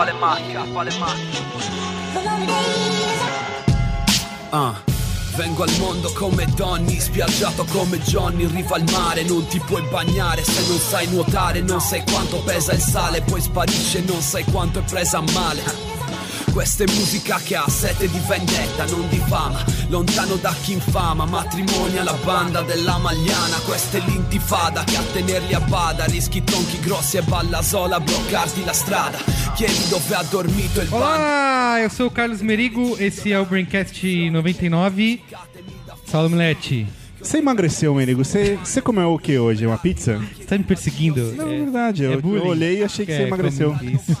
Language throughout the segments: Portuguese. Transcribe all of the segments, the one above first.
quale macchia, quale macchia. Ah. Vengo al mondo come Donny, spiaggiato come Johnny, in riva al mare, non ti puoi bagnare se non sai nuotare, non sai quanto pesa il sale, poi sparisce, non sai quanto è presa male. Questa è musica che ha sete di vendetta, non di fama, lontano da chi infama, matrimonio alla banda della magliana, questa è l'intifada che a tenerli a bada, rischi tronchi grossi e balla sola bloccarti la strada, chiedi dove ha dormito il bando. Olá, eu sou Carlos Merigo, esse é o Braincast 99. Saulo Milete, Você emagreceu, Merigo? Você, você comeu o que hoje? Uma pizza? você tá me perseguindo? Não, é É- verdade. Eu, é bullying? eu olhei e achei que você É, emagreceu. Comi, isso.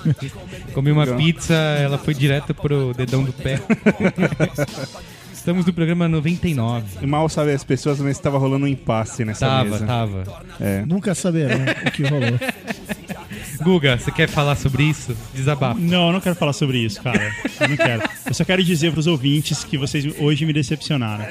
Comi uma pizza, ela foi direto pro dedão do pé. Estamos no programa 99. E Mal sabe as pessoas, mas estava rolando um impasse nessa Tava, mesa. tava. É. Nunca saberão o que rolou. Guga, você quer falar sobre isso? Desabafa. Não, eu não quero falar sobre isso, cara. Eu não quero. Eu só quero dizer pros ouvintes que vocês hoje me decepcionaram.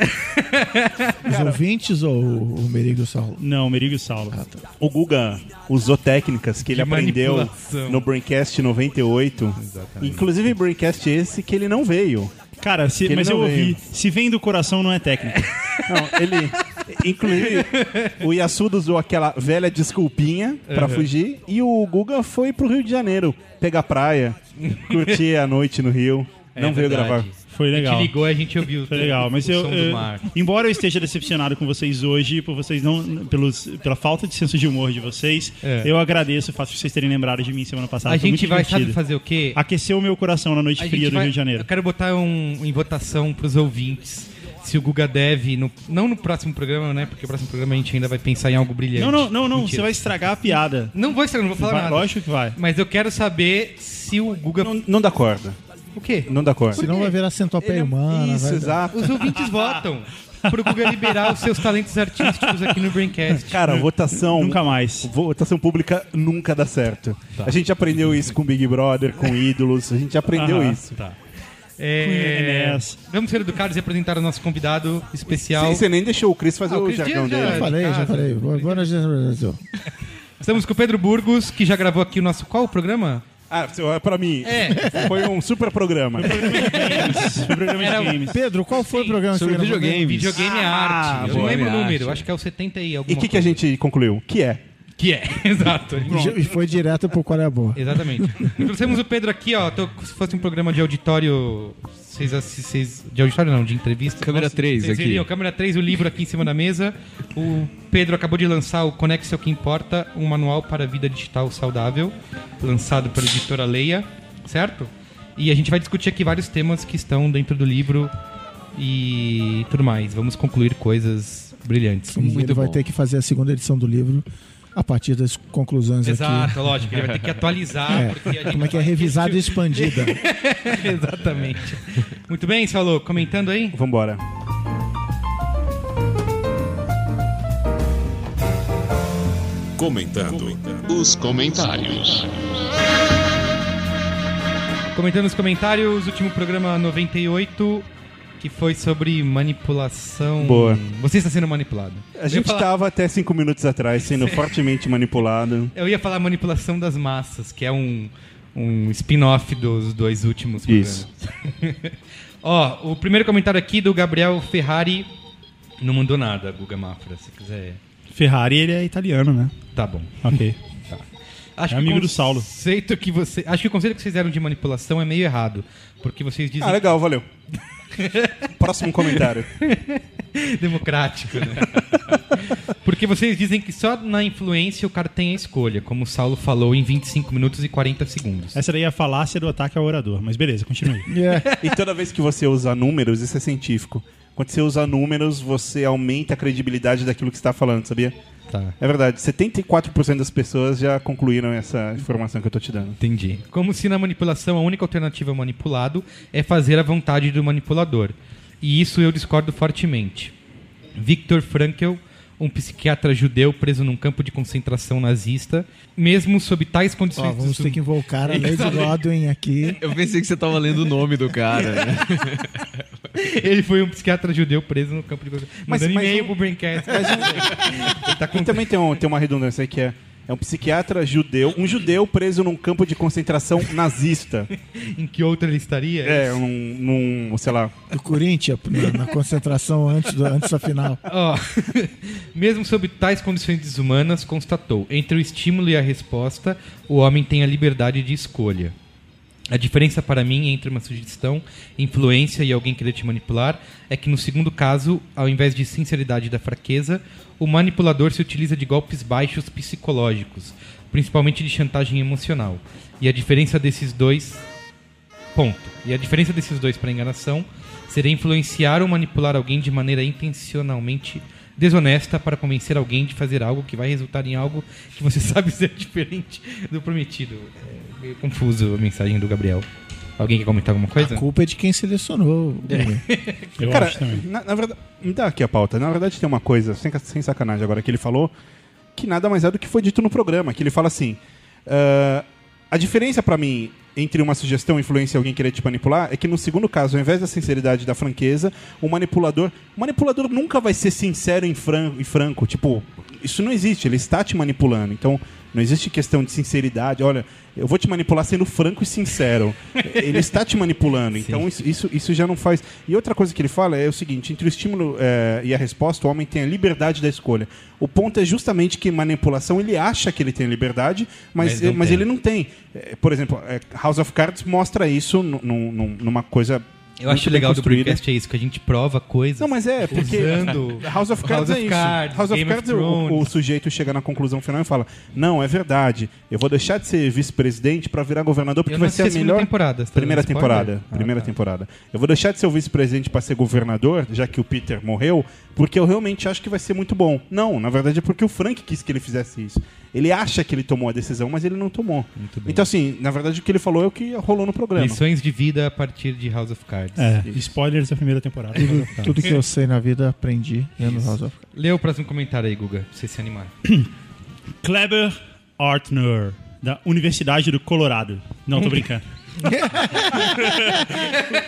Os ouvintes ou o Merigo Saulo? Não, Merigo e Saulo. O Guga usou técnicas que ele De aprendeu manipulação. no Braincast 98. Inclusive Braincast esse que ele não veio. Cara, se- mas eu ouvi. Se vem do coração, não é técnica. Não, ele. Inclusive, o Yasuda usou aquela velha desculpinha pra Uhum. fugir. E o Guga foi pro Rio de Janeiro pegar praia, curtir a noite no Rio. É não veio verdade. gravar. Foi A legal. gente ligou e a gente ouviu Foi legal, mas o eu, som eu- do mar. embora eu esteja decepcionado com vocês hoje, por vocês não, pelos, pela falta de senso de humor de vocês, É. eu agradeço o fato de vocês terem lembrado de mim semana passada. A Foi gente vai, sabe fazer o quê? Aqueceu o meu coração na noite A fria do vai- Rio de Janeiro. Eu quero botar um, em votação pros ouvintes se o Guga deve, no- não no próximo programa, né? Porque o próximo programa a gente ainda vai pensar em algo brilhante. Não, não, não, não. Você vai estragar a piada. Não vou estragar, não vou falar Vai, nada. lógico que vai. Mas eu quero saber se o Guga. Não, não dá corda. O quê? Não dá corda. Senão vai virar centopeia humana. Isso, exato. Os ouvintes votam pro Guga liberar os seus talentos artísticos aqui no Braincast. Cara, votação. Nunca mais. Votação pública nunca dá certo. A gente aprendeu isso com Big Brother, com ídolos. A gente aprendeu isso. Tá. É, vamos ser educados e apresentar o nosso convidado especial. Sim, Você nem deixou o Chris fazer Ah, o o jargão dele. Já falei, já falei. Boa boa noite, Brasil. Estamos com o Pedro Burgos, que já gravou aqui o nosso. Qual o programa? Ah, pra mim. É. Foi um super programa. Games. Foi programa Era de um- games. Pedro, qual foi o programa que Sobre você gravou? videogames. Videogame é arte. Eu não boa. lembro o é número, arte. acho que é o 70 e alguma E o que, que a coisa. gente concluiu? Que é? Que é, exato. E foi direto pro Qual é a Boa. Exatamente. Trouxemos o Pedro aqui, ó. tô- se fosse um programa de auditório. Vocês, de auditório não, de entrevista. Câmera 3 vocês aqui. veriam, câmera 3, o livro aqui em cima da mesa. O Pedro acabou de lançar o Conecte ao que Importa, um manual para a vida digital saudável, lançado pela editora Leia, certo? E a gente vai discutir aqui vários temas que estão dentro do livro e tudo mais. Vamos concluir coisas brilhantes. E ele vai bom. ter que fazer a segunda edição do livro a partir das conclusões aqui. Exato, lógico. Ele vai ter que atualizar. É, porque a gente Como é que é revisada e expandida? Exatamente. Muito bem, Saulo, comentando aí? Vambora. Comentando os comentários. Comentando nos comentários, último programa 98, que foi sobre manipulação. Boa. Você está sendo manipulado. A gente eu falar, estava até cinco minutos atrás sendo fortemente manipulado. Eu ia falar manipulação das massas, que é um, um spin-off dos dois últimos programas. Isso. Ó, o primeiro comentário aqui do Gabriel Ferrari não mandou nada, Guga Mafra, se quiser. Ferrari, ele é italiano, né? Tá bom. Ok. Acho É que o amigo do Saulo. conceito Que você, acho que o conceito que vocês deram de manipulação é meio errado. Porque vocês dizem Ah, legal, valeu. Próximo comentário. democrático, né? porque vocês dizem que só na influência o cara tem a escolha, como o Saulo falou em 25 minutos e 40 segundos. Essa daí é a falácia do ataque ao orador. Mas beleza, continue. É, E toda vez que você usa números, isso é científico. Quando você usa números, você aumenta a credibilidade daquilo que está falando, sabia? Tá. É verdade, 74% das pessoas já concluíram essa informação que eu tô te dando. Entendi. Como se na manipulação a única alternativa ao manipulado é fazer a vontade do manipulador. E isso eu discordo fortemente. Viktor Frankl, um psiquiatra judeu preso num campo de concentração nazista, mesmo sob tais condições... ó, vamos ter que invocar a Lady Godwin aqui. Eu pensei que você tava lendo o nome do cara. né? Ele foi um psiquiatra judeu preso no campo de concentração. Mas- Mandando mas e-mail um- pro Braincast. Ele tá com... E também tem, um- tem uma redundância aí que é É um psiquiatra judeu, um judeu preso num campo de concentração nazista. Em que outra ele estaria? É, num, num sei lá. Do Corinthians, na, na concentração antes, do, antes da final. Ó, mesmo sob tais condições desumanas, constatou: entre o estímulo e a resposta, o homem tem a liberdade de escolha. A diferença para mim entre uma sugestão, influência e alguém querer te manipular é que no segundo caso, ao invés de sinceridade da fraqueza, o manipulador se utiliza de golpes baixos psicológicos, principalmente de chantagem emocional. E a diferença desses dois Ponto. E a diferença desses dois para enganação seria influenciar ou manipular alguém de maneira intencionalmente desonesta para convencer alguém de fazer algo que vai resultar em algo que você sabe ser diferente do prometido. É meio confuso a mensagem do Gabriel. Alguém quer comentar alguma coisa? A culpa é de quem selecionou. Eu Cara, acho também. na, na verdade, me dá aqui a pauta. Na verdade, tem uma coisa, sem, sem sacanagem agora, que ele falou, que nada mais é do que foi dito no programa. Que ele fala assim: ah, a diferença pra mim entre uma sugestão, influência e alguém querer te manipular é que no segundo caso, ao invés da sinceridade e da franqueza, o manipulador. O manipulador nunca vai ser sincero e fran- e franco. Tipo, isso não existe, ele está te manipulando. Então, não existe questão de sinceridade. Olha, eu vou te manipular sendo franco e sincero. ele está te manipulando. Então, isso, isso, já não faz. E outra coisa que ele fala é o seguinte: entre o estímulo eh, e a resposta, o homem tem a liberdade da escolha. O ponto é justamente que manipulação ele acha que ele tem liberdade, mas, Mas não mas ele não tem. Eh, Por exemplo, eh, House of Cards mostra isso nu- nu- nu- numa coisa. Eu acho legal do podcast é isso, que a gente prova coisas. Não, mas é, porque Usando House of Cards House é of isso. Cards, House of Game of Cards, o, Thrones. o sujeito chega na conclusão final e fala: Não, é verdade, eu vou deixar de ser vice-presidente para virar governador porque vai ser a melhor. temporada, você tá primeira temporada. Ah, primeira tá. temporada. Eu vou deixar de ser o vice-presidente para ser governador, já que o Peter morreu, porque eu realmente acho que vai ser muito bom. Não, na verdade é porque o Frank quis que ele fizesse isso. Ele acha que ele tomou a decisão, mas ele não tomou. Muito bem. Então, assim, na verdade o que ele falou é o que rolou no programa. Lições de vida a partir de House of Cards. É, spoilers da primeira temporada. Tudo, tudo que eu sei na vida aprendi vendo House of Cards. Lê o próximo comentário aí, Guga, pra você se animar. Kleber Artner, da Universidade do Colorado. Não, tô brincando.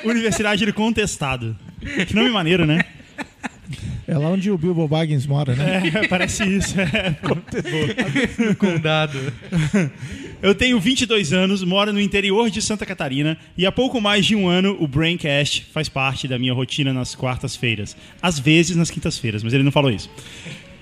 Universidade do Contestado. Que nome maneiro, né? É lá onde o Bilbo Baggins mora, né? É, parece isso. é. Condado. Eu tenho 22 anos, moro no interior de Santa Catarina e há pouco mais de um ano o Braincast faz parte da minha rotina nas quartas-feiras. Às vezes nas quintas-feiras, mas ele não falou isso.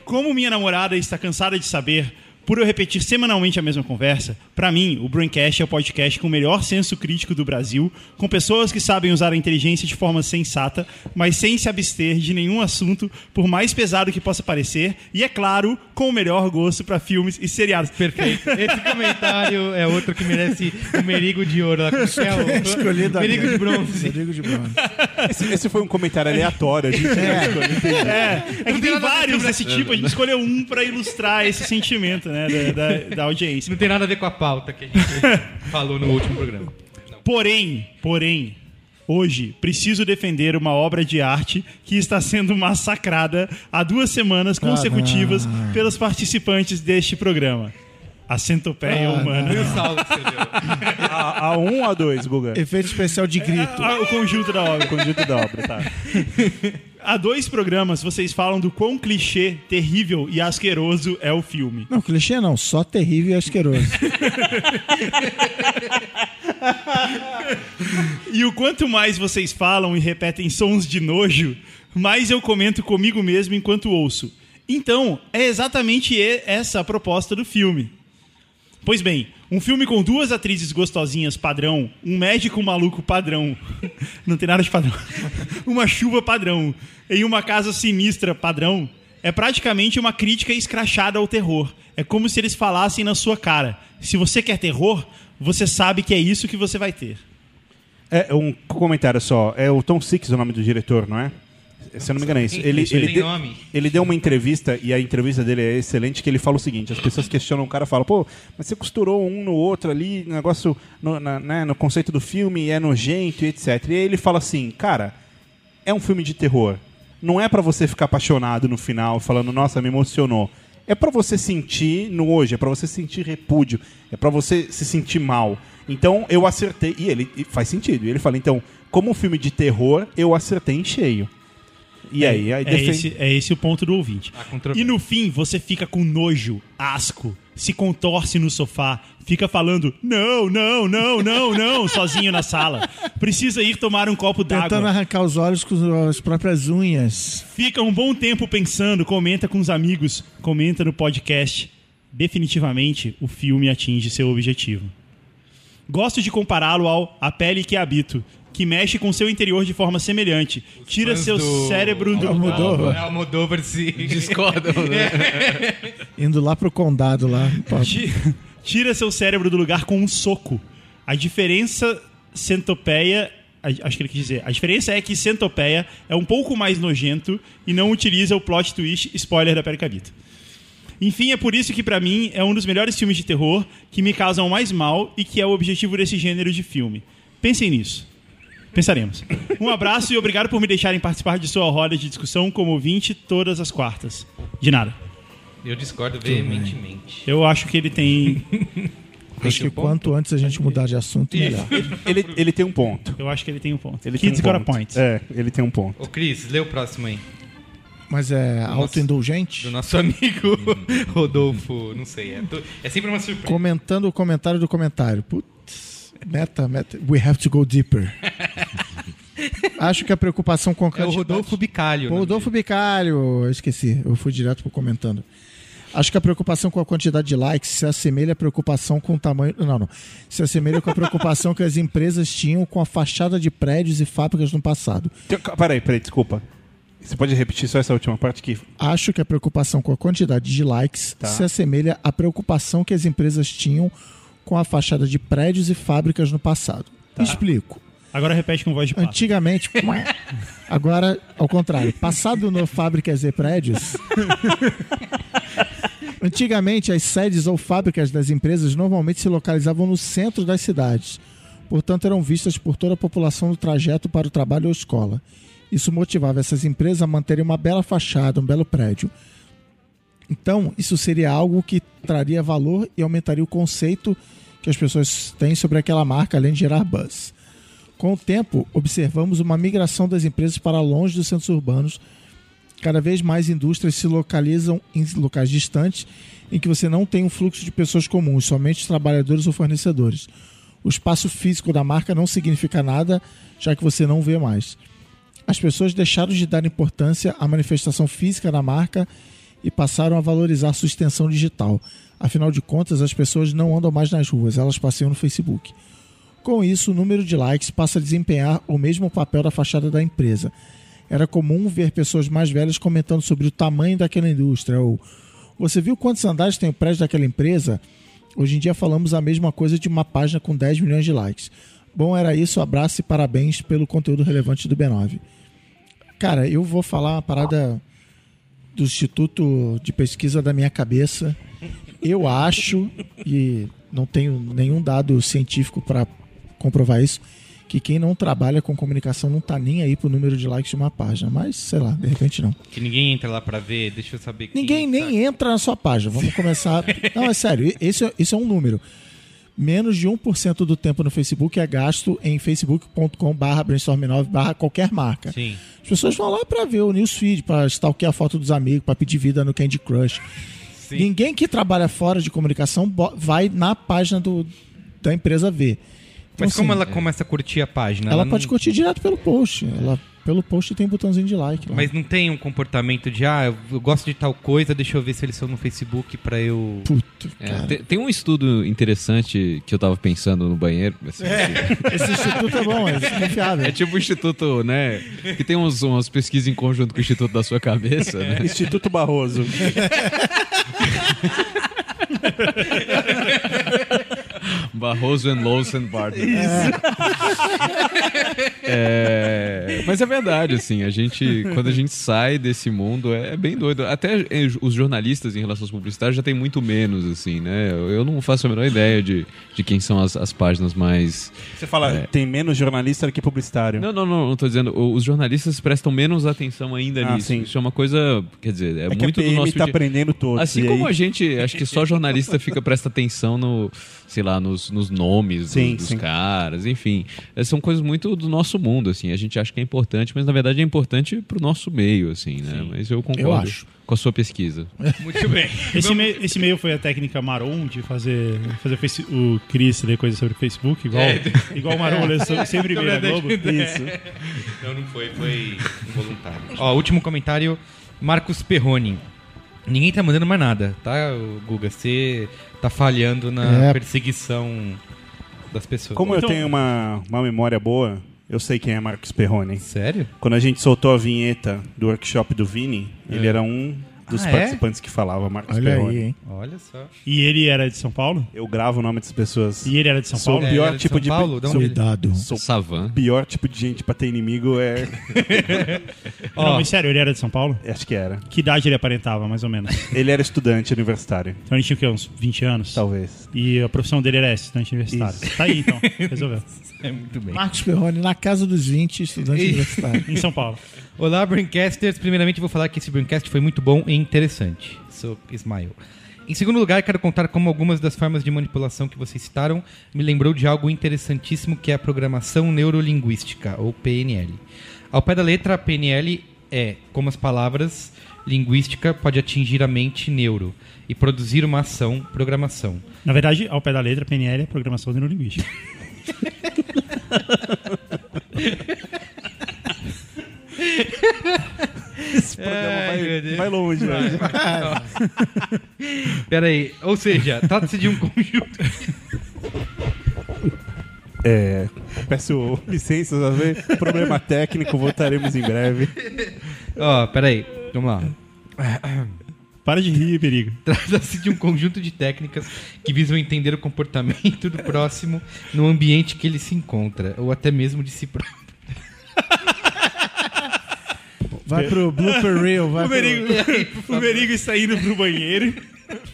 Como minha namorada está cansada de saber, por eu repetir semanalmente a mesma conversa, pra mim, o Braincast é o podcast com o melhor senso crítico do Brasil, com pessoas que sabem usar a inteligência de forma sensata, mas sem se abster de nenhum assunto, por mais pesado que possa parecer, e é claro, com o melhor gosto pra filmes e seriados. Perfeito. Esse comentário é outro que merece o merigo de ouro. Lá, que é o Escolhido merigo de bronze. Rodrigo de bronze. Esse, esse foi um comentário aleatório. A gente É, é que tem nada a ver vários com- desse tipo, a gente escolheu um pra ilustrar esse sentimento, né, da, da, da audiência. Não tem nada a ver com a pauta que a gente falou no último programa. Porém, porém, hoje preciso defender uma obra de arte que está sendo massacrada há duas semanas consecutivas não. pelos participantes deste programa. A centopeia Ah, humana. O Saulo que escreveu. A, a um ou a dois, Guga? Efeito especial de grito. Ah, o conjunto da obra. Conjunto da obra, tá. Há dois programas vocês falam do quão clichê, terrível e asqueroso é o filme. Não, clichê não, só terrível e asqueroso. E o quanto mais vocês falam e repetem sons de nojo, mais eu comento comigo mesmo enquanto ouço. Então, é exatamente essa a proposta do filme. Pois bem, um filme com duas atrizes gostosinhas padrão, um médico maluco padrão, não tem nada de padrão, uma chuva padrão em uma casa sinistra padrão, é praticamente uma crítica escrachada ao terror. É como se eles falassem na sua cara: se você quer terror, você sabe que é isso que você vai ter. É, um comentário só. É o Tom Six o nome do diretor, não é? Se eu não me engano é isso. Ele, ele de- ele deu uma entrevista, e a entrevista dele é excelente, que ele fala o seguinte, as pessoas questionam o cara e falam, pô, mas você costurou um no outro ali, negócio no, na- né, no conceito do filme, é nojento e etc. E aí ele fala assim, cara, é um filme de terror. Não é pra você ficar apaixonado no final, falando, nossa, me emocionou. É pra você sentir no hoje, é pra você sentir repúdio, é pra você se sentir mal. Então eu acertei, e ele e faz sentido. E ele fala, então, como um filme de terror, eu acertei em cheio. E aí, aí é, defende- esse, é esse o ponto do ouvinte. E no fim, você fica com nojo, asco, se contorce no sofá, fica falando não, não, não, não, não, sozinho na sala. Precisa ir tomar um copo Tentando d'água. arrancar os olhos com as próprias unhas. Fica um bom tempo pensando, comenta com os amigos, comenta no podcast. Definitivamente, o filme atinge seu objetivo. Gosto de compará-lo ao A Pele que Habito, que mexe com seu interior de forma semelhante. Tira fãs seu do- cérebro do... Almodóvar. É, Almodóvar se... Discordam, né? Indo lá pro condado lá. Tira seu cérebro do lugar com um soco. A diferença centopeia. Acho que ele quis dizer. A diferença é que centopeia é um pouco mais nojento e não utiliza o plot twist spoiler da Pericabita. Enfim, é por isso que pra mim é um dos melhores filmes de terror que me causam mais mal e que é o objetivo desse gênero de filme. Pensem nisso. Pensaremos. Um abraço e obrigado por me deixarem participar de sua roda de discussão como ouvinte todas as quartas. De nada. Eu discordo veementemente. Eu acho que ele tem acho que quanto antes a gente mudar de assunto, melhor. Ele, ele tem um ponto. Eu acho que ele tem um ponto. Ele Kids tem um got a ponto. point. É, ele tem um ponto. Ô, Cris, lê o próximo aí. Mas é autoindulgente? Do nosso amigo Rodolfo, não sei. É, é sempre uma surpresa. Comentando o comentário do comentário. Putz, meta, meta. We have to go deeper. Acho que a preocupação com a É o quantidade- Rodolfo Bicalho. O nome Rodolfo Bicalho, eu esqueci, eu fui direto pro comentando. Acho que a preocupação com a quantidade de likes se assemelha à preocupação com o tamanho. Não, não. Se assemelha com a preocupação que as empresas tinham com a fachada de prédios e fábricas no passado. Peraí, peraí, desculpa. Você pode repetir só essa última parte que Acho que a preocupação com a quantidade de likes Tá. se assemelha à preocupação que as empresas tinham com a fachada de prédios e fábricas no passado. Explico. Agora repete com voz de pato. Antigamente. Agora, ao contrário. Passado no fábricas e prédios. Antigamente, as sedes ou fábricas das empresas normalmente se localizavam no centro das cidades. Portanto, eram vistas por toda a população no trajeto para o trabalho ou escola. Isso motivava essas empresas a manterem uma bela fachada, um belo prédio. Então, isso seria algo que traria valor e aumentaria o conceito que as pessoas têm sobre aquela marca, além de gerar buzz. Com o tempo, observamos uma migração das empresas para longe dos centros urbanos. Cada vez mais indústrias se localizam em locais distantes em que você não tem um fluxo de pessoas comuns, somente trabalhadores ou fornecedores. O espaço físico da marca não significa nada, já que você não vê mais. As pessoas deixaram de dar importância à manifestação física da marca e passaram a valorizar sua extensão digital. Afinal de contas, as pessoas não andam mais nas ruas, elas passeiam no Facebook. Com isso, o número de likes passa a desempenhar o mesmo papel da fachada da empresa. Era comum ver pessoas mais velhas comentando sobre o tamanho daquela indústria ou você viu quantos andares tem o prédio daquela empresa? Hoje em dia falamos a mesma coisa de uma página com 10 milhões de likes. Bom, era isso. Abraço e parabéns pelo conteúdo relevante do B9. Cara, eu vou falar uma parada do Instituto de Pesquisa da minha cabeça. Eu acho, e não tenho nenhum dado científico para comprovar isso, que quem não trabalha com comunicação não tá nem aí pro número de likes de uma página. Mas, sei lá, de repente não. Que ninguém entra lá pra ver, deixa eu saber Ninguém nem tá. entra na sua página. Vamos começar. Não, é sério, é- esse é um número. Menos de 1% do tempo no Facebook é gasto em facebook.com/barra brainstorm9 barra qualquer marca. Sim. As pessoas vão lá pra ver o newsfeed, pra stalkear a foto dos amigos, pra pedir vida no Candy Crush. Sim. Ninguém que trabalha fora de comunicação vai na página do, da empresa ver. Então, Mas como assim, ela começa a curtir a página? ela não- pode curtir direto pelo post. Ela, pelo post tem um botãozinho de like. lá. Mas não tem um comportamento de, ah, eu- gosto de tal coisa, deixa eu ver se eles são no Facebook pra eu... Puto, É, cara. tem, tem um estudo interessante que eu tava pensando no banheiro. assim, Esse instituto é bom, é confiável. É tipo o Instituto, né? Que tem uns, umas pesquisas em conjunto com o Instituto da sua cabeça, né? Instituto Barroso. Barroso and Lawson Partners. É, mas é verdade, assim, a gente, quando a gente sai desse mundo, é, é bem doido. Até eh, os jornalistas em relações publicitárias já tem muito menos, assim, né? Eu não faço a menor ideia de, de quem são as, as páginas mais. Você fala, tem menos jornalista do que publicitário. Não, não, não, não tô dizendo. Os jornalistas prestam menos atenção ainda Ah, nisso. sim. Isso é uma coisa, quer dizer, é, é que muito do nosso tá dia- aprendendo todos. Assim como aí- a gente, acho que só jornalista fica presta atenção no, sei lá, nos, nos nomes do- Sim, dos sim. caras, enfim. Eh, São coisas muito do nosso mundo, assim. A gente acha que é importante, mas na verdade é importante pro nosso meio, assim, né? Mas eu concordo Eu acho. com a sua pesquisa. Muito bem. Esse e-mail, esse e-mail foi a técnica Maron de fazer, fazer face- o Chris ler coisas sobre Facebook, igual, É. igual o Maron lê sempre e-mail na Globo. Isso. Não, não foi, foi involuntário. Ó, último comentário, Marcos Perrone. Ninguém tá mandando mais nada, tá, Guga? Você tá falhando na É. perseguição das pessoas. Como Então- eu tenho uma, uma memória boa, eu sei quem é Marcos Perrone. Sério? Quando a gente soltou a vinheta do workshop do Vini, ele era um dos Ah, é? participantes que falava, Marcos Olha Perrone. aí, hein? Olha só. E ele era de São Paulo? Eu gravo o nome dessas pessoas. E ele era de São Sou Paulo? o pior era de tipo São de Paulo? Sou Savan. o pior tipo de gente pra ter inimigo é. Não, Ó. mas sério, ele era de São Paulo? Acho que era. Que idade ele aparentava, mais ou menos? Ele era estudante universitário, Então ele tinha o quê? Uns 20 anos? talvez. E a profissão dele era essa, estudante universitário. Isso. Tá aí então, resolveu. É muito bem. Marcos Perrone, na casa dos 20, estudante universitário. Em São Paulo. Olá, Braincasters. Primeiramente, vou falar que esse Braincast foi muito bom e interessante. Sou Smile. Em segundo lugar, quero contar como algumas das formas de manipulação que vocês citaram me lembrou de algo interessantíssimo que é a programação neurolinguística, ou PNL. Ao pé da letra, a PNL é, como as palavras, linguística pode atingir a mente neuro e produzir uma ação, programação. Na verdade, ao pé da letra, PNL é Programação Neurolinguística. Esse programa Ai, vai, vai longe, velho. Pera aí, ou seja, trata-se de um conjunto. É, peço licenças, às vezes, problema técnico, voltaremos em breve. Ó, pera aí, vamos lá. Para de rir, perigo. Trata-se de um conjunto de técnicas que visam entender o comportamento do próximo no ambiente que ele se encontra, ou até mesmo de si próprio. Vai pro blooper reel, vai O Merigo, pro o Merigo está indo pro banheiro.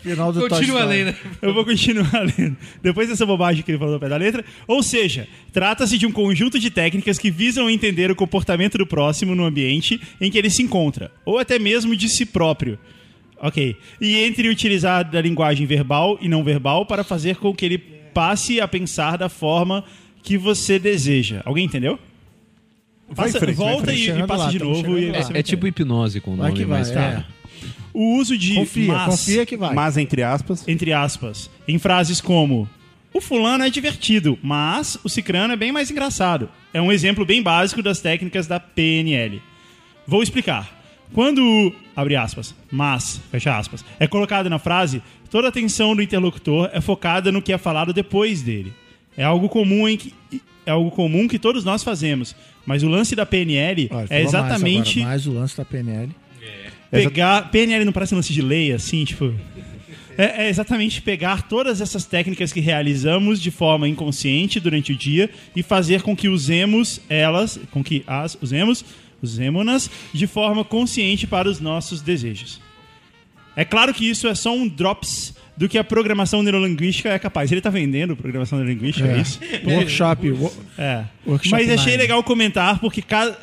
final do Continua lendo. Eu vou continuar lendo. Depois dessa bobagem que ele falou ao pé da letra. Ou seja, trata-se de um conjunto de técnicas que visam entender o comportamento do próximo no ambiente em que ele se encontra, ou até mesmo de si próprio. Ok. E entre utilizar da linguagem verbal e não verbal para fazer com que ele passe a pensar da forma que você deseja. Alguém entendeu? Vai Passa- frente, vai volta frente. e, e passa lá, de novo. E É, é tipo hipnose com o Vai nome que vai, mais é. O uso de Confia, mas, confia que vai. Mas, entre aspas, entre aspas, em frases como o fulano é divertido, mas o cicrano é bem mais engraçado. É um exemplo bem básico das técnicas da PNL. Vou explicar. Quando o, abre aspas, mas, fecha aspas, é colocado na frase, toda a atenção do interlocutor é focada no que é falado depois dele. É algo comum em que é algo comum que todos nós fazemos, mas o lance da PNL Olha, é mais exatamente agora, mais o lance da PNL. pegar. PNL não parece um lance de lei, assim, tipo. É, é exatamente pegar todas essas técnicas que realizamos de forma inconsciente durante o dia e fazer com que usemos elas, com que as usemos, usemos-nas de forma consciente para os nossos desejos. É claro que isso é só um drops do que a programação neurolinguística é capaz. Ele tá vendendo programação neurolinguística, é, É. isso? Workshop. wo- É. Workshop Mas achei Nine. legal comentar porque ca-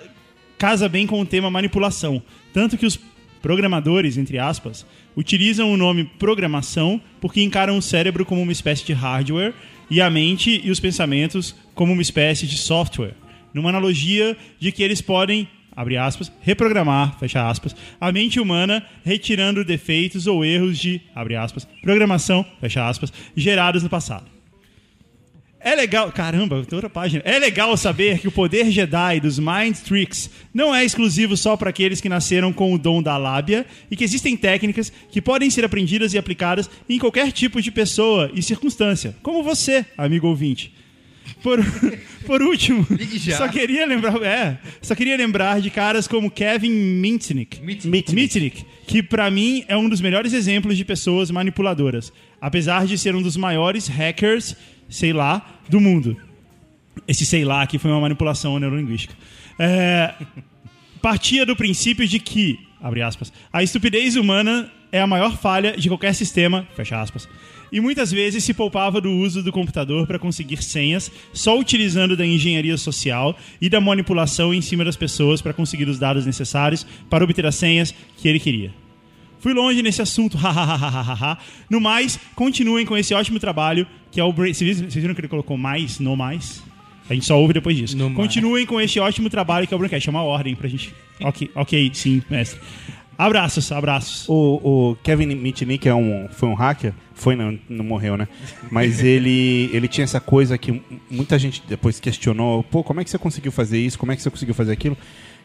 casa bem com o tema manipulação. Tanto que os programadores, entre aspas, utilizam o nome programação porque encaram o cérebro como uma espécie de hardware e a mente e os pensamentos como uma espécie de software. Numa analogia de que eles podem, abre aspas, reprogramar, fecha aspas, a mente humana retirando defeitos ou erros de, abre aspas, programação, fecha aspas, gerados no passado. É legal, caramba, tem outra página. É legal saber que o poder Jedi dos Mind Tricks não é exclusivo só para aqueles que nasceram com o dom da lábia e que existem técnicas que podem ser aprendidas e aplicadas em qualquer tipo de pessoa e circunstância, como você, amigo ouvinte. Por, por último, só queria lembrar, é, só queria lembrar de caras como Kevin Mitnick, Mitnick. Mitnick, que pra mim é um dos melhores exemplos de pessoas manipuladoras, apesar de ser um dos maiores hackers, sei lá, do mundo. Esse sei lá aqui foi uma manipulação neurolinguística. É, partia do princípio de que, abre aspas, a estupidez humana é a maior falha de qualquer sistema, fecha aspas. E muitas vezes se poupava do uso do computador para conseguir senhas, só utilizando da engenharia social e da manipulação em cima das pessoas para conseguir os dados necessários para obter as senhas que ele queria. Fui longe nesse assunto, hahaha. No mais, continuem com esse ótimo trabalho, que é o Brain. Vocês viram que ele colocou mais, no mais? A gente só ouve depois disso. No. Continuem com este ótimo trabalho que é o Braincast. É uma ordem pra gente. Ok, ok, sim, mestre. Abraços, abraços. O, o Kevin Mitnick é um, foi um hacker, foi não, não morreu, né? Mas ele, ele tinha essa coisa que muita gente depois questionou, pô, como é que você conseguiu fazer isso? Como é que você conseguiu fazer aquilo?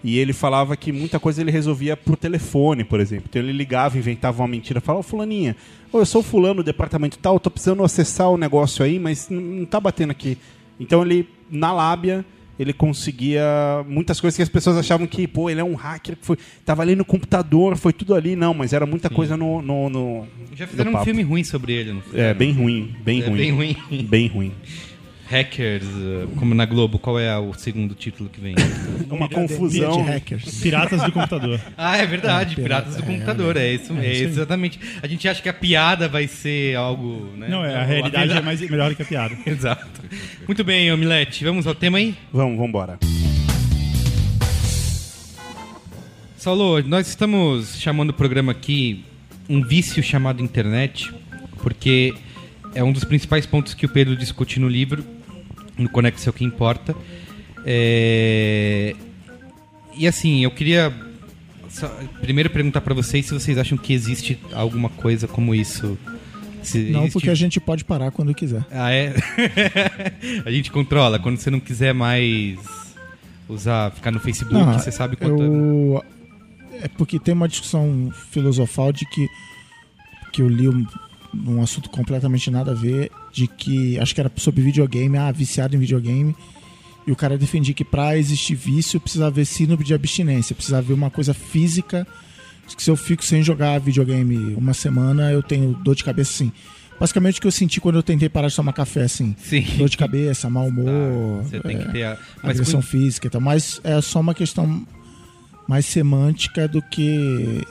E ele falava que muita coisa ele resolvia por telefone, por exemplo. Então ele ligava, inventava uma mentira, falava, ô fulaninha, ô, eu sou fulano do departamento tal, tô precisando acessar o negócio aí, mas não tá batendo aqui. Então ele, na lábia, ele conseguia muitas coisas que as pessoas achavam que, pô, ele é um hacker, que foi, tava ali no computador, foi tudo ali. Não, mas era muita coisa no, no, no- Já no fizeram um filme ruim sobre ele, não É, bem ruim, bem É ruim. bem ruim. Bem ruim. Hackers, uh, como na Globo, qual é o segundo título que vem? Uma De confusão. hackers. Piratas do computador. ah, é verdade, É, Piratas do é, Computador, é, isso, é, exatamente. A gente acha que a piada vai ser algo, né? Não, é, a realidade é mais, melhor do que a piada. Exato. Muito bem, Omelete, vamos ao tema aí? Vamos, vamos embora. Saulo, nós estamos chamando o programa aqui um vício chamado internet, porque é um dos principais pontos que o Pedro discute no livro, no Conexão que Importa. É, E assim, eu queria só- primeiro perguntar para vocês se vocês acham que existe alguma coisa como isso. Se Não, existe- porque a gente pode parar quando quiser. Ah, é? a gente controla. Quando você não quiser mais usar, ficar no Facebook, Não, você sabe quanto... eu... É porque tem uma discussão filosofal de que, que eu li um, um assunto completamente nada a ver, de que acho que era sobre videogame, ah, viciado em videogame. E o cara defendia que pra existir vício precisa haver síndrome de abstinência, precisa haver uma coisa física. Que se eu fico sem jogar videogame uma semana, eu tenho dor de cabeça assim. Basicamente o que eu senti quando eu tentei parar de tomar café, assim. Sim. Dor de cabeça, mau humor. Você tem é, que ter a... Mas agressão com- física e tal, mas é só uma questão mais semântica do que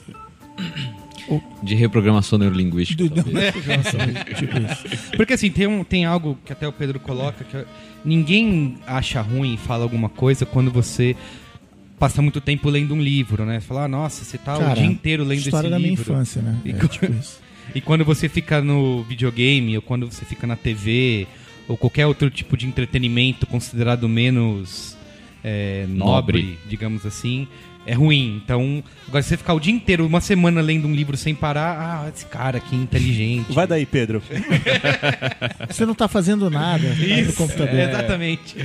De reprogramação neurolinguística. do, talvez. tipo isso. Porque assim, tem, um, tem algo que até o Pedro coloca, que ninguém acha ruim e fala alguma coisa quando você passa muito tempo lendo um livro, né? Você fala, ah, nossa, você tá o Cara, dia inteiro lendo História esse da minha livro. infância, né? E É, co- tipo isso. E quando você fica no videogame, ou quando você fica na TV, ou qualquer outro tipo de entretenimento considerado menos é, nobre, Nobre. digamos assim, é ruim. Então, agora você ficar o dia inteiro, uma semana lendo um livro sem parar, ah, esse cara aqui é inteligente. Vai daí, Pedro. Você não tá fazendo nada tá no computador. é, exatamente.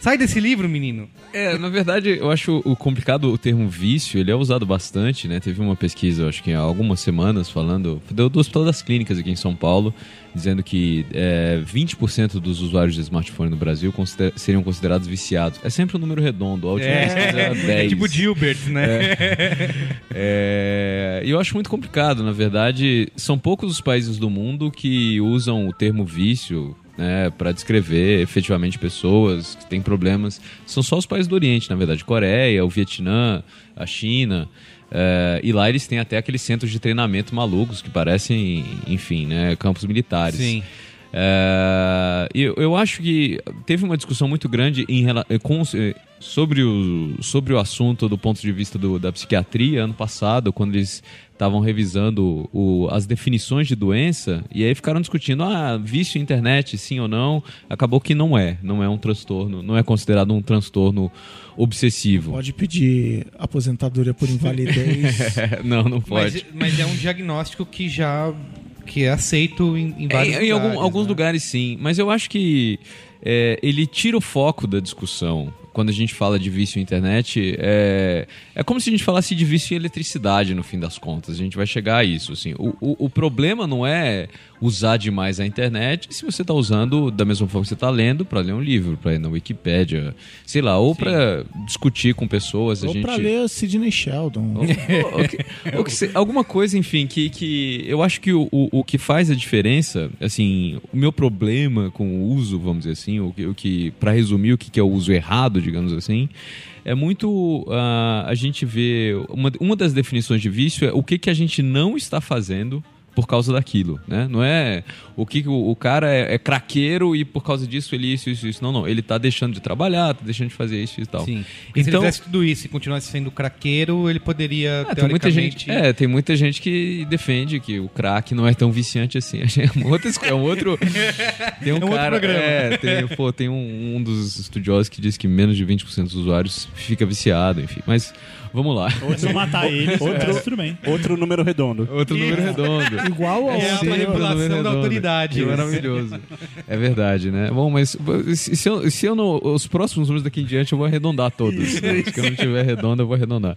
Sai desse livro, menino. É, na verdade, eu acho o complicado o termo vício, ele é usado bastante, né? Teve uma pesquisa, eu acho que há algumas semanas, falando do, do Hospital das Clínicas aqui em São Paulo, dizendo que é, 20% dos usuários de smartphone no Brasil consider- seriam considerados viciados. É sempre um número redondo, a última pesquisa era 10. é tipo Gilbert, né? É, e eu acho muito complicado, na verdade, são poucos os países do mundo que usam o termo vício né, para descrever efetivamente pessoas que têm problemas. São só os países do Oriente, na verdade, Coreia, o Vietnã, a China. É, e lá eles têm até aqueles centros de treinamento malucos que parecem, enfim, né, campos militares. Sim. É, eu, eu acho que teve uma discussão muito grande em, eh, com- sobre, o, sobre o assunto do ponto de vista do- da psiquiatria ano passado, quando eles estavam revisando o- as definições de doença, e aí ficaram discutindo, ah, vício internet, sim ou não. Acabou que não é, não é um transtorno, não é considerado um transtorno obsessivo. Pode pedir aposentadoria por invalidez. não, não pode. Mas, mas é um diagnóstico que já que é aceito em, em vários É, em algum- lugares, alguns né? lugares sim, mas eu acho que é, ele tira o foco da discussão. Quando a gente fala de vício em internet, é, é como se a gente falasse de vício em eletricidade, no fim das contas. A gente vai chegar a isso. Assim. O, o, o problema não é usar demais a internet se você está usando da mesma forma que você está lendo para ler um livro, para ir na Wikipédia, sei lá, ou para discutir com pessoas. A Ou gente... pra ler Sidney Sheldon. Ou que- ou que se- alguma coisa, enfim, que, que eu acho que o, o, o que faz a diferença, assim, o meu problema com o uso, vamos dizer assim, o que, o que para resumir o que que é o uso errado, digamos assim, é muito ah, a gente vê uma, uma das definições de vício é o que que a gente não está fazendo por causa daquilo, né? Não é o que o, o cara é, é craqueiro e por causa disso ele isso, isso, isso. Não, não. Ele tá deixando de trabalhar, tá deixando de fazer isso e tal. Sim. Porque se ele Então, fizesse tudo isso e continuasse sendo craqueiro, ele poderia, é, tem muita teoricamente... gente, é, tem muita gente que defende que o crack não é tão viciante assim. É um outro, é um outro tem um, É um outro cara, programa. é, tem, pô, tem um, um dos estudiosos que diz que menos de 20% dos usuários fica viciado, enfim. Mas vamos lá. Se eu matar eles, Outro- é, tudo bem. Outro número redondo. Outro número redondo. Igual ao É a manipulação da autoridade. Que maravilhoso. É verdade, né? Bom, mas se se eu, se eu não. Os próximos números daqui em diante eu vou arredondar todos. né? Se eu não tiver redondo, eu vou arredondar.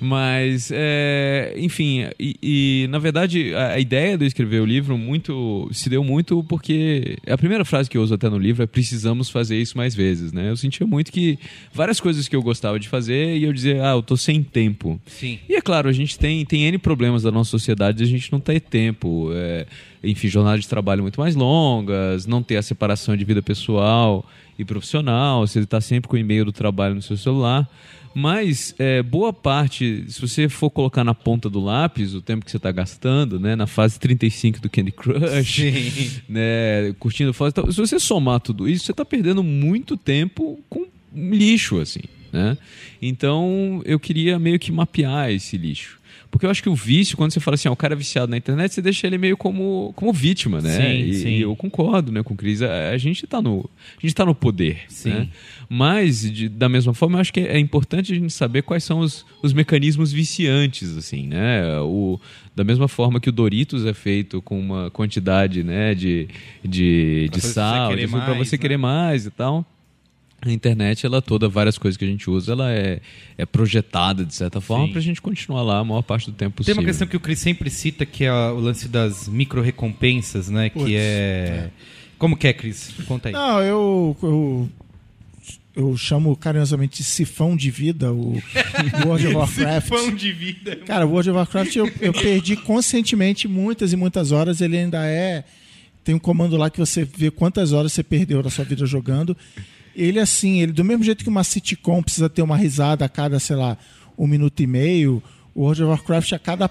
Mas, é, enfim, e, e, na verdade a, a ideia de eu escrever o livro muito se deu muito porque a primeira frase que eu uso até no livro é precisamos fazer isso mais vezes, né? Eu sentia muito que várias coisas que eu gostava de fazer e eu dizia, ah, eu tô sem tempo. Sim. E é claro, a gente tem, tem N problemas da nossa sociedade, a gente não tem tempo. é, enfim, jornadas de trabalho muito mais longas, não ter a separação de vida pessoal e profissional, você está sempre com o e-mail do trabalho no seu celular. Mas é, boa parte, se você for colocar na ponta do lápis o tempo que você está gastando, né, na fase 35 do Candy Crush, Sim. né, curtindo tal, se você somar tudo isso, você está perdendo muito tempo com lixo, assim, né? Então, eu queria meio que mapear esse lixo. Porque eu acho que o vício, quando você fala assim, o cara é viciado na internet, você deixa ele meio como, como vítima, né? Sim, e, sim. e eu concordo né, com o Cris. A, a gente está no, a gente tá no poder. Sim. Né? Mas, de- da mesma forma, eu acho que é importante a gente saber quais são os, os mecanismos viciantes, assim, né? O, da mesma forma que o Doritos é feito com uma quantidade né, de, de, Pra de fazer você sal, querer para mais, você né? querer mais e tal. A internet, ela toda, várias coisas que a gente usa, ela é, é projetada de certa forma Sim. pra gente continuar lá a maior parte do tempo Tem possível. uma questão que o Chris sempre cita, que é o lance das micro-recompensas, né? Putz, que é... Como que é, Cris? Conta aí. Não, eu, eu, eu chamo carinhosamente de sifão de vida o World of Warcraft. Pão de vida. Cara, o World of Warcraft eu, eu perdi conscientemente muitas e muitas horas. Ele ainda é. Tem um comando lá que você vê quantas horas você perdeu da sua vida jogando. Ele, assim, ele do mesmo jeito que uma sitcom precisa ter uma risada a cada, sei lá, um minuto e meio, o World of Warcraft, a cada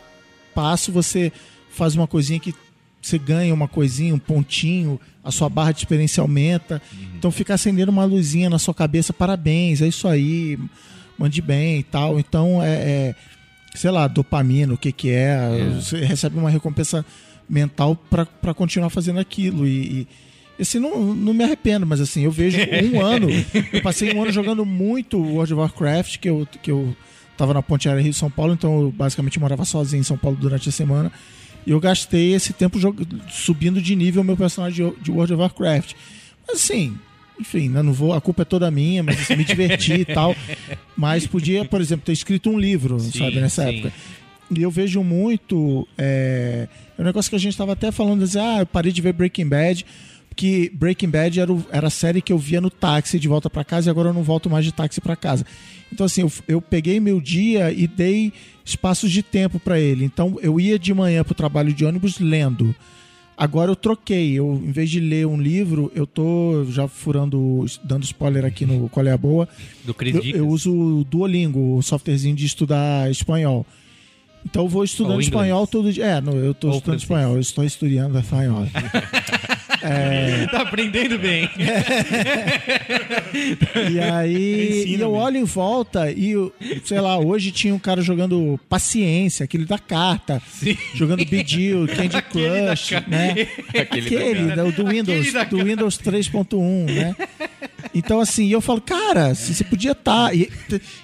passo, você faz uma coisinha que você ganha uma coisinha, um pontinho, a sua barra de experiência aumenta. Então fica acendendo uma luzinha na sua cabeça, parabéns, é isso aí, mande bem e tal. Então é, é, sei lá, dopamina, o que que é, você recebe uma recompensa mental para continuar fazendo aquilo e, e assim, não, não me arrependo, mas assim, eu vejo um ano, eu passei um ano jogando muito World of Warcraft, que eu, que eu tava na Ponte Aérea Rio São Paulo, então eu basicamente morava sozinho em São Paulo durante a semana. E eu gastei esse tempo subindo de nível meu personagem de- World of Warcraft. Mas assim, enfim, né, não vou, a culpa é toda minha, mas assim, me diverti e tal. Mas podia, por exemplo, ter escrito um livro, sabe, nessa sim. época. E eu vejo muito. É, é um negócio que a gente estava até falando, assim, ah, eu parei de ver Breaking Bad, que Breaking Bad era, o- era a série que eu via no táxi de volta para casa e agora eu não volto mais de táxi para casa. Então, assim, eu, eu peguei meu dia e dei espaços de tempo para ele. Então, eu ia de manhã pro trabalho de ônibus lendo. Agora eu troquei. Eu, em vez de ler um livro, eu tô já furando, dando spoiler aqui no Qual é a Boa. Do Cris Eu, eu uso o Duolingo, o softwarezinho de estudar espanhol. Então eu vou estudando espanhol todo dia. É, não, eu estou Ou estudando francês. espanhol, eu estou estudando espanhol. Tá aprendendo bem. E aí Ensina, e eu olho em volta e, sei lá, hoje tinha um cara jogando paciência, aquele da carta, jogando Bidil, Candy Crush, né? Aquele, né, o do Windows, da do Windows 3.1, né? Então, assim, eu falo, cara, se você podia estar. E,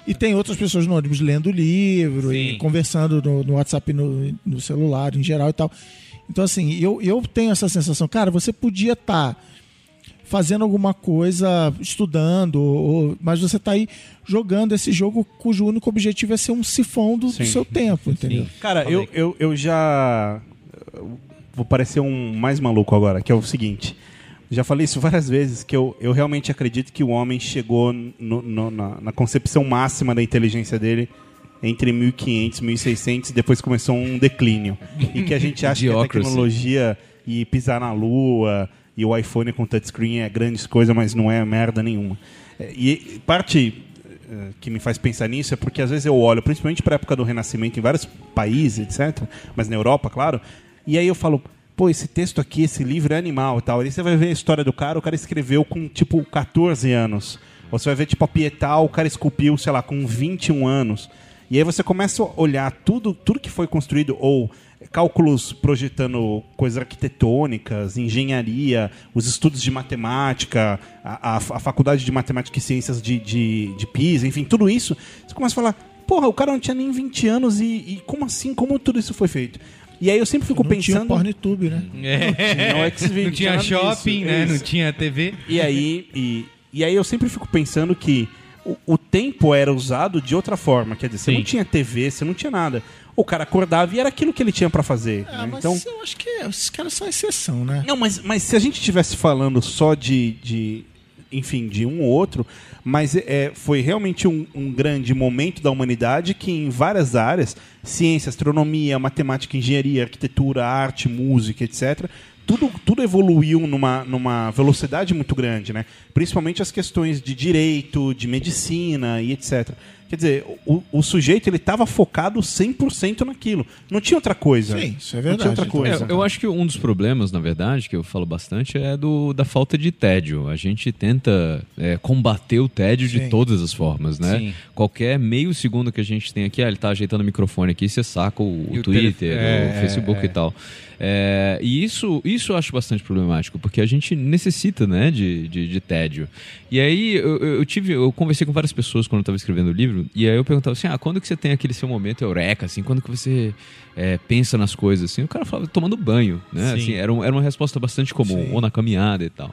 e tem outras pessoas no ônibus lendo livro Sim. e conversando no, no WhatsApp, no, no celular, em geral e tal. Então, assim, eu, eu tenho essa sensação, cara, você podia estar fazendo alguma coisa, estudando, ou- mas você tá aí jogando esse jogo cujo único objetivo é ser um sifão do, do Sim. seu tempo, entendeu? Cara, eu, eu, eu já. Vou parecer um mais maluco agora, que é o seguinte. Já falei isso várias vezes, que eu, eu realmente acredito que o homem chegou no- no- na, na concepção máxima da inteligência dele entre 1500 e 1600 e depois começou um declínio. E que a gente acha que a tecnologia e pisar na lua e o iPhone com touchscreen é grandes coisas, mas não é merda nenhuma. É, E parte eh, que me faz pensar nisso é porque às vezes eu olho, principalmente para a época do Renascimento em vários países, etc., mas na Europa, claro, E aí eu falo, pô, esse texto aqui, esse livro é animal e tal. Aí você vai ver a história do cara, o cara escreveu com, tipo, 14 anos. Ou você vai ver, tipo, a Pietà, o cara esculpiu, sei lá, com 21 anos. E aí você começa a olhar tudo, tudo que foi construído, ou cálculos projetando coisas arquitetônicas, engenharia, os estudos de matemática, a, a- a faculdade de matemática e ciências de, de, de Pisa, enfim, tudo isso. Você começa a falar, porra, o cara não tinha nem 20 anos e, e como assim? Como tudo isso foi feito? E aí eu sempre fico Não tinha pensando. PornTube, né? Tinha o Xvideo, Não tinha nada shopping, disso, né? isso. Não tinha TV. E aí, e, e aí eu sempre fico pensando que o, o tempo era usado de outra forma. Quer dizer, você Sim. não tinha TV, você não tinha nada. O cara acordava e era aquilo que ele tinha pra fazer. Ah, né? mas Então, eu acho que esses caras são exceção, né? não, mas, mas se a gente estivesse falando só de, de, enfim, de um ou outro, mas é, foi realmente um, um grande momento da humanidade que em várias áreas, ciência, astronomia, matemática, engenharia, arquitetura, arte, música, etc., tudo, tudo evoluiu numa, numa velocidade muito grande, né? Principalmente as questões de direito, de medicina e etc. Quer dizer, o, o sujeito ele estava focado 100% naquilo. Não tinha outra coisa. Sim, isso é Não tinha verdade. outra coisa. É, eu acho que um dos problemas, na verdade, que eu falo bastante, é do, da falta de tédio. A gente tenta é, combater o tédio de Sim. todas as formas, né? Sim. Qualquer meio segundo que a gente tem aqui, ah, ele tá ajeitando o microfone aqui, você saca o, o o Twitter, telefone- é, o Facebook é, e tal. É, e isso, isso eu acho bastante problemático, porque a gente necessita, né, de, de, de tédio. E aí eu, eu tive, eu conversei com várias pessoas quando eu estava escrevendo o livro, e aí eu perguntava assim, ah, quando que você tem aquele seu momento eureka, assim, quando que você é, pensa nas coisas, assim? O cara falava, tomando banho, né? Sim. Assim, era, um- era uma resposta bastante comum, Sim. ou na caminhada e tal.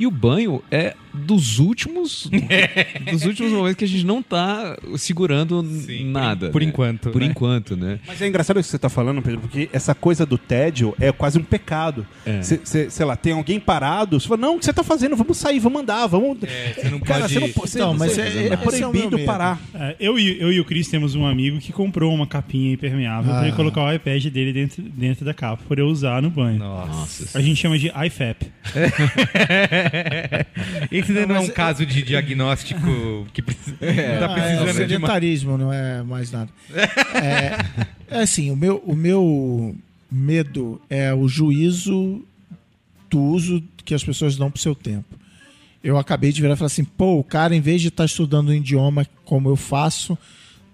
E o banho é dos últimos dos últimos momentos que a gente não tá segurando nada. por né? enquanto, Por né? enquanto, né? Mas é engraçado isso que você está falando, Pedro, porque essa coisa do tédio é quase um pecado. É. Cê- cê- sei lá, tem alguém parado, você fala, não, o que você está fazendo? Vamos sair, vamos andar, vamos. É, você não Cara, pode- você não pode. Então, mas é- é, é proibido medo. parar. É, eu, e, eu e o Cris temos um amigo que comprou uma capinha impermeável Ah. pra ele colocar o iPad dele dentro, dentro da capa para eu usar no banho. Nossa. A gente chama de IFAP. Esse não, é um caso de diagnóstico que precisa, não tá Ah, é, precisando o de uma... sedentarismo, não é mais nada. É, é assim, o meu, o meu medo é o juízo do uso que as pessoas dão pro seu tempo. Eu acabei de virar e falar assim, pô, o cara, em vez de estar estudando um idioma como eu faço,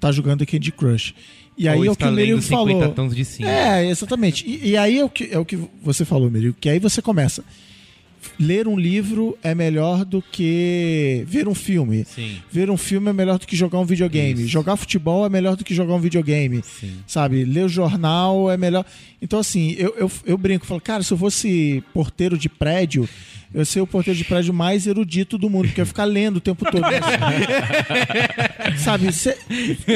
tá jogando Candy Crush. E aí é o que o 50 falou. tons de cinza. É, exatamente. E, e aí é o, que, é o que você falou, Meryl, que aí você começa. Ler um livro é melhor do que ver um filme. Sim. Ver um filme é melhor do que jogar um videogame. Isso. Jogar futebol é melhor do que jogar um videogame. Sim. Sabe? Ler o jornal é melhor. Então, assim, eu, eu, eu brinco, falo, cara, se eu fosse porteiro de prédio, eu ia ser o porteiro de prédio mais erudito do mundo, porque eu ia ficar lendo o tempo todo. Sabe? cê-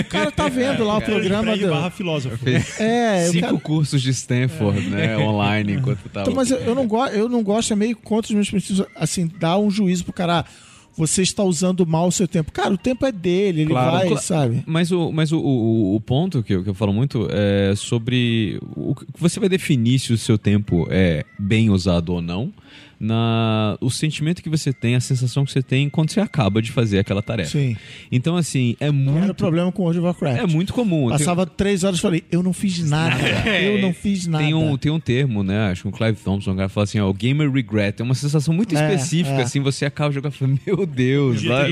o cara tá vendo lá o programa. Do- barra filósofo. É, Cinco quero- cursos de Stanford, né? Online, enquanto tava. Então, mas eu, eu não gosto, eu não gosto, é meio contra os meus princípios, assim, dar um juízo pro cara. ah, Você está usando mal o seu tempo. Cara, o tempo é dele, ele Claro. vai, sabe? Mas, o, mas o, o, o ponto que eu, que eu falo muito é sobre o que você vai definir se o seu tempo é bem usado ou não. Na, o sentimento que você tem, a sensação que você tem quando você acaba de fazer aquela tarefa. Sim. Então, assim, é Era o muito, problema com World of Warcraft. é muito comum. Passava três horas e falei, eu não fiz nada. eu não fiz nada. Tem um, tem um termo, né? Acho que o Clive Thompson, o cara fala assim, ó, o gamer regret. É uma sensação muito É, específica, é. assim, você acaba jogando e fala, meu Deus, lá,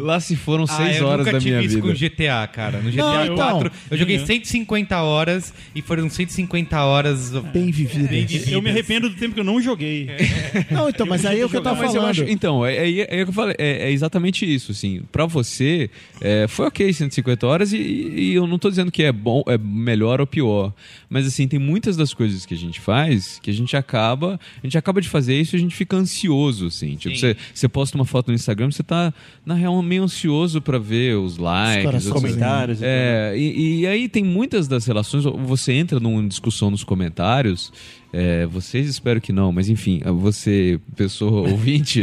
lá se foram Ah, seis eu horas nunca da minha tive isso vida. com GTA, cara. No GTA Não, então. 4, eu joguei Uhum. 150 horas e foram 150 horas Bem vivido. bem vividas. Eu me arrependo do tempo que eu não joguei. Não, então, mas aí é o que eu tava Mas eu falando. acho, então, é, é, é, o que eu falei, é, é exatamente isso, assim. Pra você, é, foi ok 150 horas e, e eu não tô dizendo que é bom, é melhor ou pior. Mas assim, tem muitas das coisas que a gente faz que a gente acaba, a gente acaba de fazer isso e a gente fica ansioso, assim. Tipo, você, você posta uma foto no Instagram, você tá, na real, meio ansioso pra ver os likes, os Comentários. é, e, e aí tem muitas das relações, você entra numa discussão nos comentários, é, vocês espero que não, mas enfim, você, pessoa ouvinte,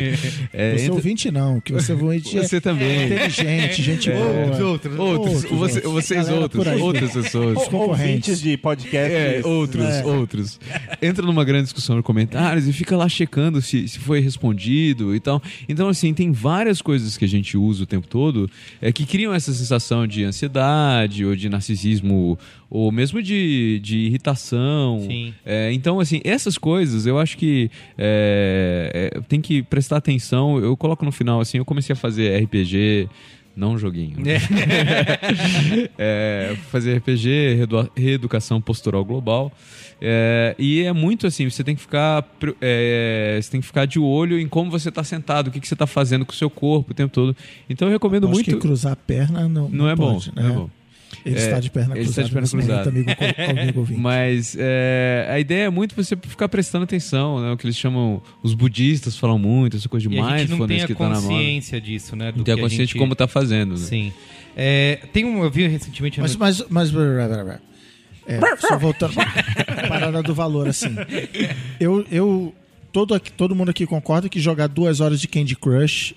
é, Você entra- ouvinte não, que você ouvinte é você também. inteligente, gente boa. Os outros. Outros, Outros, você- gente. vocês Galera outros, outras pessoas. Os concorrentes. Ouvintes de podcast. É, outros, É. outros. Entra numa grande discussão nos comentários e fica lá checando se, se foi respondido e tal. Então, assim, tem várias coisas que a gente usa o tempo todo é, que criam essa sensação de ansiedade ou de narcisismo ou mesmo de, de irritação. Sim. É, então, assim, essas coisas eu acho que é, é, tem que prestar atenção. Eu coloco no final, assim, eu comecei a fazer RPG, não joguinho. É, fazer RPG, reedu- reeducação postural global. É, e é muito assim, você tem que ficar é, você tem que ficar de olho em como você está sentado, o que, que você está fazendo com o seu corpo o tempo todo. Então eu recomendo Acho muito. que cruzar a perna não, Não é bom, pode, não né? é bom. Ele É, está de perna ele cruzada. está de perna cruzada. Amigo, amigo. Mas é, a ideia é muito você ficar prestando atenção, né? O que eles chamam, os budistas falam muito, essa coisa de E a gente não tem mindfulness a que tá na moda. consciência disso, né? do Não tem a que consciência gente- de como tá fazendo, né? Sim. É, tem um, eu vi recentemente... Mas, mas, mas, é, só voltando a parada do valor, assim. Eu, eu todo, aqui- todo mundo aqui concorda que jogar duas horas de Candy Crush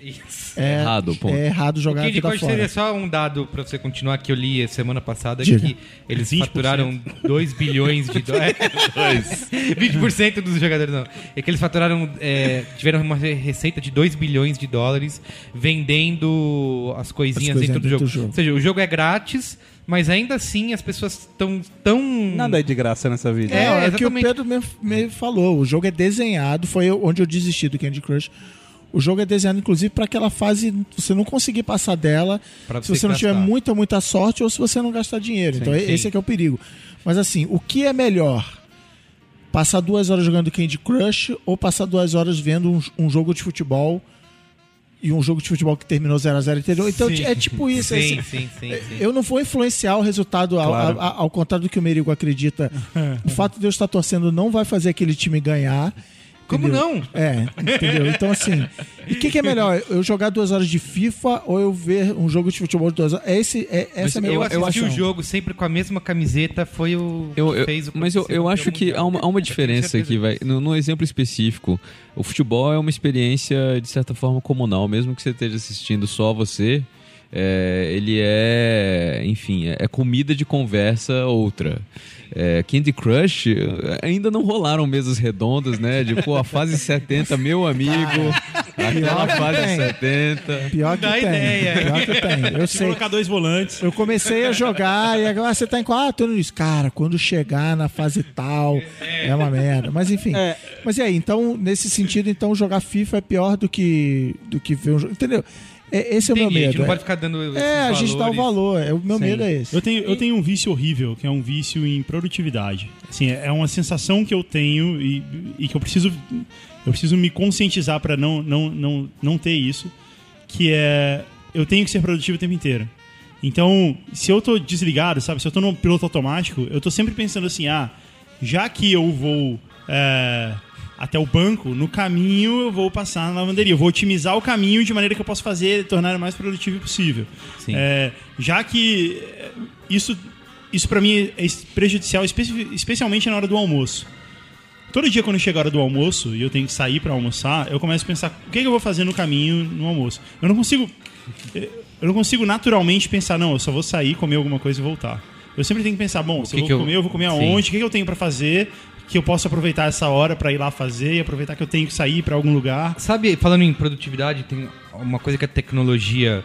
é Errado, ponto. É errado jogar Candy Crush fora. seria só um dado pra você continuar que eu li semana passada Diga. que eles 20%. faturaram 2 bilhões de dólares. 20% dos jogadores não. É que eles faturaram, é, tiveram uma re- receita de 2 bilhões de dólares vendendo as coisinhas As coisinhas dentro do dentro jogo. do jogo. Ou seja, o jogo é grátis, mas ainda assim as pessoas estão tão. Nada é de graça nessa vida. É, É, é, o que o. Pedro me, me falou. O jogo é desenhado, foi onde eu desisti do Candy Crush. O jogo é desenhado, inclusive, para aquela fase você não conseguir passar dela Pra se você você não tiver gastar. muita, muita sorte ou se você não gastar dinheiro. então, sim. esse é que é o perigo. Mas assim, o que é melhor? Passar duas horas jogando Candy Crush ou passar duas horas vendo um, um jogo de futebol e um jogo de futebol que terminou 0x0, entendeu? Então Sim. é tipo isso. Sim, assim, sim, sim, sim. eu não vou influenciar o resultado ao, Claro. ao- ao contrário do que o Merigo acredita. o fato de eu estar torcendo não vai fazer aquele time ganhar. Como não? É, entendeu? Então, assim. E o que, que é melhor? Eu jogar duas horas de FIFA ou eu ver um jogo de futebol de duas horas? É esse, é, essa é a minha Eu assisti o jogo sempre com a mesma camiseta, foi o que Eu, eu- fez o mas eu, eu acho que há uma, há uma diferença aqui, vai. No, no exemplo específico, o futebol é uma experiência de certa forma comunal, mesmo que você esteja assistindo só você. É, ele é, enfim, é, é comida de conversa outra. É, Candy Crush ainda não rolaram mesas redondas, né? De pô, a fase 70, meu amigo, aquela que fase tem. 70. Pior que Dá tem. ideia. Pior que tem. Eu sei. Colocar dois volantes. Eu comecei a jogar e agora você tá em qual? Ah, tô nisso. Cara, quando chegar na fase tal, é uma merda. Mas enfim. Mas e aí, então, nesse sentido, então jogar FIFA é pior do que, do que ver um jogo. Entendeu? É, esse é o meu Entendi, a gente medo. não é- pode ficar dando É, a gente dá o valores. valor. É, o meu medo é esse. Eu tenho, eu tenho um vício horrível, que é um vício em produtividade. Assim, é uma sensação que eu tenho e, e que eu preciso, eu preciso me conscientizar para não, não, não, não ter isso, que é eu tenho que ser produtivo o tempo inteiro. Então, se eu tô desligado, sabe, se eu tô no piloto automático, eu tô sempre pensando assim, ah, já que eu vou é, até o banco, no caminho eu vou passar na lavanderia, eu vou otimizar o caminho de maneira que eu possa fazer, tornar o mais produtivo possível. É, já que é, isso, isso para mim é prejudicial, espe- especialmente na hora do almoço. Todo dia quando chega a hora do almoço e eu tenho que sair para almoçar, eu começo a pensar o que, que eu vou fazer no caminho no almoço. Eu não consigo eu não consigo naturalmente pensar, não, eu só vou sair, comer alguma coisa e voltar. Eu sempre tenho que pensar, bom, se que eu vou que eu- comer, eu vou comer Sim. aonde, o que, que eu tenho para fazer, que eu posso aproveitar essa hora para ir lá fazer e aproveitar que eu tenho que sair para algum lugar. Sabe, falando em produtividade, tem uma coisa que a tecnologia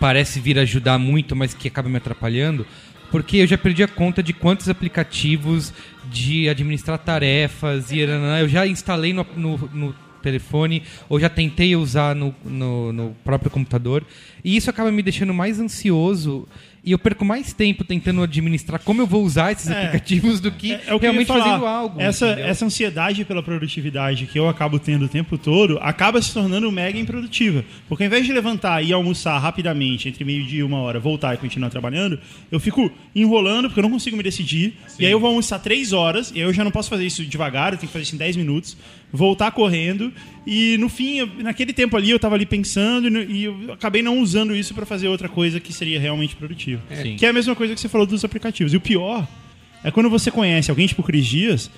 parece vir ajudar muito, mas que acaba me atrapalhando, porque eu já perdi a conta de quantos aplicativos de administrar tarefas e eu já instalei no, no- no telefone ou já tentei usar no, no- no próprio computador e isso acaba me deixando mais ansioso e eu perco mais tempo tentando administrar como eu vou usar esses É. aplicativos do que É, é o que realmente fazendo algo. Essa, entendeu? essa ansiedade pela produtividade que eu acabo tendo o tempo todo acaba se tornando mega improdutiva. Porque ao invés de levantar e almoçar rapidamente, entre meio-dia e uma hora, voltar e continuar trabalhando, eu fico enrolando porque eu não consigo me decidir. E aí eu vou almoçar três horas, e aí eu já não posso fazer isso devagar, eu tenho que fazer isso em dez minutos, voltar correndo. E no fim, eu- naquele tempo ali, eu tava ali pensando e eu acabei não usando isso para fazer outra coisa que seria realmente produtiva. Sim. Que é a mesma coisa que você falou dos aplicativos. E o pior é quando você conhece alguém, tipo o Cris Dias,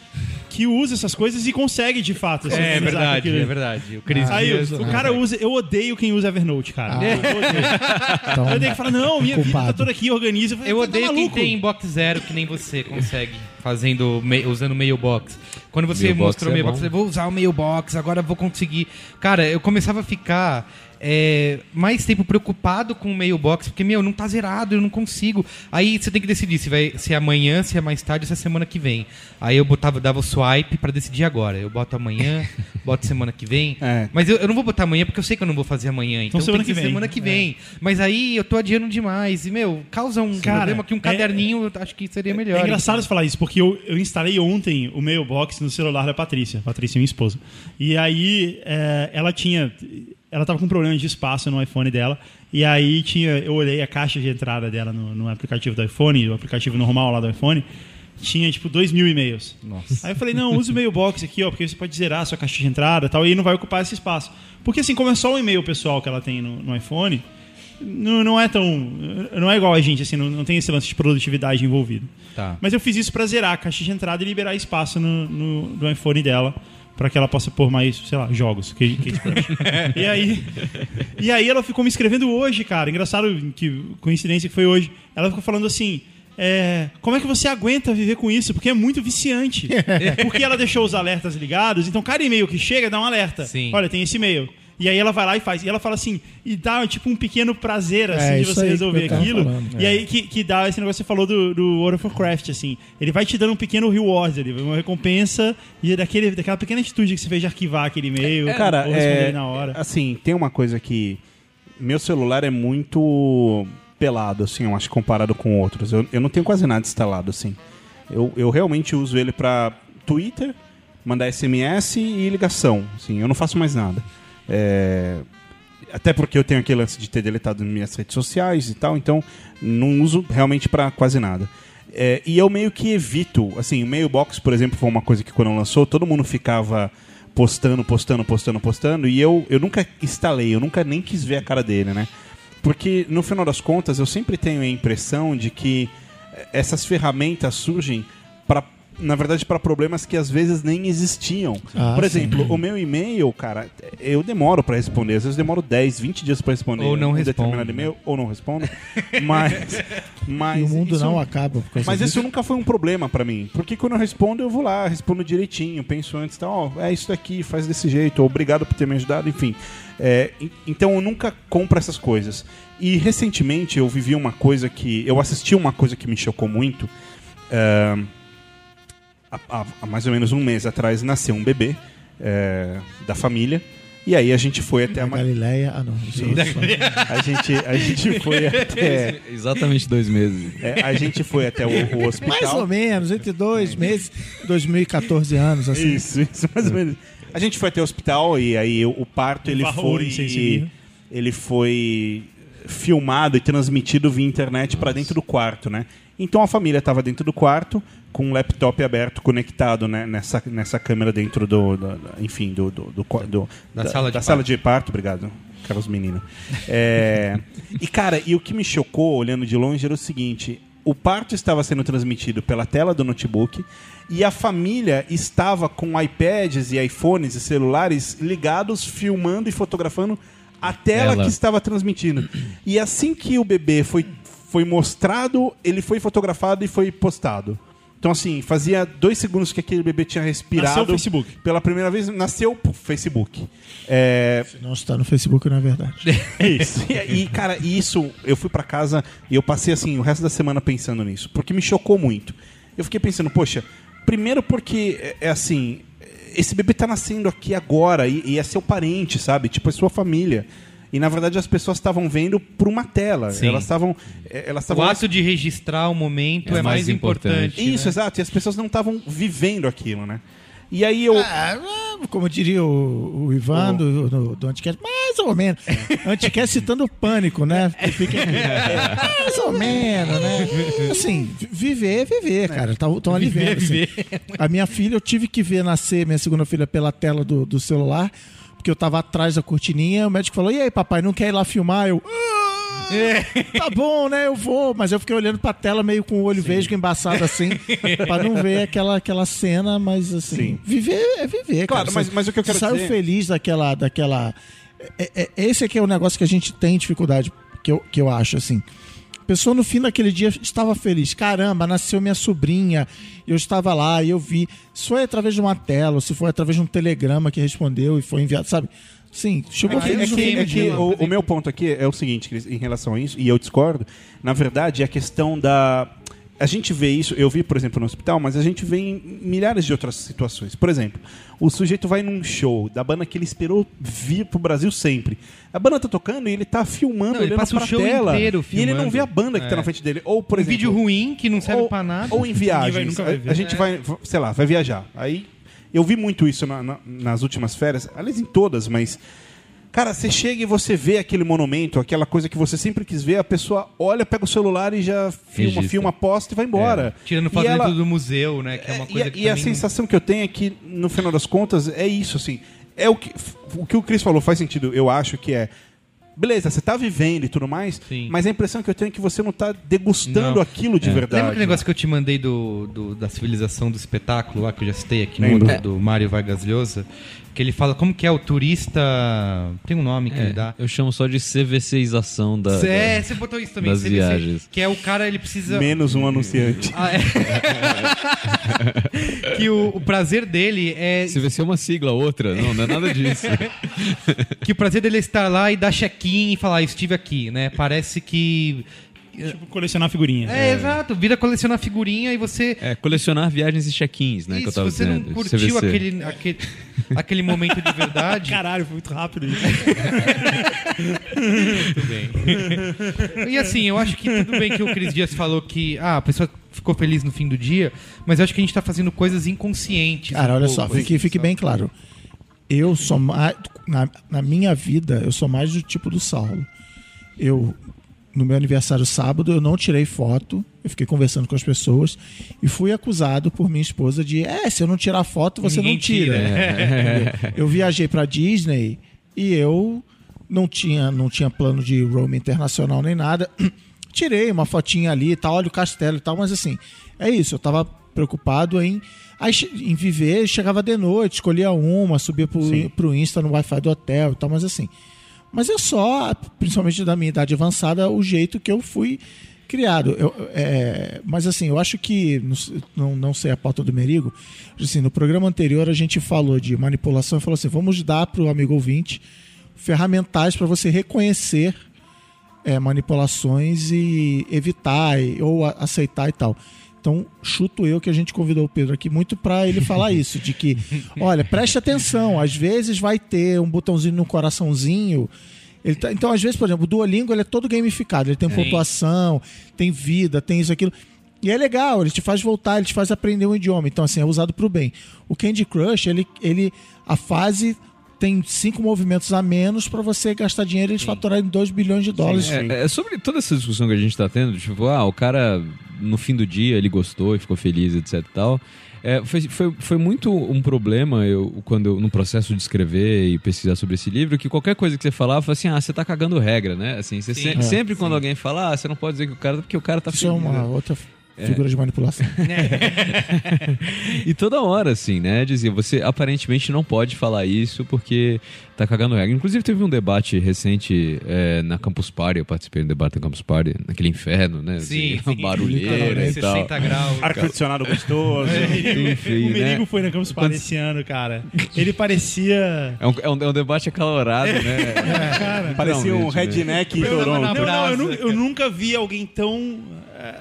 que usa essas coisas e consegue de fato. se É com verdade, aquilo. é verdade. O Cris Aí Dias- o cara usa. Eu odeio quem usa Evernote, cara. Eu odeio. Então, Eu tenho que falar, não, minha vida tá Culpado. toda aqui, organiza. Eu Tá odeio quem maluco? tem inbox zero que nem você consegue, fazendo me- usando mailbox. Quando você Mailbox mostrou o é mailbox, eu vou usar o mailbox, agora eu vou conseguir. Cara, eu começava a ficar é, mais tempo preocupado com o mailbox, porque, meu, não tá zerado, eu não consigo. Aí você tem que decidir se, vai, se é amanhã, se é mais tarde, se é semana que vem. Aí eu botava, dava o swipe pra decidir agora. Eu boto amanhã, boto semana que vem. É. Mas eu, eu não vou botar amanhã porque eu sei que eu não vou fazer amanhã. Então, semana tem que vem. semana que vem. Mas aí eu tô adiando demais. E, meu, causa um Cara, problema que um é- caderninho eu acho que seria melhor. É engraçado você falar isso, porque eu, eu instalei ontem o mailbox no celular da Patrícia. Patrícia é minha esposa. E aí é, ela tinha. Ela tava com problema de espaço no iPhone dela. E aí tinha. Eu olhei a caixa de entrada dela no, no aplicativo do iPhone, o aplicativo normal lá do iPhone. Tinha tipo 2 mil e-mails. Aí eu falei, não, usa o mailbox aqui, ó, porque você pode zerar a sua caixa de entrada e tal, e não vai ocupar esse espaço. Porque assim, como é só o e-mail pessoal que ela tem no, no iPhone, não, não é tão. Não é igual a gente, assim, não, não tem esse lance de produtividade envolvido. Tá. Mas eu fiz isso pra zerar a caixa de entrada e liberar espaço no, no, no iPhone dela. Pra que ela possa pôr mais, sei lá, jogos. Que, que e, aí, e aí ela ficou me escrevendo hoje, cara. Engraçado, que coincidência que foi hoje. Ela ficou falando assim. é, como é que você aguenta viver com isso? Porque é muito viciante. Porque ela deixou os alertas ligados, então cada e-mail que chega dá um alerta. Sim. Olha, tem esse e-mail. E aí ela vai lá e faz. E ela fala assim, e dá tipo um pequeno prazer assim, É, de você resolver aquilo. falando. E aí que, que dá esse negócio que você falou do, do World of Warcraft, assim. Ele vai te dando um pequeno reward ali, uma recompensa e daquele, daquela pequena atitude que você fez de arquivar aquele e-mail, Cara, ou responder é, na hora. assim, tem uma coisa que meu celular é muito pelado, assim, eu acho, comparado com outros. Eu, eu não tenho quase nada instalado, assim. Eu, eu realmente uso ele pra Twitter, mandar SMS e ligação, assim, eu não faço mais nada. É, até porque eu tenho aquele lance de ter deletado minhas redes sociais e tal, então não uso realmente pra quase nada. É, e eu meio que evito, assim, o Mailbox, por exemplo, foi uma coisa que quando lançou, todo mundo ficava postando, postando, postando, postando, e eu, eu nunca instalei, eu nunca nem quis ver a cara dele, né? Porque, no final das contas, eu sempre tenho a impressão de que essas ferramentas surgem para na verdade, para problemas que às vezes nem existiam. Ah, Por sim. exemplo, o meu e-mail, cara, eu demoro para responder. Às vezes eu demoro 10, 20 dias para responder Ou não um responde, determinado e-mail, ou não respondo. mas, mas E o mundo isso- não acaba mas isso nunca foi um problema pra mim. Porque quando eu respondo, eu vou lá, respondo direitinho, penso antes, tá, ó, é isso daqui, faz desse jeito, obrigado por ter me ajudado, enfim. É, en- então eu nunca compro essas coisas. E recentemente eu vivi uma coisa que. Eu assisti uma coisa que me chocou muito. É, há, há- mais ou menos um mês atrás nasceu um bebê é, da família. E aí a gente foi até Na a. ma- Galileia. Ah, não. Isso é. A gente, a gente foi até. Exatamente dois meses. é, a gente foi até o, o hospital. Mais ou menos, entre dois meses, 2014 anos, assim. Isso, isso, mais ou menos. A gente foi até o hospital e aí o, parto ele foi ele foi filmado e transmitido via internet para dentro do quarto, né? Então a família estava dentro do quarto com um laptop aberto conectado né, nessa, nessa câmera dentro do, do- do- enfim do, do, do, do- Da sala de da parto. sala de parto, obrigado. Carlos Menino. É, e, cara, e o que me chocou olhando de longe era o seguinte: o parto estava sendo transmitido pela tela do notebook e a família estava com iPads e iPhones e celulares ligados, filmando e fotografando a tela Ela. que estava transmitindo. E assim que o bebê foi, foi mostrado, ele foi fotografado e foi postado. Então, assim, fazia dois segundos que aquele bebê tinha respirado. Nasceu o Facebook. Pela primeira vez, nasceu o Facebook. É, Não está no Facebook, não é verdade. é isso. E, e, cara, isso, eu fui pra casa e eu passei assim o resto da semana pensando nisso, porque me chocou muito. Eu fiquei pensando, poxa, primeiro porque é, é assim, esse bebê tá nascendo aqui agora e, e é seu parente, sabe? Tipo, é sua família. E na verdade as pessoas estavam vendo por uma tela. Sim. Elas estavam é, elas O estavam ato de registrar o momento É é, mais mais importante. importante. Isso, né? exato. E as pessoas não estavam vivendo aquilo, né? E aí eu Ah, como diria o, o Ivan do, do, do Anticast, mais ou menos. Anticast citando o pânico, né? Que Fica, mais ou menos, né? Assim, vi- viver é viver, cara. Estão ali vendo. assim. A minha filha, eu tive que ver nascer minha segunda filha pela tela do, do celular, porque eu tava atrás da cortininha. O médico falou: E aí, papai, não quer ir lá filmar? Eu. "Ah, Tá bom, né? Eu vou, mas eu fiquei olhando pra tela meio com o olho vesgo embaçado assim, pra não ver aquela, aquela cena, mas assim, Sim. viver é viver, Claro, cara. mas- mas o que eu quero saiu dizer- feliz daquela. daquela é- é- esse aqui é o negócio que a gente tem dificuldade, que eu, que eu acho, assim. A pessoa no fim daquele dia estava feliz. Caramba, nasceu minha sobrinha. Eu estava lá e eu vi. Se foi através de uma tela, ou se foi através de um telegrama que respondeu e foi enviado, sabe? Sim, chegou É que, é que- é que o, o meu ponto aqui é o seguinte, Cris, em relação a isso, e eu discordo, na verdade, é a questão da. A gente vê isso, eu vi, por exemplo, no hospital, mas a gente vê em milhares de outras situações. Por exemplo, o sujeito vai num show da banda que ele esperou vir pro Brasil sempre. A banda tá tocando e ele tá filmando, Não, ele olhando passa o pra show tela. inteiro e ele não filmando. vê a banda que tá É. na frente dele. Ou, por um exemplo, vídeo ruim que não serve ou, pra nada. Ou em viagens. vai- vai a gente É. vai, sei lá, vai viajar. Aí eu vi muito isso na- na- nas últimas férias, aliás, em todas, mas. Cara, você chega e você vê aquele monumento, aquela coisa que você sempre quis ver, a pessoa olha, pega o celular e já filma, Registra. filma, posta e vai embora. Tirando E foto ela- do museu, né? Que é uma é, coisa e a, que e a também não- sensação que eu tenho é que, no final das contas, é isso, assim. É o que, o que o Chris falou faz sentido, eu acho que é. Beleza, você tá vivendo e tudo mais, Sim. mas a impressão que eu tenho é que você não tá degustando Não. aquilo de verdade. Lembra aquele negócio que eu te mandei do, do- da civilização do espetáculo lá, que eu já citei aqui do, do Mário Vargas Llosa? Que ele fala como que é o turista. Tem um nome que ele dá. É, eu chamo só de CVCização da. é, da- você botou isso também. das CVC, viagens. Que é o cara, ele precisa. Menos um anunciante. Ah, é. que o, o prazer dele é. CVC é uma sigla, outra. Não, não é nada disso. Que o prazer dele é estar lá e dar check-in e falar, "Ah, estive aqui, né? Parece que. Tipo, colecionar figurinha. É, exato. Vira colecionar figurinha e você. É, colecionar viagens e check-ins, né? que eu Isso, tava você dizendo. não curtiu CVC. aquele, aquele, aquele momento de verdade. Caralho, foi muito rápido isso. Muito bem. e assim, eu acho que tudo bem que o Cris Dias falou que ah, a pessoa ficou feliz no fim do dia, mas eu acho que a gente tá fazendo coisas inconscientes. Cara, um olha pouco, só, fique, assim, fique bem claro. Eu sou mais. Na, na minha vida, eu sou mais do tipo do Saulo. Eu, no meu aniversário sábado, eu não tirei foto, eu fiquei conversando com as pessoas e fui acusado por minha esposa de: é, se eu não tirar foto, você Ninguém não tira. tira. Eu viajei pra Disney e eu não tinha, não tinha plano de roaming internacional nem nada. Tirei uma fotinha ali e tal, olha o castelo e tal, mas assim, é isso, eu tava preocupado em, em viver, chegava de noite, escolhia uma, subia pro, pro Insta no Wi-Fi do hotel e tal, mas assim. Mas é só, principalmente da minha idade avançada, o jeito que eu fui criado. Eu, é, mas assim, eu acho que, não, não, sei a pauta do Merigo, assim, no programa anterior a gente falou de manipulação falou assim, vamos dar para o amigo ouvinte ferramentais para você reconhecer é, manipulações e evitar ou aceitar e tal. Então, chuto eu que a gente convidou o Pedro aqui muito para ele falar isso, de que, olha, preste atenção, às vezes vai ter um botãozinho no coraçãozinho. Tá- então, às vezes, por exemplo, o Duolingo ele é todo gamificado, ele tem pontuação, tem vida, tem isso, aquilo. E é legal, ele te faz voltar, ele te faz aprender um idioma. Então, assim, é usado pro bem. O Candy Crush, ele, ele a fase tem cinco movimentos a menos para você gastar dinheiro e eles faturarem 2 bilhões de dólares. É, é sobre toda essa discussão que a gente tá tendo, tipo, ah, o cara no fim do dia ele gostou e ficou feliz, etc e tal. É, foi, foi, foi muito um problema eu, quando eu, no processo de escrever e pesquisar sobre esse livro, que qualquer coisa que você falava, assim, ah, você tá cagando regra, né? Assim, você se- É, sempre quando alguém fala, ah, você não pode dizer que o cara, porque o cara tá Isso é uma outra figura de manipulação. E toda hora, assim, né? Dizia, você aparentemente não pode falar isso porque tá cagando regra. Inclusive, teve um debate recente é, na Campus Party, eu participei do debate da Campus Party, naquele inferno, né? Sim, assim, sim. barulheira e tal. 60 graus. Ar-condicionado gostoso. Enfim, o Merigo né? foi na Campus Party esse ano, cara. Ele parecia... É um, é, um, é um debate acalorado, né? Parecia um né? redneck em Toronto. na- Não, não, eu, eu nunca vi alguém tão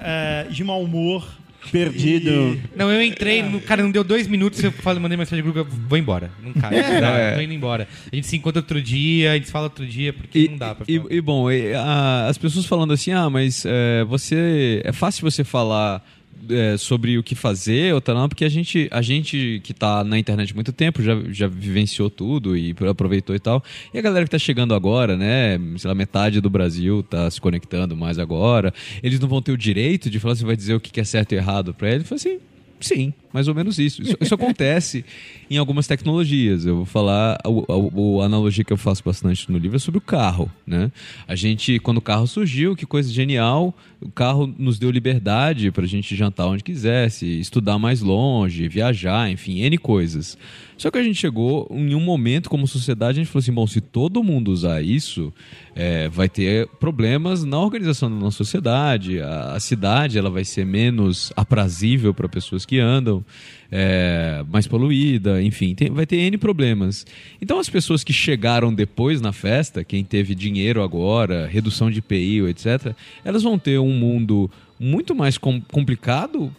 é, é, de mau humor. Perdido. Não, eu entrei, no, cara, não deu dois minutos, eu falei, mandei mensagem no grupo, eu vou embora. Não cai, não dá, É. tô indo embora. A gente se encontra outro dia, a gente fala outro dia, porque não dá pra e, falar. e, bom, e, a- as pessoas falando assim, ah, mas é, você é fácil você falar é, sobre o que fazer ou tal, não, porque a gente, a gente que tá na internet muito tempo já, já vivenciou tudo e aproveitou e tal. E a galera que tá chegando agora, né, sei lá, metade do Brasil tá se conectando mais agora, eles não vão ter o direito de falar, você vai dizer o que é certo e errado pra eles. Eu falei assim, Sim, mais ou menos isso. Isso, isso acontece em algumas tecnologias. Eu vou falar, a, a- analogia que eu faço bastante no livro é sobre o carro, né? A gente, quando o carro surgiu, que coisa genial, o carro nos deu liberdade para a gente jantar onde quisesse, estudar mais longe, viajar, enfim, N coisas. Só que a gente chegou em um momento como sociedade, a gente falou assim, bom, se todo mundo usar isso, é, vai ter problemas na organização da nossa sociedade, a, a cidade ela vai ser menos aprazível para pessoas que andam. É, mais poluída, enfim, tem- vai ter N problemas. Então as pessoas que chegaram depois na festa, quem teve dinheiro agora, redução de IPI, etc., elas vão ter um mundo muito mais com- complicado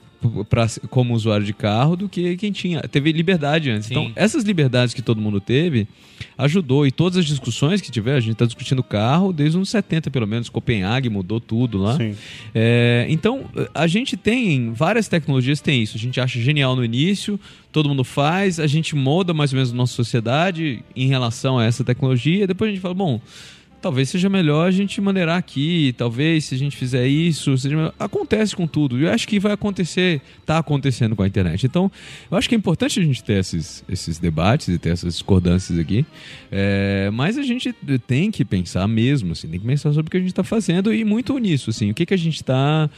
pra, como usuário de carro do que quem tinha. Teve liberdade antes. Sim. Então, essas liberdades que todo mundo teve ajudou. E todas as discussões que tiver, a gente está discutindo carro desde os anos 70, pelo menos. Copenhague mudou tudo lá. É, então, a gente tem várias tecnologias, tem isso. A gente acha genial no início, todo mundo faz, a gente molda mais ou menos a nossa sociedade em relação a essa tecnologia, e depois a gente fala, bom. Talvez seja melhor a gente maneirar aqui, talvez se a gente fizer isso, seja melhor. acontece com tudo. Eu acho que vai acontecer, está acontecendo com a internet. Então, eu acho que é importante a gente ter esses, esses debates e ter essas discordâncias aqui. É, mas a gente tem que pensar mesmo, assim, tem que pensar sobre o que a gente está fazendo e muito nisso, assim, o que, que a gente está.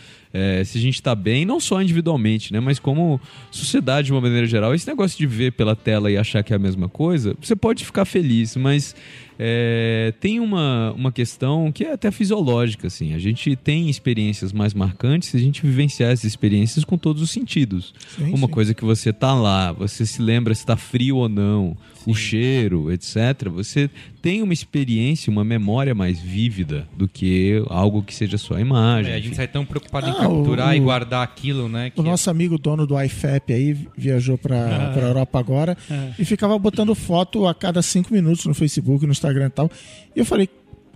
Se a gente está bem, não só individualmente, né, mas como sociedade de uma maneira geral. Esse negócio de ver pela tela e achar que é a mesma coisa, você pode ficar feliz, mas é, tem uma, uma questão que é até fisiológica, assim. A gente tem experiências mais marcantes se a gente vivenciar essas experiências com todos os sentidos. Sim, uma sim. coisa que você tá lá, você se lembra se está frio ou não, o cheiro, etc. Você tem uma experiência, uma memória mais vívida do que algo que seja só a imagem. É, a gente sai tão preocupado em Ah, capturar o- e guardar aquilo, né? que O nosso amigo dono do iFap aí viajou para a Europa agora e ficava botando foto a cada cinco minutos no Facebook, no Instagram e tal. E eu falei,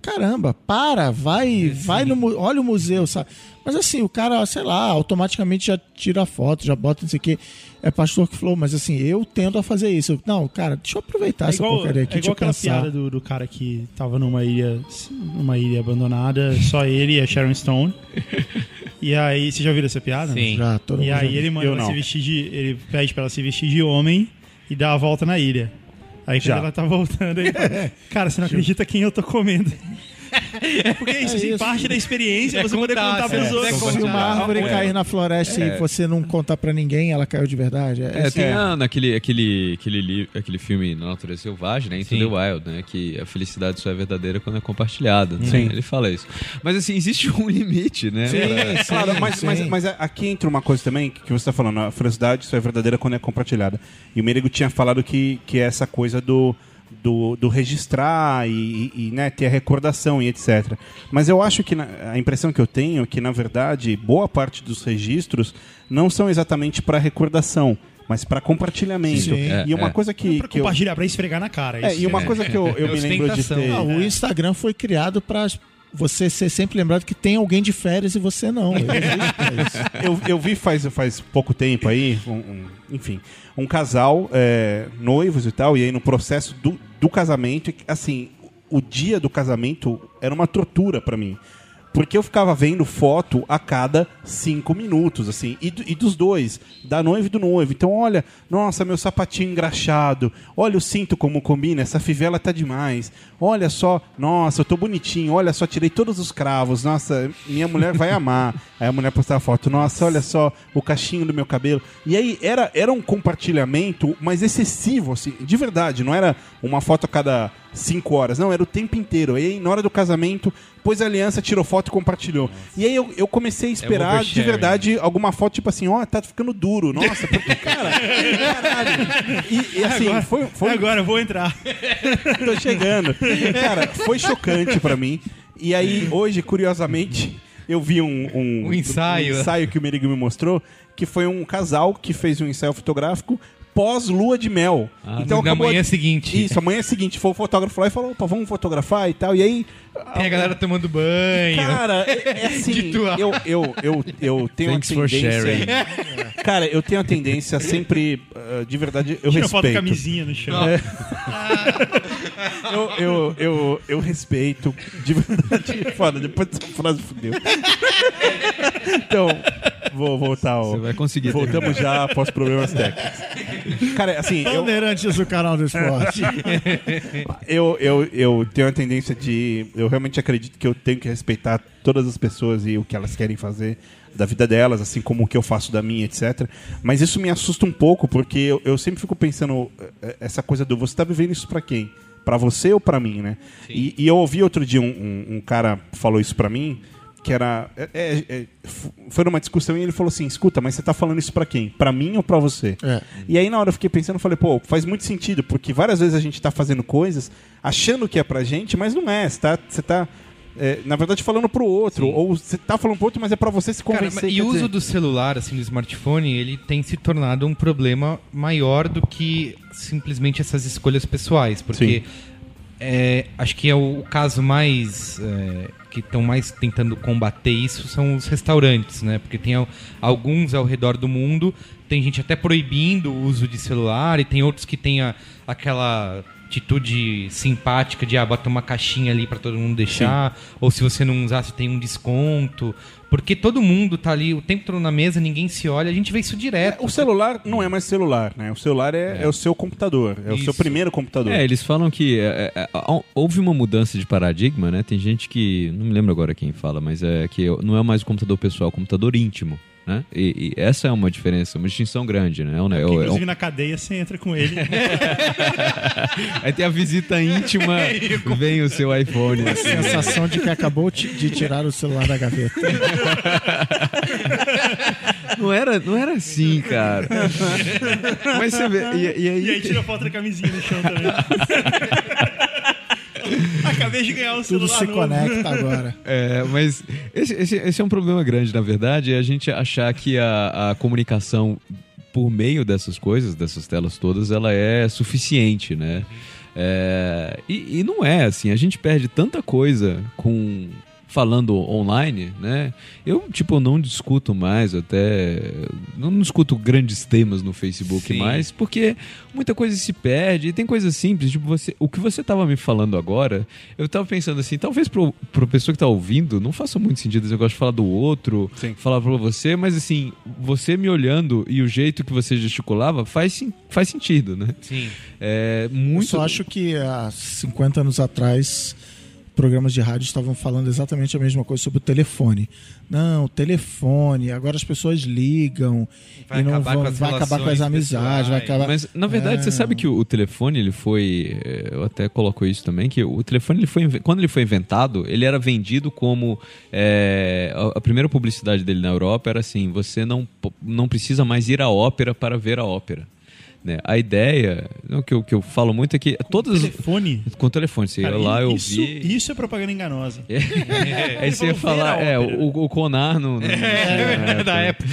caramba, para, vai, vai no, olha o museu, sabe? Mas assim, o cara, sei lá, automaticamente já tira a foto, já bota não sei o quê. É pastor que falou, mas assim, eu tendo a fazer isso. Eu, não, cara, deixa eu aproveitar É essa igual, porcaria aqui, é igual aquela pensar. piada do, do cara que tava numa ilha, numa ilha abandonada, só ele e a Sharon Stone. E aí, vocês já ouviram essa piada? Sim. Já, todo E mundo aí já- ele manda ela se vestir de. Ele pede pra ela se vestir de homem e dá a volta na ilha. Aí quando Já. ela tá voltando, ele fala, Cara, você não acredita quem eu tô comendo. Porque é isso, É assim, isso. parte da experiência É você poder contar, contar pros é, outros. é Se uma árvore É. cair na floresta e você não contar pra ninguém, ela caiu de verdade. É, É, tem É. a- naquele aquele, aquele, aquele filme Na Natureza Selvagem, né? Into Sim. the Wild, né? Que a felicidade só é verdadeira quando é compartilhada. né? Sim. Ele fala isso. Mas assim, existe um limite, né? Pra- Claro, mas, sim. mas, mas aqui entra uma coisa também que você está falando, a felicidade só é verdadeira quando é compartilhada. E o Merigo tinha falado que, que é essa coisa do, do, do registrar e, e, e, né, ter a recordação e etc. Mas eu acho que na- a impressão que eu tenho é que, na verdade, boa parte dos registros não são exatamente para recordação, mas para compartilhamento. Sim. E É, uma é. coisa que, Pra que eu, compartilhar, pra esfregar na cara. é, isso. e uma coisa que eu, eu É me lembro de ter. Ah, o Instagram foi criado pra você ser sempre lembrado que tem alguém de férias e você não. Isso. eu, eu vi faz, faz pouco tempo aí, um- um- enfim, um casal, é, noivos e tal, e aí no processo do, do casamento, assim, o dia do casamento era uma tortura pra mim. Porque eu ficava vendo foto a cada cinco minutos, assim, e, e dos dois, da noiva e do noivo. Então, olha, nossa, meu sapatinho engraxado, olha o cinto como combina, essa fivela tá demais. Olha só, nossa, eu tô bonitinho, olha só, tirei todos os cravos, nossa, minha mulher vai amar. Aí a mulher postava foto, nossa, olha só o cachinho do meu cabelo. E aí era, era um compartilhamento, mas excessivo, assim, de verdade, não era uma foto a cada cinco horas, não, era o tempo inteiro. E aí, na hora do casamento, pôs a aliança, tirou foto e compartilhou. E aí eu, eu comecei a esperar, de oversharing. verdade, alguma foto tipo assim, ó, tá ficando duro. Nossa, porque, cara, caralho. E, e assim, Agora- foi, foi Agora eu vou entrar. Tô chegando. Cara, foi chocante pra mim. E aí, hoje, curiosamente, eu vi um, um, Um ensaio. um ensaio que o Merigo me mostrou, que foi um casal que fez um ensaio fotográfico pós-lua de mel. na acabou- manhã seguinte. Isso, amanhã seguinte, foi o fotógrafo lá e falou, opa, vamos fotografar e tal. E aí... Tem a galera tomando banho. Cara, é, é assim, De tua- eu, eu, eu, eu tenho Thanks uma for tendência... sharing. Cara, eu tenho a tendência sempre, ah, de verdade, eu Tira foto respeito. camisinha no chão. Eu, eu, eu, eu respeito, de verdade. Foda, depois dessa frase fudeu. Então, vou voltar ao. Você vai conseguir. Voltamos já após problemas técnicos. Cara, assim, eu, Bandeirantes do canal do esporte. eu, eu, eu tenho a tendência de. Eu realmente acredito que eu tenho que respeitar todas as pessoas e o que elas querem fazer da vida delas, assim como o que eu faço da minha, etc. Mas isso me assusta um pouco, porque eu, eu sempre fico pensando eh, essa coisa do você tá vivendo isso pra quem? Pra você ou pra mim, né? E, e eu ouvi outro dia um, um, um cara falou isso pra mim, que era. é- é- é, foi numa discussão e ele falou assim: escuta, mas você tá falando isso pra quem? Pra mim ou pra você? É. E aí na hora eu fiquei pensando, falei, pô, faz muito sentido, porque várias vezes a gente tá fazendo coisas achando que é pra gente, mas não é. Você tá. Você tá é, na verdade, falando pro outro. Ou você tá falando pro outro, mas é pra você se Cara, convencer. e quer o uso dizer- do celular, assim, do smartphone, ele tem se tornado um problema maior do que simplesmente essas escolhas pessoais. Porque é, acho que é o, o caso mais. Que estão mais tentando combater isso são os restaurantes, né? Porque tem al- alguns ao redor do mundo, tem gente até proibindo o uso de celular, e tem outros que têm a- aquela atitude simpática de ah, bota uma caixinha ali para todo mundo deixar, ou se você não usar, você tem um desconto. Porque todo mundo tá ali o tempo todo na mesa, ninguém se olha, a gente vê isso direto. O celular não é mais celular, né? O celular é, é o seu computador, é o seu Isso. primeiro computador. É, eles falam que é, é, há- houve uma mudança de paradigma, né? Tem gente que. Não me lembro agora quem fala, mas é que não é mais o computador pessoal, é o computador íntimo. Né? E, e essa é uma diferença, uma distinção grande, né? É um- é um- Porque, é um- inclusive na cadeia você entra com ele. Aí tem a visita íntima, vem o seu iPhone. assim. Sensação de que acabou de tirar o celular da gaveta. Não era, não era assim, cara. Mas você vê. E, e aí, e aí tira foto da camisinha no chão também. Acabei de ganhar um Tudo celular se novo. conecta agora. É, mas esse, esse, esse é um problema grande, na verdade, é a gente achar que a, a comunicação por meio dessas coisas, dessas telas todas, ela é suficiente, né? É, e, e não é, assim, a gente perde tanta coisa com falando online, né? Eu, tipo, não discuto mais até... Não discuto grandes temas no Facebook Sim. mais, porque muita coisa se perde e tem coisas simples, tipo, você, o que você tava me falando agora, eu tava pensando assim, talvez pro, pro pessoa que tá ouvindo, não faça muito sentido esse negócio de falar do outro, Sim. falar pra você, mas assim, você me olhando e o jeito que você gesticulava faz, faz sentido, né? Sim. É Eu muito... só acho que há 50 anos atrás, programas de rádio estavam falando exatamente a mesma coisa sobre o telefone. Não, telefone, agora as pessoas ligam Vai e não acabar vão, com as vai acabar com as amizades, vai acabar. Mas na verdade É. você sabe que o, telefone ele foi, eh, eu até coloco isso também que o telefone ele foi quando ele foi inventado ele era vendido como eh, a, primeira publicidade dele na Europa era assim você não não precisa mais ir à ópera para ver a ópera. Né? A ideia, o que eu, que eu falo muito é que todas Telefone. com o telefone, você ia Cara, lá, eu isso, vi. isso é propaganda enganosa. Aí você ia falar, "Ver a é, ópera". o, o Conar não. não É, da época.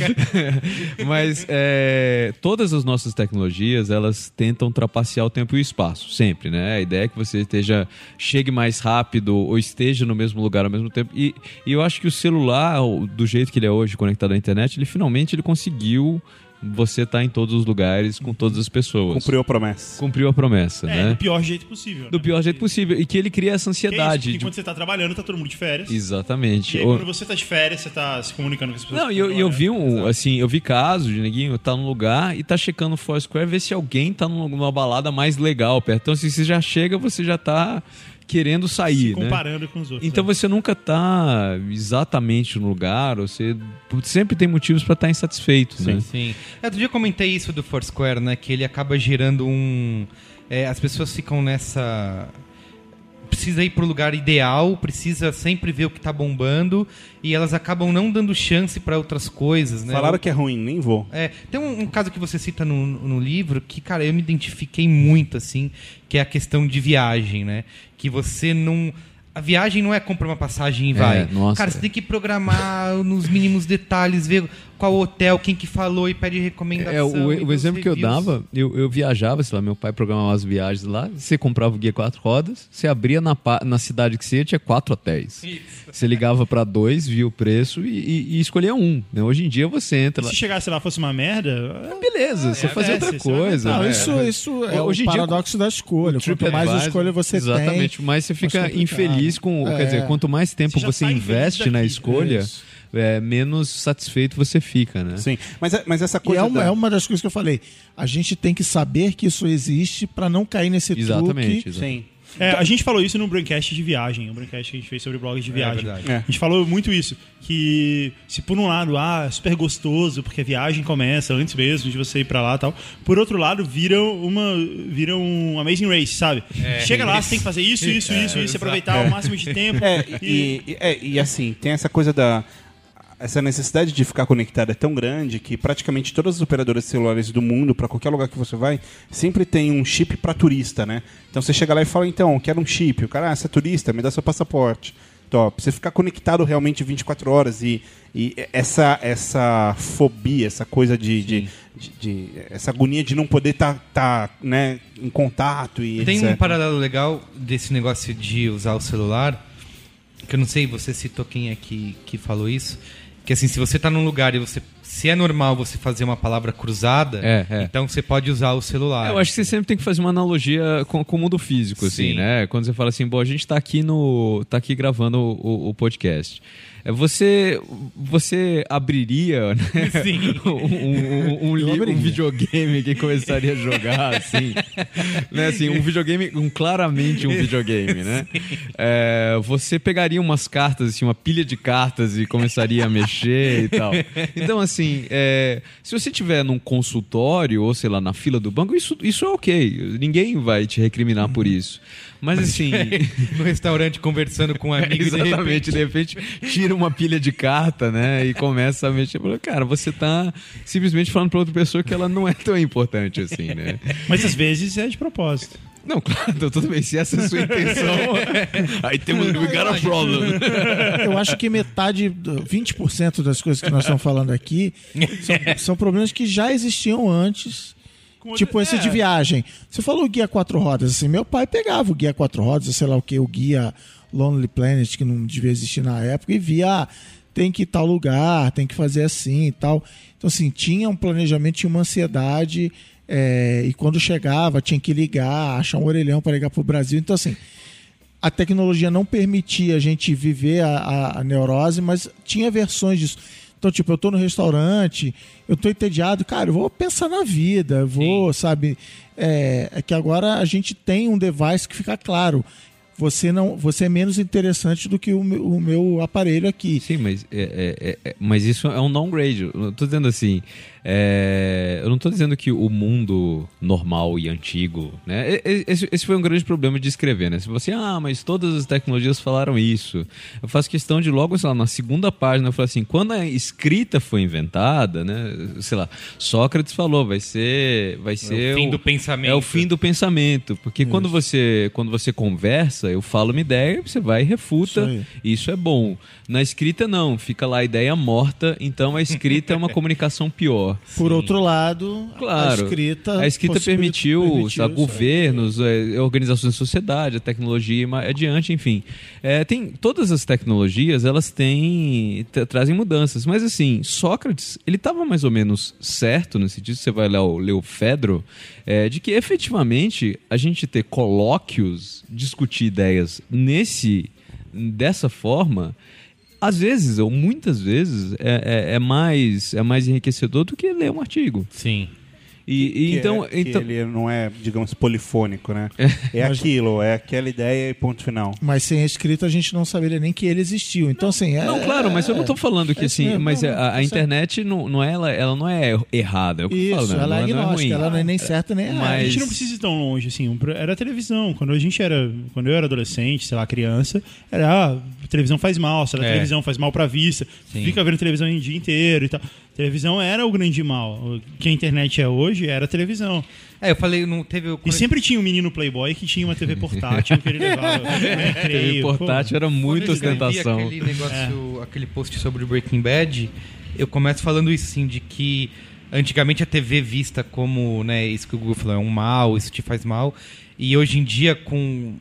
Mas é, todas as nossas tecnologias, elas tentam trapacear o tempo e o espaço, sempre, né? A ideia é que você esteja, chegue mais rápido ou esteja no mesmo lugar ao mesmo tempo. E, e eu acho que o celular, do jeito que ele é hoje, conectado à internet, ele finalmente ele conseguiu você estar em todos os lugares com todas as pessoas. Cumpriu a promessa. Cumpriu a promessa, É, né? do pior jeito possível. Do né? pior jeito possível. E que ele cria essa Que é isso, ansiedade. porque de- quando você tá trabalhando, tá todo mundo de férias. Exatamente. E aí, Ou- quando você tá de férias, você tá se comunicando com as pessoas. Não, e eu, eu vi um, assim, eu vi casos de neguinho tá num lugar e tá checando o Foursquare, ver se alguém tá num- numa balada mais legal perto. Então, se você já chega, você já tá querendo sair, né? Comparando com os outros. Então né? você nunca tá exatamente no lugar, você sempre tem motivos pra estar insatisfeito, né? Sim. É, Outro dia eu comentei isso do Foursquare, né? Que ele acaba gerando um. é, as pessoas ficam nessa. Precisa ir pro lugar ideal, precisa sempre ver o que tá bombando e elas acabam não dando chance pra outras coisas, né? Falaram que é ruim, nem vou. É, tem um, um caso que você cita no, no livro que, cara, eu me identifiquei muito, assim, que é a questão de viagem, né? Que você não. A viagem não é comprar uma passagem e vai. nossa. Cara, você tem que programar nos mínimos detalhes, ver qual hotel, quem que falou e pede recomendação. É, o, o exemplo que eu dava, eu, eu viajava, sei lá, meu pai programava as viagens lá, você comprava o guia quatro rodas, você abria na, na cidade que você ia, tinha quatro hotéis. Você ligava pra dois, via o preço e, e- e escolhia um. né? Hoje em dia você entra lá. Se chegasse lá e fosse uma merda, Beleza, você fazia é, outra você- você vai coisa. Não, né? isso, isso é Hoje o em dia, paradoxo da escolha. Quanto mais escolha você Exatamente, mais você fica infeliz com. Quer É. dizer, quanto mais tempo Você você tá investe na escolha, Isso. É, menos satisfeito você fica, né? Sim. Mas, é- mas essa E coisa. é uma, da- é uma das coisas que eu falei. A gente tem que saber que isso existe para não cair nesse Exatamente. truque exatamente. Sim. É, a gente falou isso no Braincast de viagem, o Braincast que a gente fez sobre blogs de viagem. verdade. É. A gente falou muito isso, que se por um lado, ah, é super gostoso, porque a viagem começa antes mesmo de você ir pra lá e tal, por outro lado, vira uma, vira um Amazing Race, sabe? Chega lá, você tem que fazer isso, isso, isso, isso, aproveitar o máximo de tempo. É, e, e- é, e assim, tem essa coisa da. Essa necessidade de ficar conectado é tão grande que praticamente todas as operadoras celulares do mundo, para qualquer lugar que você vai, sempre tem um chip para turista, né? Então você chega lá e fala, então, quero um chip. O cara, ah, você é turista, me dá seu passaporte. Pra você ficar conectado realmente 24 horas e, e essa, essa fobia, essa coisa de, de, de- de- essa agonia de não poder estar né, em contato e Tem etc. um paralelo legal desse negócio de usar o celular, que eu não sei, você citou quem é que, que falou isso, que assim, se você tá num lugar e você. Se é normal você fazer uma palavra cruzada, É, é. então você pode usar o celular. Eu acho que você sempre tem que fazer uma analogia com, com o mundo físico, assim, Sim. né? Quando você fala assim, bom, a gente tá aqui no. tá aqui gravando o, o- podcast. É, Você, você abriria né? um, um- um li- um videogame que começaria a jogar, assim. né? assim um videogame, um, claramente um videogame, né? É, você pegaria umas cartas, assim, uma pilha de cartas e começaria a mexer e tal. Então, assim, é, se você estiver num consultório ou, sei lá, na fila do banco, isso, isso é ok. Ninguém vai te recriminar por isso. Mas, assim... no restaurante conversando com um amigo e de Exatamente, repente- de repente tira uma pilha de carta, né? E começa a mexer. Cara, você tá simplesmente falando pra outra pessoa que ela não é tão importante assim, né? Mas às vezes é de propósito. Não, claro, tudo bem. Se essa é a sua intenção, aí temos we got a problem. Eu acho que metade, do- 20% das coisas que nós estamos falando aqui são, são problemas que já existiam antes. Tipo esse É. de viagem. Você falou guia quatro rodas. Assim, meu pai pegava o guia quatro rodas, sei lá o que, o guia Lonely Planet, que não devia existir na época, e via, ah, tem que ir tal lugar, tem que fazer assim e tal. Então, assim, tinha um planejamento, tinha uma ansiedade, é, e quando chegava, tinha que ligar, achar um orelhão para ligar para o Brasil. Então, assim, a tecnologia não permitia a gente viver a, a- a neurose, mas tinha versões disso. Então, tipo, eu tô no restaurante, eu tô entediado, cara, eu vou pensar na vida, vou, sabe? É, é que agora a gente tem um device que fica claro. Você não, você é menos interessante do que o meu, o meu aparelho aqui. Sim, mas, é- é- é- é- mas isso é um downgrade. Eu tô dizendo assim. É, eu não tô dizendo que o mundo normal e antigo. Né? Esse, esse foi um grande problema de escrever, né? Se você, ah, mas todas as tecnologias falaram isso. Eu faço questão de logo, sei lá, na segunda página, eu falo assim: quando a escrita foi inventada, né? Sei lá, Sócrates falou, vai ser. Vai ser fim do pensamento. É o fim do pensamento. Porque quando você, quando você conversa, eu falo uma ideia, você vai e refuta. Isso. Isso é bom. Na escrita, não. Fica lá a ideia morta, então a escrita é uma comunicação pior. Por outro lado, Claro. a escrita. A escrita permitiu, permitiu aí. governos, eh, organizações de sociedade, a tecnologia e adiante, enfim. Eh, tem, todas as tecnologias, elas têm, tra- trazem mudanças. Mas assim, Sócrates, ele estava mais ou menos certo, no sentido, você vai ler o, ler o Fedro, eh, de que efetivamente a gente ter colóquios, discutir ideias nesse, dessa forma, às vezes, ou muitas vezes, é, é- é mais, é mais enriquecedor do que ler um artigo. Sim. E, e Que então, é- que então ele não é, digamos, polifônico, né? É aquilo, é aquela ideia e ponto final. Mas sem a escrita a gente não saberia nem que ele existiu. Então, assim. É, Não, claro, mas eu não tô falando que é assim, mas não, a, a internet não, não é ela, ela não é errada, é o que eu Isso, falo, né? ela é não, não agnóstica, ruim. ela não é nem certa nem errada. A Mas- gente não precisa ir tão longe, assim. Era televisão. Quando a gente era. Quando eu era adolescente, sei lá, criança, era. Ah, televisão faz mal, se a É. televisão faz mal pra vista, Sim. fica vendo televisão o dia inteiro e tal. Televisão era o grande mal. O que a internet é hoje era a televisão. É, eu falei, não teve. E sempre tinha um menino playboy que tinha uma TV portátil que ele levava. né, TV portátil era eu escrevi ostentação. Aquele negócio, aquele post sobre o Breaking Bad, eu começo falando isso sim, de que antigamente a TV vista como, né, isso que o Google falou, é um mal, isso te faz mal. E hoje em dia, com,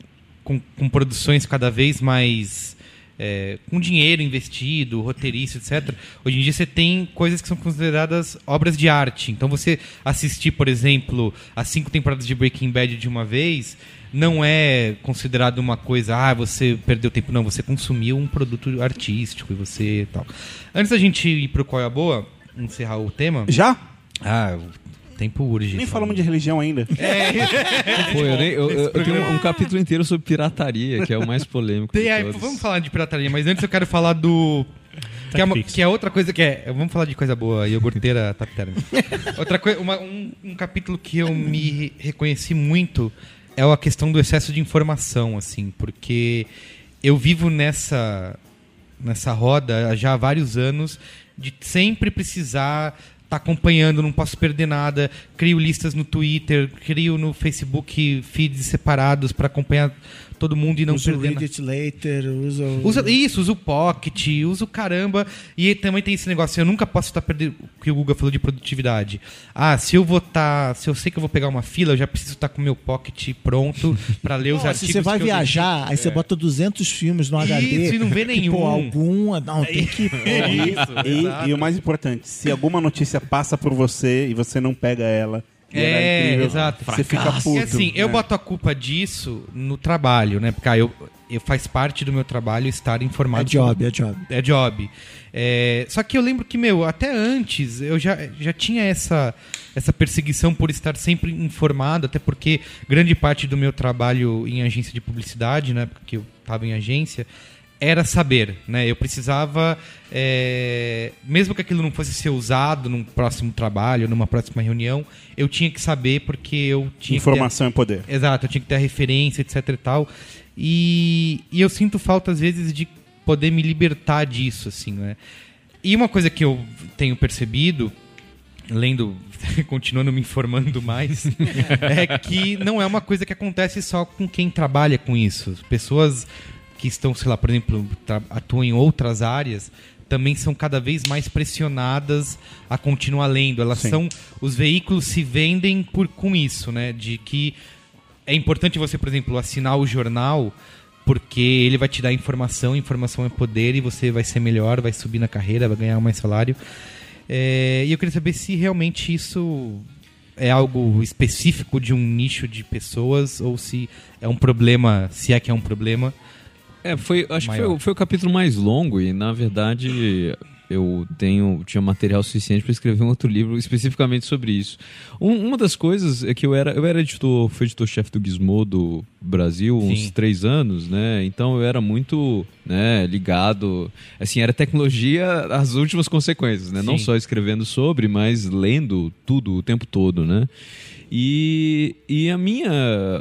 com, com produções cada vez mais. É, com dinheiro investido, roteirista, etc. Hoje em dia você tem coisas que são consideradas obras de arte. Então você assistir, por exemplo, as cinco temporadas de Breaking Bad de uma vez não é considerado uma coisa, ah, você perdeu tempo. Não, você consumiu um produto artístico e você tal. Antes da gente ir pro Qual é a Boa, encerrar o tema. Já? Ah, tempo urge. Nem falamos de religião ainda. Pô, eu, nem- eu- eu- eu tenho um, um capítulo inteiro sobre pirataria, que é o mais polêmico. Tem, todos. vamos falar de pirataria, mas antes eu quero falar do. Que é, uma- que é outra coisa que é. Vamos falar de coisa boa, iogurteira Tapterm. outra coisa, uma- um, um capítulo que eu me reconheci muito é a questão do excesso de informação, assim, porque eu vivo nessa nessa roda já há vários anos de sempre precisar estar acompanhando, não posso perder nada. Crio listas no Twitter, crio no Facebook feeds separados para acompanhar todo mundo e não usa o perder nada. Read It Later, usa o... Usa, isso, usa o Pocket, usa o caramba. E também tem esse negócio, eu nunca posso estar perdendo o que o Guga falou de produtividade. Ah, se eu vou estar. se eu sei que eu vou pegar uma fila, eu já preciso estar com o meu Pocket pronto para ler os Não, artigos. se você vai viajar, aí você bota 200 filmes no HD. Isso, e não vê que, nenhum. Pô, algum... Não, tem que... deixei. Isso, E, e o mais importante, se alguma notícia passa por você e você não pega ela É, exato. você fica puto. E assim, eu né? boto a culpa disso no trabalho, né? Porque ah, eu, eu faz parte do meu trabalho estar É informado. job, é job. É job. É, só que eu lembro que, meu, até antes eu já, já tinha essa, essa perseguição por estar sempre informado, até porque grande parte do meu trabalho em agência de publicidade, né? Porque eu estava em agência, era saber, né? Eu precisava, é, mesmo que aquilo não fosse ser usado num próximo trabalho, numa próxima reunião, eu tinha que saber porque eu tinha que ter- Informação é poder. Exato, eu tinha que ter a referência, etc e tal. E, e eu sinto falta, às vezes, de poder me libertar disso, assim, né? E uma coisa que eu tenho percebido, lendo, continuando me informando mais, é que não é uma coisa que acontece só com quem trabalha com isso. Pessoas que estão, sei lá, por exemplo, atuam em outras áreas, também são cada vez mais pressionadas a continuar lendo. Elas Sim. são. Os veículos se vendem por, com isso, né? De que é importante você, por exemplo, assinar o jornal porque ele vai te dar informação, informação é poder e você vai ser melhor, vai subir na carreira, vai ganhar mais salário. É, e eu queria saber se realmente isso é algo específico de um nicho de pessoas ou se é um problema, se é que é um problema. É, foi, acho que foi, Maior. o- foi o capítulo mais longo e, na verdade, eu tenho tinha material suficiente para escrever um outro livro especificamente sobre isso. Um- uma das coisas é que eu era, eu era editor, fui editor-chefe do Gizmodo Brasil uns Sim. três anos, né? Então eu era muito né, ligado, assim, era tecnologia as últimas consequências, né? Não Sim. só escrevendo sobre, mas lendo tudo o tempo todo, né? E, e a minha,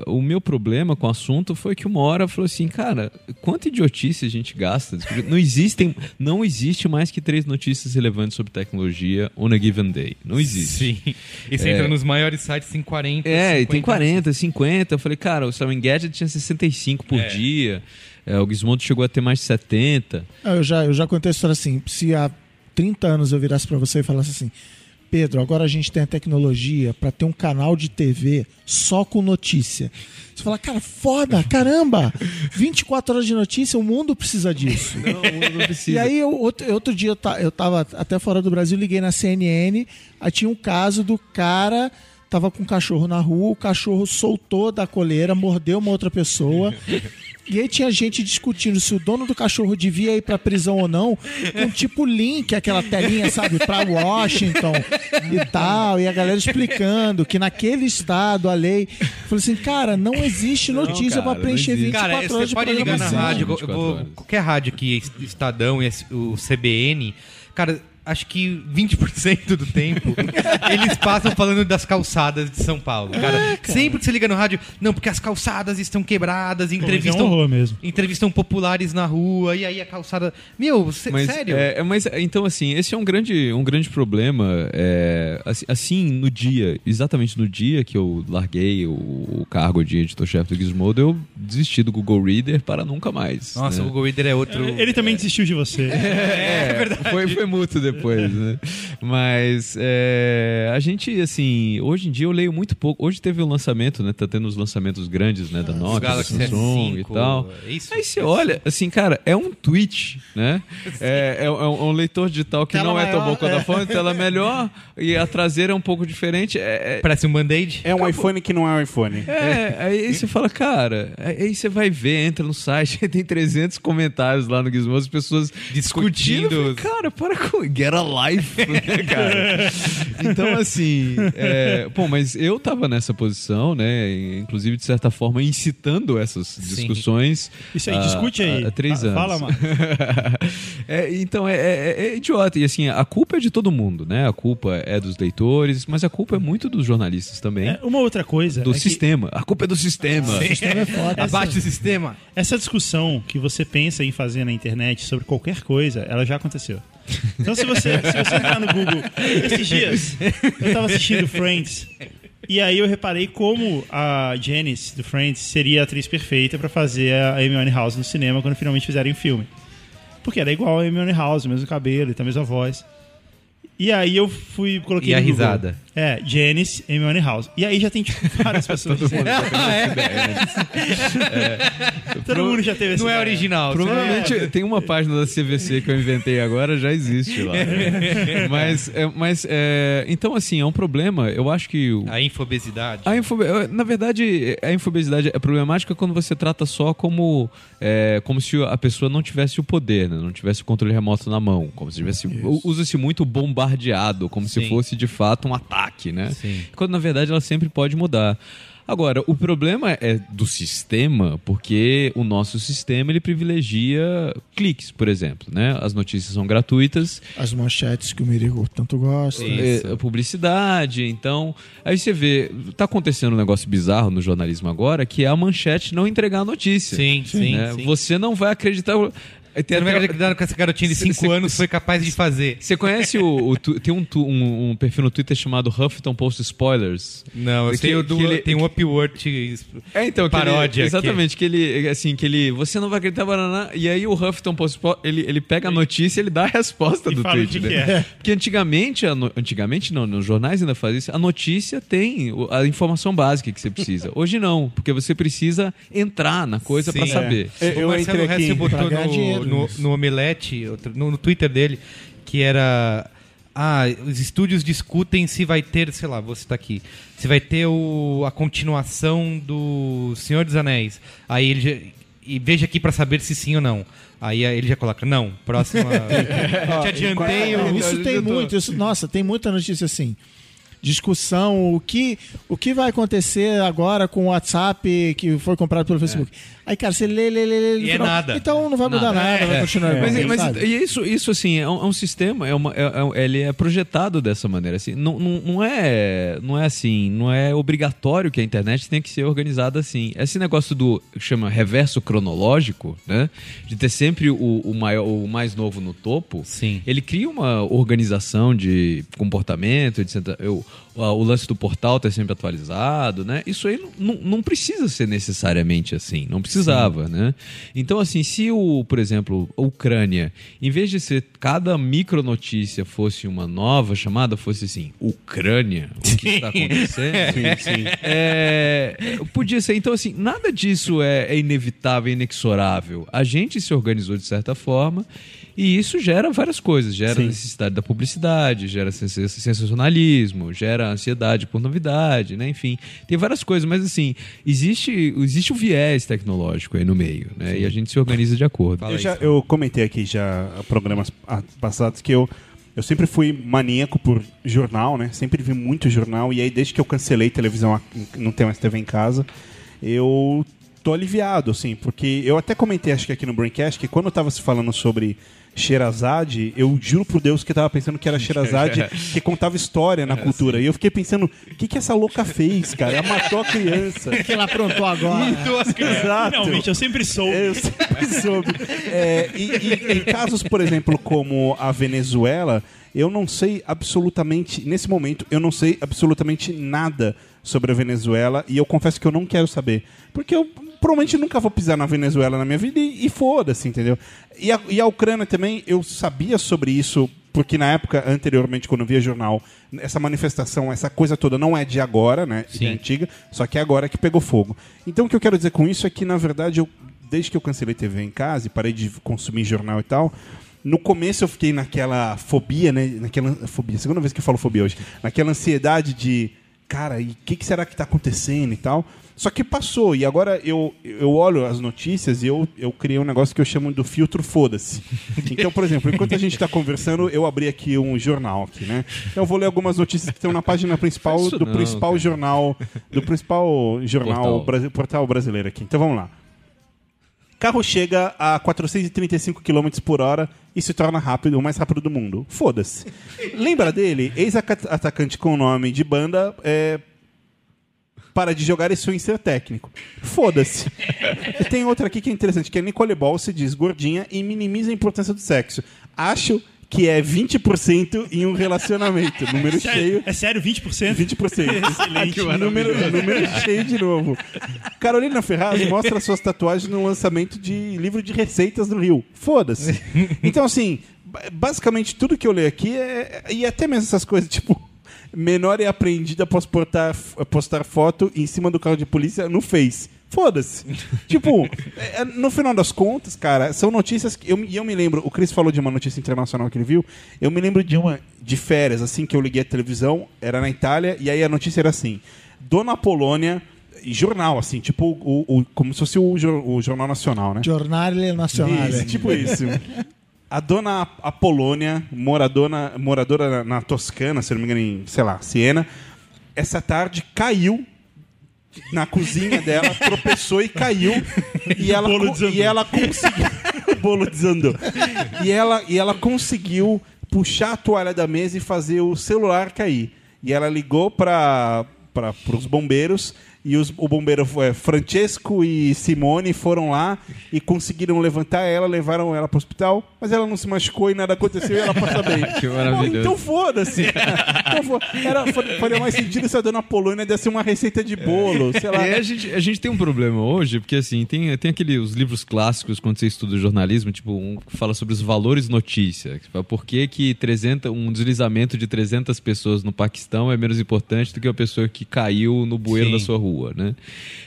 o meu problema com o assunto foi que uma hora falou assim, cara, quanta idiotice a gente gasta? Não existem, não existe mais que três notícias relevantes sobre tecnologia on a given day. Não existe. Sim. E você entra nos maiores sites em 40. É, e 50. tem 40, 50. Eu falei, cara, o Sam Gadget tinha 65 por É. dia. É, o Gizmodo chegou a ter mais de 70. Ah, Eu já, eu já contei a história assim. Se há 30 anos eu virasse pra você e falasse assim: Pedro, agora a gente tem a tecnologia pra ter um canal de TV só com notícia. Você fala, cara, foda, caramba! 24 horas de notícia, o mundo precisa disso. Não, não precisa. E aí, eu, outro, outro dia eu, ta- eu tava até fora do Brasil, liguei na CNN, aí tinha um caso do cara. Tava com um cachorro na rua, o cachorro soltou da coleira, mordeu uma outra pessoa. E aí tinha gente discutindo se o dono do cachorro devia ir pra prisão ou não, com tipo link, aquela telinha, sabe, pra Washington e tal, e a galera explicando que naquele estado a lei. Falei assim, cara, não existe notícia cara, pra preencher não existe. 24 Cara, horas você de pode ligar na programação. rádio, eu 24 vou- horas. qualquer rádio aqui, Estadão e o CBN, cara, acho que 20% do tempo eles passam falando das calçadas de São Paulo. Cara, sempre que você liga no rádio, não, porque as calçadas estão quebradas, Pô, mas É um entrevistam, mesmo. entrevistam populares na rua, e aí a calçada. Meu, Mas, sério? é, é, mas então assim, esse é um grande, um grande problema. é, assim, assim, no dia, exatamente no dia que eu larguei o, o cargo de editor-chefe do Gizmodo, eu desisti do Google Reader para nunca mais. Nossa, né? o Google Reader é outro. Ele também desistiu de você. É, verdade. Foi, foi mútuo depois, né? Mas é, a gente, assim, hoje em dia eu leio muito pouco. Hoje teve o lançamento, né? Tá tendo os lançamentos grandes, né? Da Nokia, da Galaxy Samsung S5, e tal. é Isso, Aí você olha, assim, cara, é um tweet, né? É, é um, é um leitor digital que Tela não é tão maior, bom quanto é. a fone, tela melhor e a traseira é um pouco diferente. É, é- Parece um band-aid. É um iPhone que não é um iPhone. é, aí você fala, cara, aí você vai ver, entra no site, tem 300 comentários lá no Gizmodo, as pessoas discutindo. Discutindo. Falei, cara, para com. Get a life, né, cara? Então, assim, é, pô, mas eu tava nessa posição, né? Inclusive, de certa forma, incitando essas discussões. Isso aí, discute aí. Há, três Fa- anos. fala, Marcos. É, então, é, é- é idiota. E assim, a culpa é de todo mundo, né? A culpa é dos leitores, mas a culpa é muito dos jornalistas também. É, uma outra coisa. do é que sistema. A culpa é do sistema. sistema é foda. Abaixo do sistema. essa discussão que você pensa em fazer na internet sobre qualquer coisa, ela já aconteceu. Então, se você, se você entrar no Google, esses dias, eu tava assistindo Friends. E aí eu reparei como a Janice do Friends seria a atriz perfeita pra fazer a Amy House no cinema quando finalmente fizerem o filme. Porque era igual a Amy House, o mesmo cabelo, e a mesma voz. E aí eu fui, coloquei E a Google. risada? É, Janice, Amy House. E aí já tem tipo, várias pessoas dizendo. Todo mundo já teve essa Não é ideia. original. Provavelmente tem uma página da CVC que eu inventei agora, já existe lá. mas, é, mas é, então, assim, é um problema. Eu acho que. o- A infobesidade. A infobe- Na verdade, a infobesidade é problemática quando você trata só como, é, como se a pessoa não tivesse o poder, né? não tivesse o controle remoto na mão. Como se tivesse. Usa-se muito bombardeado, como se Sim. fosse de fato um ataque, né? Sim. Quando na verdade ela sempre pode mudar. Agora, o problema é do sistema, porque o nosso sistema ele privilegia cliques, por exemplo, né? As notícias são gratuitas, As manchetes que o Merigo tanto gosta. é, publicidade, então. Aí você vê, tá acontecendo um negócio bizarro no jornalismo agora, que é a manchete não entregar a notícia. Sim, sim, né? sim. Você não vai acreditar. Tem Você não vai até- acreditar no que essa garotinha de Cê- 5 cê- anos foi capaz de fazer. Você conhece o, o tu- tem um, um- um perfil no Twitter chamado Huffington Post Spoilers? Não, eu Que- sei o do. que ele- tem um Upword. É, então, que Paródia, Ele, exatamente, que ele, assim, que ele. Você não vai acreditar, banana. E aí o Huffington Post, ele, ele pega a notícia e ele dá a resposta E do tweet. que né? que é. Porque antigamente, no- antigamente não, nos jornais ainda fazia isso, a notícia tem a informação básica que você precisa. Hoje não, porque você precisa entrar na coisa pra Sim. saber. É, o eu Marcelo entrei aqui botou no, dinheiro no, no Omelete, outro- no, no Twitter dele, que era. Ah, os estúdios discutem se vai ter, sei lá, vou citar aqui, se vai ter o, a continuação do Senhor dos Anéis. Aí ele já, e veja aqui pra saber se sim ou não. Aí ele já coloca, não, próxima. Eu te adiantei. Eu- isso tem muito, isso, nossa, tem muita notícia assim. Discussão, o que, o que vai acontecer agora com o WhatsApp que foi comprado pelo Facebook. Aí, cara, você lê, lê, lê, lê. E é nada. Então não vai mudar Nada. nada, vai É. continuar igual, Mas, mas e isso, isso assim, é um, é um sistema, é uma, é- é- ele é projetado dessa maneira. Assim, não, não, não, é, não é assim, não é obrigatório que a internet tenha que ser organizada assim. Esse negócio do que chama reverso cronológico, né? De ter sempre o, o, maior, o mais novo no topo, Sim. ele cria uma organização de comportamento, etc. Eu, o, lance do portal tá sempre atualizado, né? Isso aí não, não, precisa ser necessariamente assim, não precisava, né? Então, assim, se o, por exemplo, a Ucrânia, em vez de ser cada micronotícia fosse uma nova chamada, fosse assim, Ucrânia, o que está acontecendo? É, podia ser. Então, assim, nada disso é, é inevitável, inexorável. A gente se organizou de certa forma e isso gera várias coisas. Gera necessidade da publicidade, gera sens- sensacionalismo, gera ansiedade por novidade, né? Enfim, tem várias coisas, mas assim, existe, existe o viés tecnológico aí no meio, né? E a gente se organiza de acordo. Eu, já, eu comentei aqui já programas passados que eu, eu sempre fui maníaco por jornal, né? Sempre vi muito jornal. E aí, desde que eu cancelei televisão, não tenho mais TV em casa, eu tô aliviado, assim, porque eu até comentei, acho que aqui no Braincast, que quando eu tava se falando sobre Sherazade, eu juro por Deus que eu tava pensando que era Sherazade que contava história na cultura. E eu fiquei pensando, o que, que essa louca fez, cara? Ela matou a criança. O que ela aprontou agora? Exato. Finalmente, eu sempre soube. Eu sempre soube. É, e, e em casos, por exemplo, como a Venezuela, eu não sei absolutamente, nesse momento, eu não sei absolutamente nada sobre a Venezuela e eu confesso que eu não quero saber. Porque eu provavelmente nunca vou pisar na Venezuela na minha vida e, e foda-se, entendeu? E a, e a Ucrânia também, eu sabia sobre isso. Porque na época, anteriormente, quando eu via jornal, essa manifestação, essa coisa toda não é de agora, né? Sim. É antiga, só que é agora que pegou fogo. Então o que eu quero dizer com isso é que, na verdade, eu, desde que eu cancelei TV em casa e parei de consumir jornal e tal, no começo eu fiquei naquela fobia, né? Naquela fobia, segunda vez que eu falo fobia hoje, naquela ansiedade de cara, e o que, que será que tá acontecendo e tal? Só que passou, e agora eu, eu olho as notícias e eu, eu criei um negócio que eu chamo do filtro foda-se. Então, por exemplo, enquanto a gente está conversando, eu abri aqui um jornal aqui, né? Então eu vou ler algumas notícias que estão na página principal do não, principal cara. jornal, do principal jornal Portal. portal brasileiro aqui. Então vamos lá. Carro chega a 435 km por hora e se torna rápido, o mais rápido do mundo. Foda-se. Lembra dele? Ex-atacante com o nome de banda é, para de jogar e em ser técnico. Foda-se. E Tem outra aqui que é interessante, que é Nicole Ball se diz gordinha e minimiza a importância do sexo. Acho que é 20% em um relacionamento. Número cheio. É sério, 20%? 20%. Excelente. número, número cheio de novo. Carolina Ferraz mostra suas tatuagens no lançamento de livro de receitas do Rio. Foda-se. Então, assim, ba- basicamente tudo que eu leio aqui é. E até mesmo essas coisas, tipo. Menor é aprendida após postar, postar foto em cima do carro de polícia no Face. Foda-se. tipo, é- é- no final das contas, cara, são notícias que. Eu, e eu me lembro, o Chris falou de uma notícia internacional que ele viu. Eu me lembro de uma de férias, assim, que eu liguei a televisão, era na Itália, e aí a notícia era assim: Dona Polônia, jornal, assim, tipo, o, o- como se fosse o, o Jornal Nacional, né? Jornale Nacional. Isso, tipo isso. A dona Apolônia, moradora, moradora na, na Toscana, se não me engano, em, sei lá, Siena, essa tarde caiu na cozinha dela, tropeçou e caiu. E ela, e ela conseguiu. o bolo desandou. E ela, e ela conseguiu puxar a toalha da mesa e fazer o celular cair. E ela ligou para os bombeiros. E os, o bombeiro foi Francesco e Simone foram lá e conseguiram levantar ela, levaram ela para o hospital, mas ela não se machucou e nada aconteceu e ela passa bem. Que maravilhoso. Então foda-se. Então, fo- era, faria mais sentido se a dona Polônia desse uma receita de bolo, sei lá. A gente, a gente tem um problema hoje, porque assim, tem, tem aqueles os livros clássicos quando você estuda jornalismo, tipo, um que fala sobre os valores notícia. Por que, que 300, um deslizamento de 300 pessoas no Paquistão é menos importante do que uma pessoa que caiu no bueiro Sim. da sua rua, né?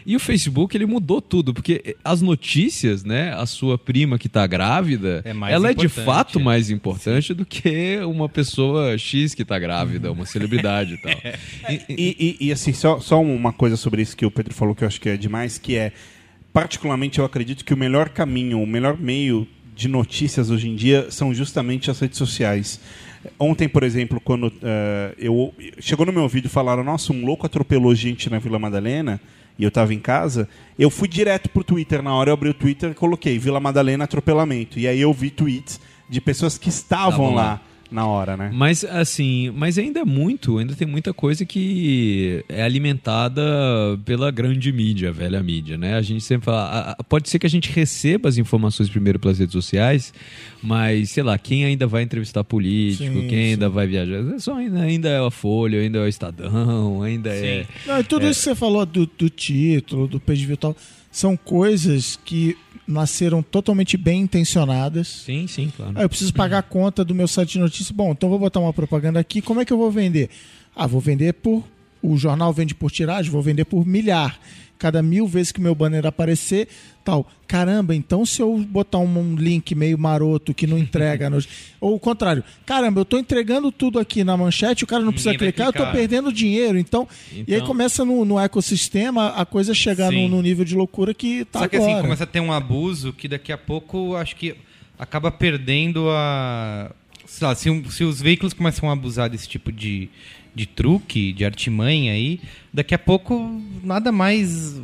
E o Facebook, ele mudou tudo, porque as notícias, né, a sua prima que tá grávida, É mais ela é de fato mais importante do que uma pessoa X que tá grávida, uma celebridade e tal. E- E, e- e, assim, só, só uma coisa sobre isso que o Pedro falou que eu acho que é demais, que é, particularmente eu acredito que o melhor caminho, o melhor meio de notícias hoje em dia são justamente as redes sociais. Ontem, por exemplo, quando eh, eu chegou no meu ouvido e falaram, nossa, um louco atropelou gente na Vila Madalena, e eu estava em casa, eu fui direto pro Twitter. Na hora eu abri o Twitter e coloquei Vila Madalena atropelamento. E aí eu vi tweets de pessoas que estavam Estavam lá. lá na hora, né? Mas assim, mas ainda é muito, ainda tem muita coisa que é alimentada pela grande mídia, a velha mídia, né? A gente sempre fala, pode ser que a gente receba as informações primeiro pelas redes sociais, mas sei lá, quem ainda vai entrevistar político, Sim, quem sim. ainda vai viajar, é só ainda, ainda é a Folha, ainda é o Estadão, ainda é Não, e tudo isso que você falou do, do título, do page view e tal, são coisas que nasceram totalmente bem intencionadas. Sim, sim, claro. Ah, eu preciso pagar a conta do meu site de notícias. Bom, então vou botar uma propaganda aqui. Como é que eu vou vender? Ah, vou vender por. O jornal vende por tiragem, vou vender por milhar. Cada mil vezes que o meu banner aparecer, tal. Caramba, então se eu botar um, link meio maroto que não entrega. nos- Ou o contrário. Caramba, eu tô entregando tudo aqui na manchete, o cara não precisa vai clicar, eu tô clicar. perdendo dinheiro. Então, e aí Então- começa no, no ecossistema a coisa chegar no, no nível de loucura que tá Só que agora. assim, começa a ter um abuso que daqui a pouco acho que acaba perdendo a. Sei lá, se, um- se os veículos começam a abusar desse tipo de, de truque, de artimanha aí, daqui a pouco nada mais.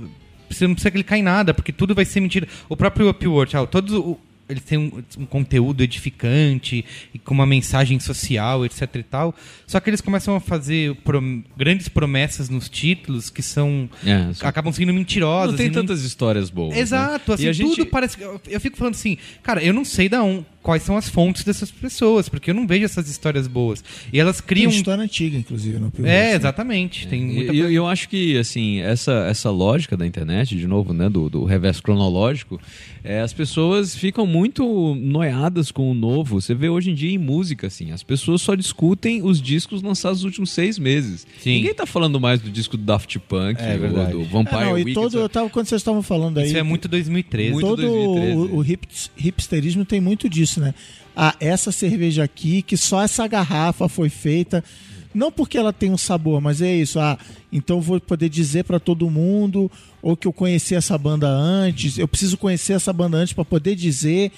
Você não precisa clicar em nada, porque tudo vai ser mentira. O próprio Upwork, ah, todos o- eles têm um, um conteúdo edificante e com uma mensagem social, etc e tal. Só que eles começam a fazer prom- grandes promessas nos títulos que são É, só- acabam sendo mentirosas. Não tem e não- tantas histórias boas. né? Exato, assim, E a gente- tudo parece. Eu, fico falando assim, cara, eu não sei da um, quais são as fontes dessas pessoas, porque eu não vejo essas histórias boas. E elas Tem criam. história antiga, inclusive. É, exatamente. Tem muita E eu, eu acho que assim essa, essa lógica da internet, de novo, né, do, do reverso cronológico, é, as pessoas ficam muito noiadas com o novo. Você vê hoje em dia em música, assim, as pessoas só discutem os discos lançados nos últimos seis meses. Sim. Ninguém tá falando mais do disco do Daft Punk É ou verdade. do É, Vampire não, e todo, eu tava, quando vocês estavam falando aí, Isso é muito 2013. Muito todo 2013, o, o hips- hipsterismo tem muito disso, né? Ah, essa cerveja aqui, que só essa garrafa foi feita Não porque ela tem um sabor, mas é isso. Ah, então vou poder dizer pra todo mundo ou que eu conheci essa banda antes. Eu preciso conhecer essa banda antes pra poder dizer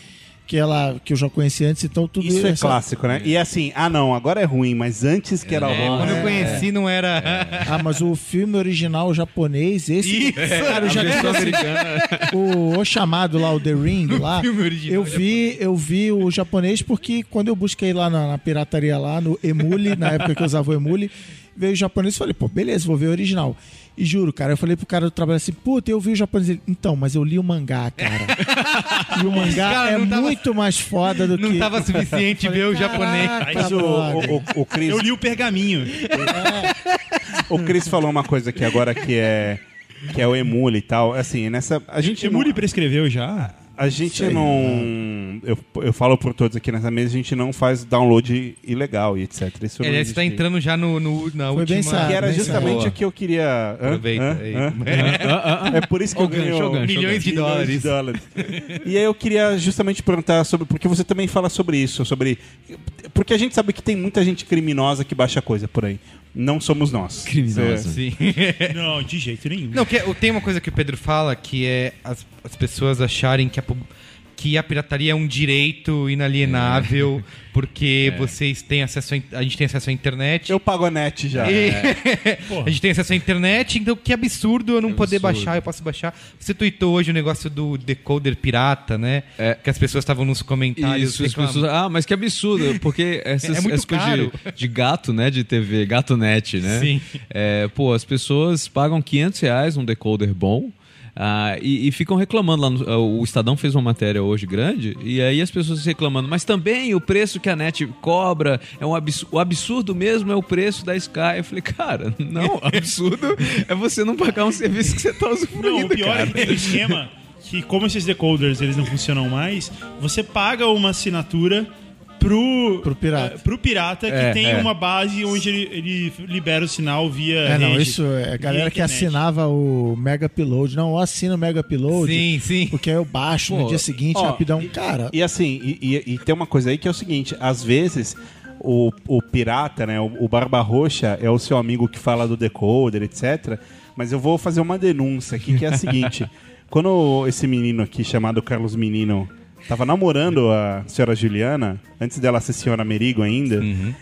que ela que eu já conheci antes. Então tudo Isso é essa- clássico, né? E assim, ah não, agora é ruim, mas antes que era bom. Quando eu conheci, não era. Ah, mas o filme original japonês, esse. Cara, eu já assim, o, o chamado lá, o The Ring lá. filme original eu vi, eu vi o japonês porque quando eu busquei lá na, na pirataria lá, no Emule, na época que eu usava o Emule, veio o japonês e falei, pô, beleza, vou ver o original. E juro, cara, eu falei pro cara do trabalho assim, puta, eu vi o japonês. Ele, Então, mas eu li o mangá, cara. e o mangá Cara, é não tava- muito mais foda do Não que. tava suficiente ver o japonês. Mas o, o, o, o Chris, Eu li o pergaminho. o Chris falou uma coisa aqui agora que é que é o emule e tal. Assim, nessa a gente não- Emule prescreveu já? A gente não. Eu, eu falo por todos aqui nessa mesa, a gente não faz download ilegal e etc. Isso Ele está entrando já no, no- na Foi última. sábio. Que era justamente o que eu queria. Hã? Aproveita Hã? aí. Hã? É por isso que eu ganho gancho, Milhões de dólares. dólares. E aí eu queria justamente perguntar sobre. Porque você também fala sobre isso, sobre. Porque a gente sabe que tem muita gente criminosa que baixa coisa por aí. Não somos nós. Criminosa. Sim. Não, de jeito nenhum. Não, que é- tem uma coisa que o Pedro fala que é as, as pessoas acharem que a, pub- que a pirataria é um direito inalienável porque vocês têm acesso a, a gente tem acesso à internet. Eu pago a net já. E- a gente tem acesso à internet, então que absurdo eu não poder absurdo. baixar, eu posso baixar. Você tweetou hoje o negócio do decoder pirata, né? É. Que as pessoas estavam nos comentários Isso, as reclamando. pessoas, ah, mas que absurdo, porque essas, É muito essa coisa caro. de, de gato, né, de TV, gato net, né? Sim. É, pô, as pessoas pagam 500 reais um decoder bom ah, e, e ficam reclamando lá. No, ah, o Estadão fez uma matéria hoje grande e aí as pessoas reclamando, mas também o preço que a net cobra é um absurdo. O absurdo mesmo é o preço da Sky. Eu falei, cara, não, absurdo é você não pagar um serviço que você tá usufruindo. Não, o pior cara. é que tem esquema que, como esses decoders eles não funcionam mais, você paga uma assinatura pro, Pro pirata. eh, pro pirata que É, tem é. uma base onde ele, ele libera o sinal via. É, não, rede, isso é a galera que assinava o Mega Upload. Não, eu assino o Mega Upload. Sim, sim. Porque aí eu baixo no Pô, dia seguinte, ó, rapidão. Cara, E assim, e, e- e tem uma coisa aí que é o seguinte: às vezes o, o pirata, né, o, o Barba Roxa é o seu amigo que fala do decoder, etc. Mas eu vou fazer uma denúncia aqui que é a seguinte: quando esse menino aqui, chamado Carlos Menino, tava namorando a senhora Juliana, antes dela ser senhora Merigo ainda,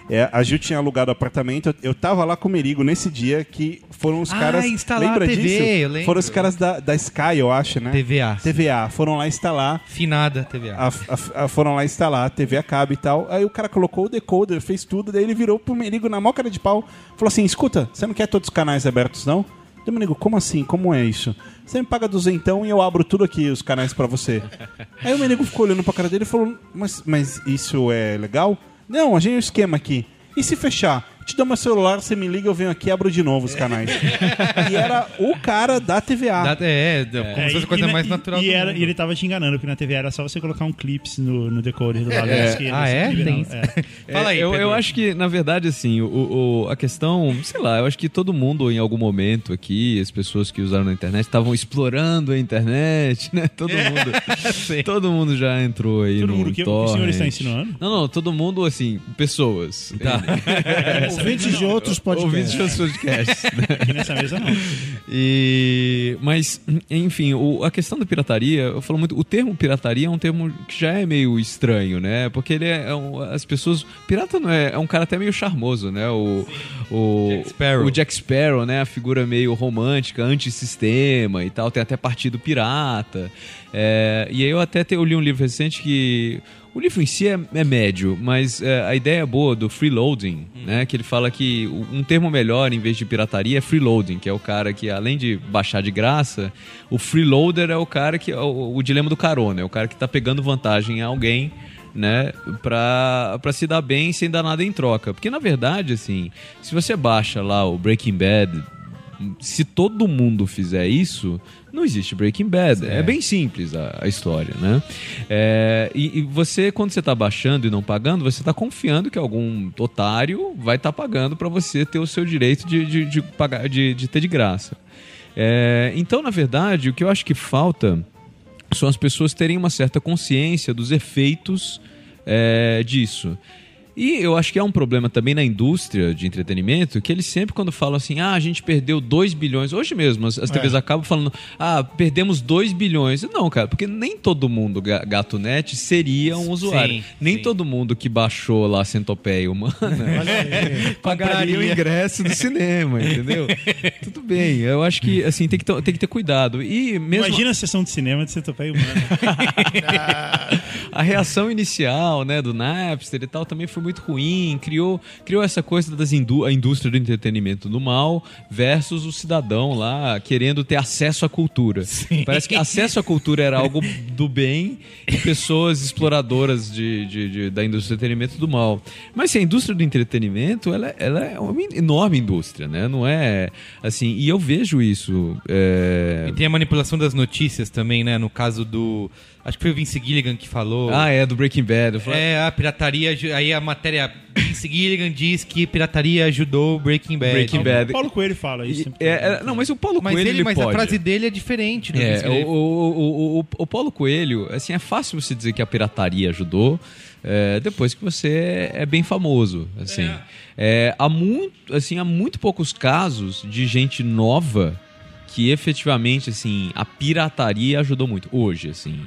é, a Ju tinha alugado apartamento. Eu tava lá com o Merigo nesse dia que foram os Ah, caras. instalar lembra a TV, disso? eu lembro. Foram os caras da, da Sky, eu acho, né? TVA. TVA. Foram lá instalar Finada TVA. a- a- a- foram lá instalar a TV a cabo e tal. Aí o cara colocou o decoder, fez tudo, daí ele virou pro Merigo na mó cara de pau. Falou assim: escuta, você não quer todos os canais abertos, não? Daí, Merigo, como assim? Como é isso? Você me paga duzentão e eu abro tudo aqui, os canais pra você. Aí o Merigo ficou olhando pra cara dele e falou: Mas, mas isso é legal? Não, a gente tem um esquema aqui. E se fechar? Te dou meu celular, você me liga, eu venho aqui e abro de novo os canais. e era o cara da TVA. Da- é, como É, se fosse a coisa e na- mais natural E, do era- mundo. e ele tava te enganando, porque na TV era só você colocar um clips no, no decoder do lado É. esquerdo. Ah, assim, é? Tem. É. Fala aí, É, eu, Pedro. eu acho que, na verdade, assim, o, o- a questão, sei lá, eu acho que todo mundo, em algum momento aqui, as pessoas que usaram a internet, estavam explorando a internet, né? Todo mundo. todo mundo já entrou aí Todo no mundo que, que o senhor está torrent. insinuando? Não, não, todo mundo, assim, pessoas. Tá. ouvintes de outros Ouvintes podcasts. de outros podcasts. Aqui nessa mesa não. E, mas, enfim, o- a questão da pirataria, eu falo muito, o termo pirataria é um termo que já é meio estranho, né? Porque ele é, é um- as pessoas, pirata não é, é um cara até meio charmoso, né? O, o Jack Sparrow. o Jack Sparrow, né? A figura meio romântica, antissistema e tal, tem até partido pirata. É, e aí eu até te- eu li um livro recente que o livro em si é, é médio, mas é, a ideia boa do freeloading, né? Que ele fala que um termo melhor em vez de pirataria é freeloading, que é o cara que além de baixar de graça, o freeloader é o cara que é o, o dilema do carona, é o cara que tá pegando vantagem em alguém né, pra, pra se dar bem sem dar nada em troca. Porque, na verdade, assim, se você baixa lá o Breaking Bad, se todo mundo fizer isso, não existe Breaking Bad. É, bem simples a, a história, né? É, e, e você, quando você está baixando e não pagando, você está confiando que algum otário vai estar pagando para você ter o seu direito de, de, de pagar, de, de ter de graça. É, então, na verdade, o que eu acho que falta são as pessoas terem uma certa consciência dos efeitos é, disso. E eu acho que é um problema também na indústria de entretenimento, que eles sempre quando falam assim, ah, a gente perdeu 2 bilhões, hoje mesmo as, as TVs acabam falando, ah, perdemos 2 bilhões. Não, cara, porque nem todo mundo, ga- gato net, seria um usuário. nem sim. todo mundo que baixou lá a centopeia humana pagaria o ingresso do cinema, entendeu? Tudo bem, eu acho que assim tem que, ter- tem que ter cuidado. E mesmo Imagina a sessão de cinema de Centopeia Humana. a reação inicial, né, do Napster e tal também foi muito ruim, criou, criou essa coisa das indú a indústria do entretenimento do mal versus o cidadão lá querendo ter acesso à cultura. Parece que acesso à cultura era algo do bem e pessoas exploradoras de, de- de- da indústria do entretenimento do mal. Mas assim, a indústria do entretenimento, ela, ela é uma enorme indústria, né? Não é assim, e eu vejo isso é, E tem a manipulação das notícias também, né? No caso do. Acho que foi o Vince Gilligan que falou. Ah, é, do Breaking Bad. Eu falei, É, a pirataria. Aí a matéria. Vince Gilligan diz que pirataria ajudou o Breaking Bad. Breaking Bad. Paulo Coelho fala isso. É, é, não, mas o Paulo Mas, Coelho ele, ele mas a pode. frase dele é diferente do Vince É, o, o, o, o, o Paulo Coelho, assim, é fácil você dizer que a pirataria ajudou é, depois que você é bem famoso, assim. É, há, muito, assim. há muito poucos casos de gente nova que efetivamente, assim, a pirataria ajudou muito. Hoje, assim,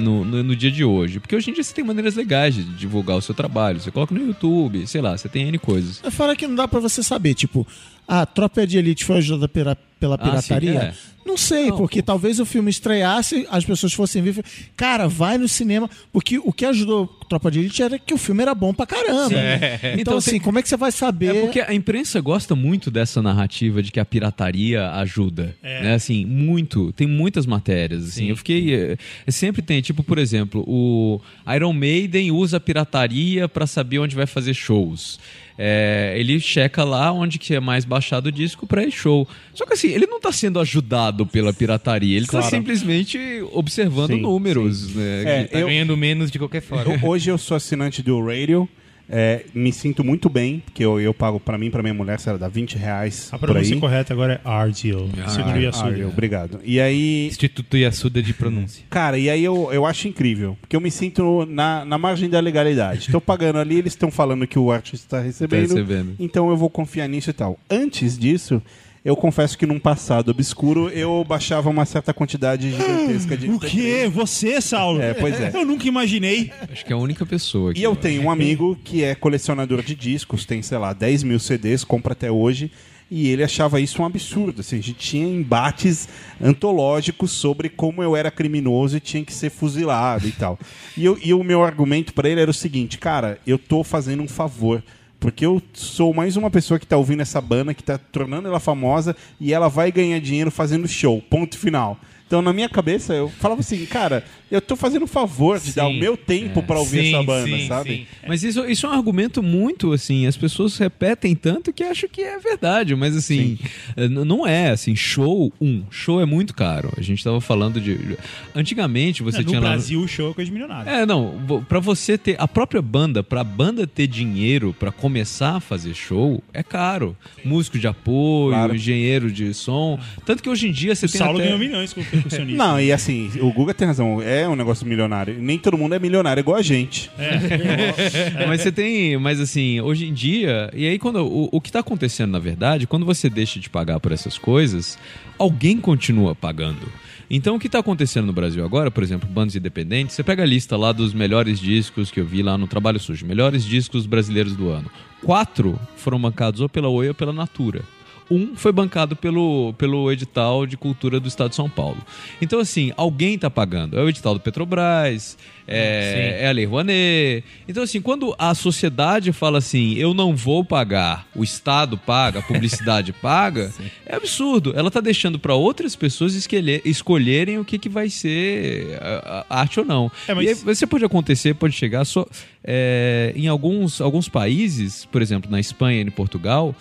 no, no, no dia de hoje. Porque hoje em dia você tem maneiras legais de divulgar o seu trabalho. Você coloca no YouTube, sei lá, você tem N coisas. Fora que não dá pra você saber, tipo, a Tropa de Elite foi ajudada pela, pela Ah, sim, pirataria? é. Não sei, Não, porque talvez o filme estreasse, as pessoas fossem ver. Cara, vai no cinema. Porque o que ajudou Tropa de Elite era que o filme era bom pra caramba. Então, Então, assim, tem- como é que você vai saber? É porque a imprensa gosta muito dessa narrativa de que a pirataria ajuda. Né? Assim, muito. Tem muitas matérias. Assim. Eu fiquei. eh, Sempre tem, tipo, por exemplo, o Iron Maiden usa a pirataria para saber onde vai fazer shows. É, ele checa lá onde que é mais baixado o disco para show. Só que assim, ele não tá sendo ajudado pela pirataria, ele tá Claro. simplesmente observando Sim, números. Né? É, Tá eu- ganhando menos de qualquer forma. Eu- hoje eu sou assinante do Radio. É, me sinto muito bem, porque eu, eu pago pra mim, pra minha mulher, sei lá, dá 20 reais A pronúncia correta agora é RDO. Ah, Yasuda. eu- obrigado. E aí, Instituto Yasuda de pronúncia. cara, e aí eu, eu acho incrível, porque eu me sinto na, na margem da legalidade. Tô pagando ali, eles estão falando que o artista está recebendo, Tá recebendo. então eu vou confiar nisso e tal. Antes disso, eu confesso que num passado obscuro eu baixava uma certa quantidade gigantesca de O quê? Você, Saulo? É, pois é. Eu nunca imaginei. Acho que é a única pessoa. E eu tenho um amigo que é colecionador de discos, tem, sei lá, 10 mil CDs, compra até hoje. E ele achava isso um absurdo. Assim, a gente tinha embates antológicos sobre como eu era criminoso e tinha que ser fuzilado e tal. E, eu- e o meu argumento para ele era o seguinte: cara, eu tô fazendo um favor. Porque eu sou mais uma pessoa que tá ouvindo essa banda, que tá tornando ela famosa e ela vai ganhar dinheiro fazendo show. Ponto final. Então, na minha cabeça, eu falava assim, cara, eu tô fazendo um favor de dar o Sim. meu tempo pra ouvir Sim, essa banda, sim, sabe? sim. Mas isso, isso é um argumento muito, assim, as pessoas repetem tanto que acham que é verdade, mas assim, eh, não é, assim, show, um, show é muito caro. A gente tava falando de... Antigamente você no tinha lá... Brasil, o show é coisa de milionário. É, não, pra você ter a própria banda, pra banda ter dinheiro pra começar a fazer show, é caro. Músico de apoio, Claro. engenheiro de som, tanto que hoje em dia você O tem Saulo até... ganhou milhões como percussionista. Não, e assim, o Guga tem razão, é um negócio milionário. Nem todo mundo é milionário igual a gente. Mas você tem, mas assim, hoje em dia, e aí quando o, o que está acontecendo na verdade, quando você deixa de pagar por essas coisas, alguém continua pagando. Então o que está acontecendo no Brasil agora, por exemplo, bandas independentes, você pega a lista lá dos melhores discos que eu vi lá no Trabalho Sujo, melhores discos brasileiros do ano. Quatro foram bancados ou pela Oi ou pela Natura. Um foi bancado pelo, pelo edital de cultura do Estado de São Paulo. Então, assim, alguém está pagando. É o edital do Petrobras, é, é a Lei Rouanet. Então, assim, quando a sociedade fala assim, eu não vou pagar, o Estado paga, a publicidade paga, é absurdo. Ela está deixando para outras pessoas escolher- escolherem o que, que vai ser a- a- arte ou não. É, mas- E aí, você pode acontecer, pode chegar só é, em alguns, alguns países, por exemplo, na Espanha e em Portugal,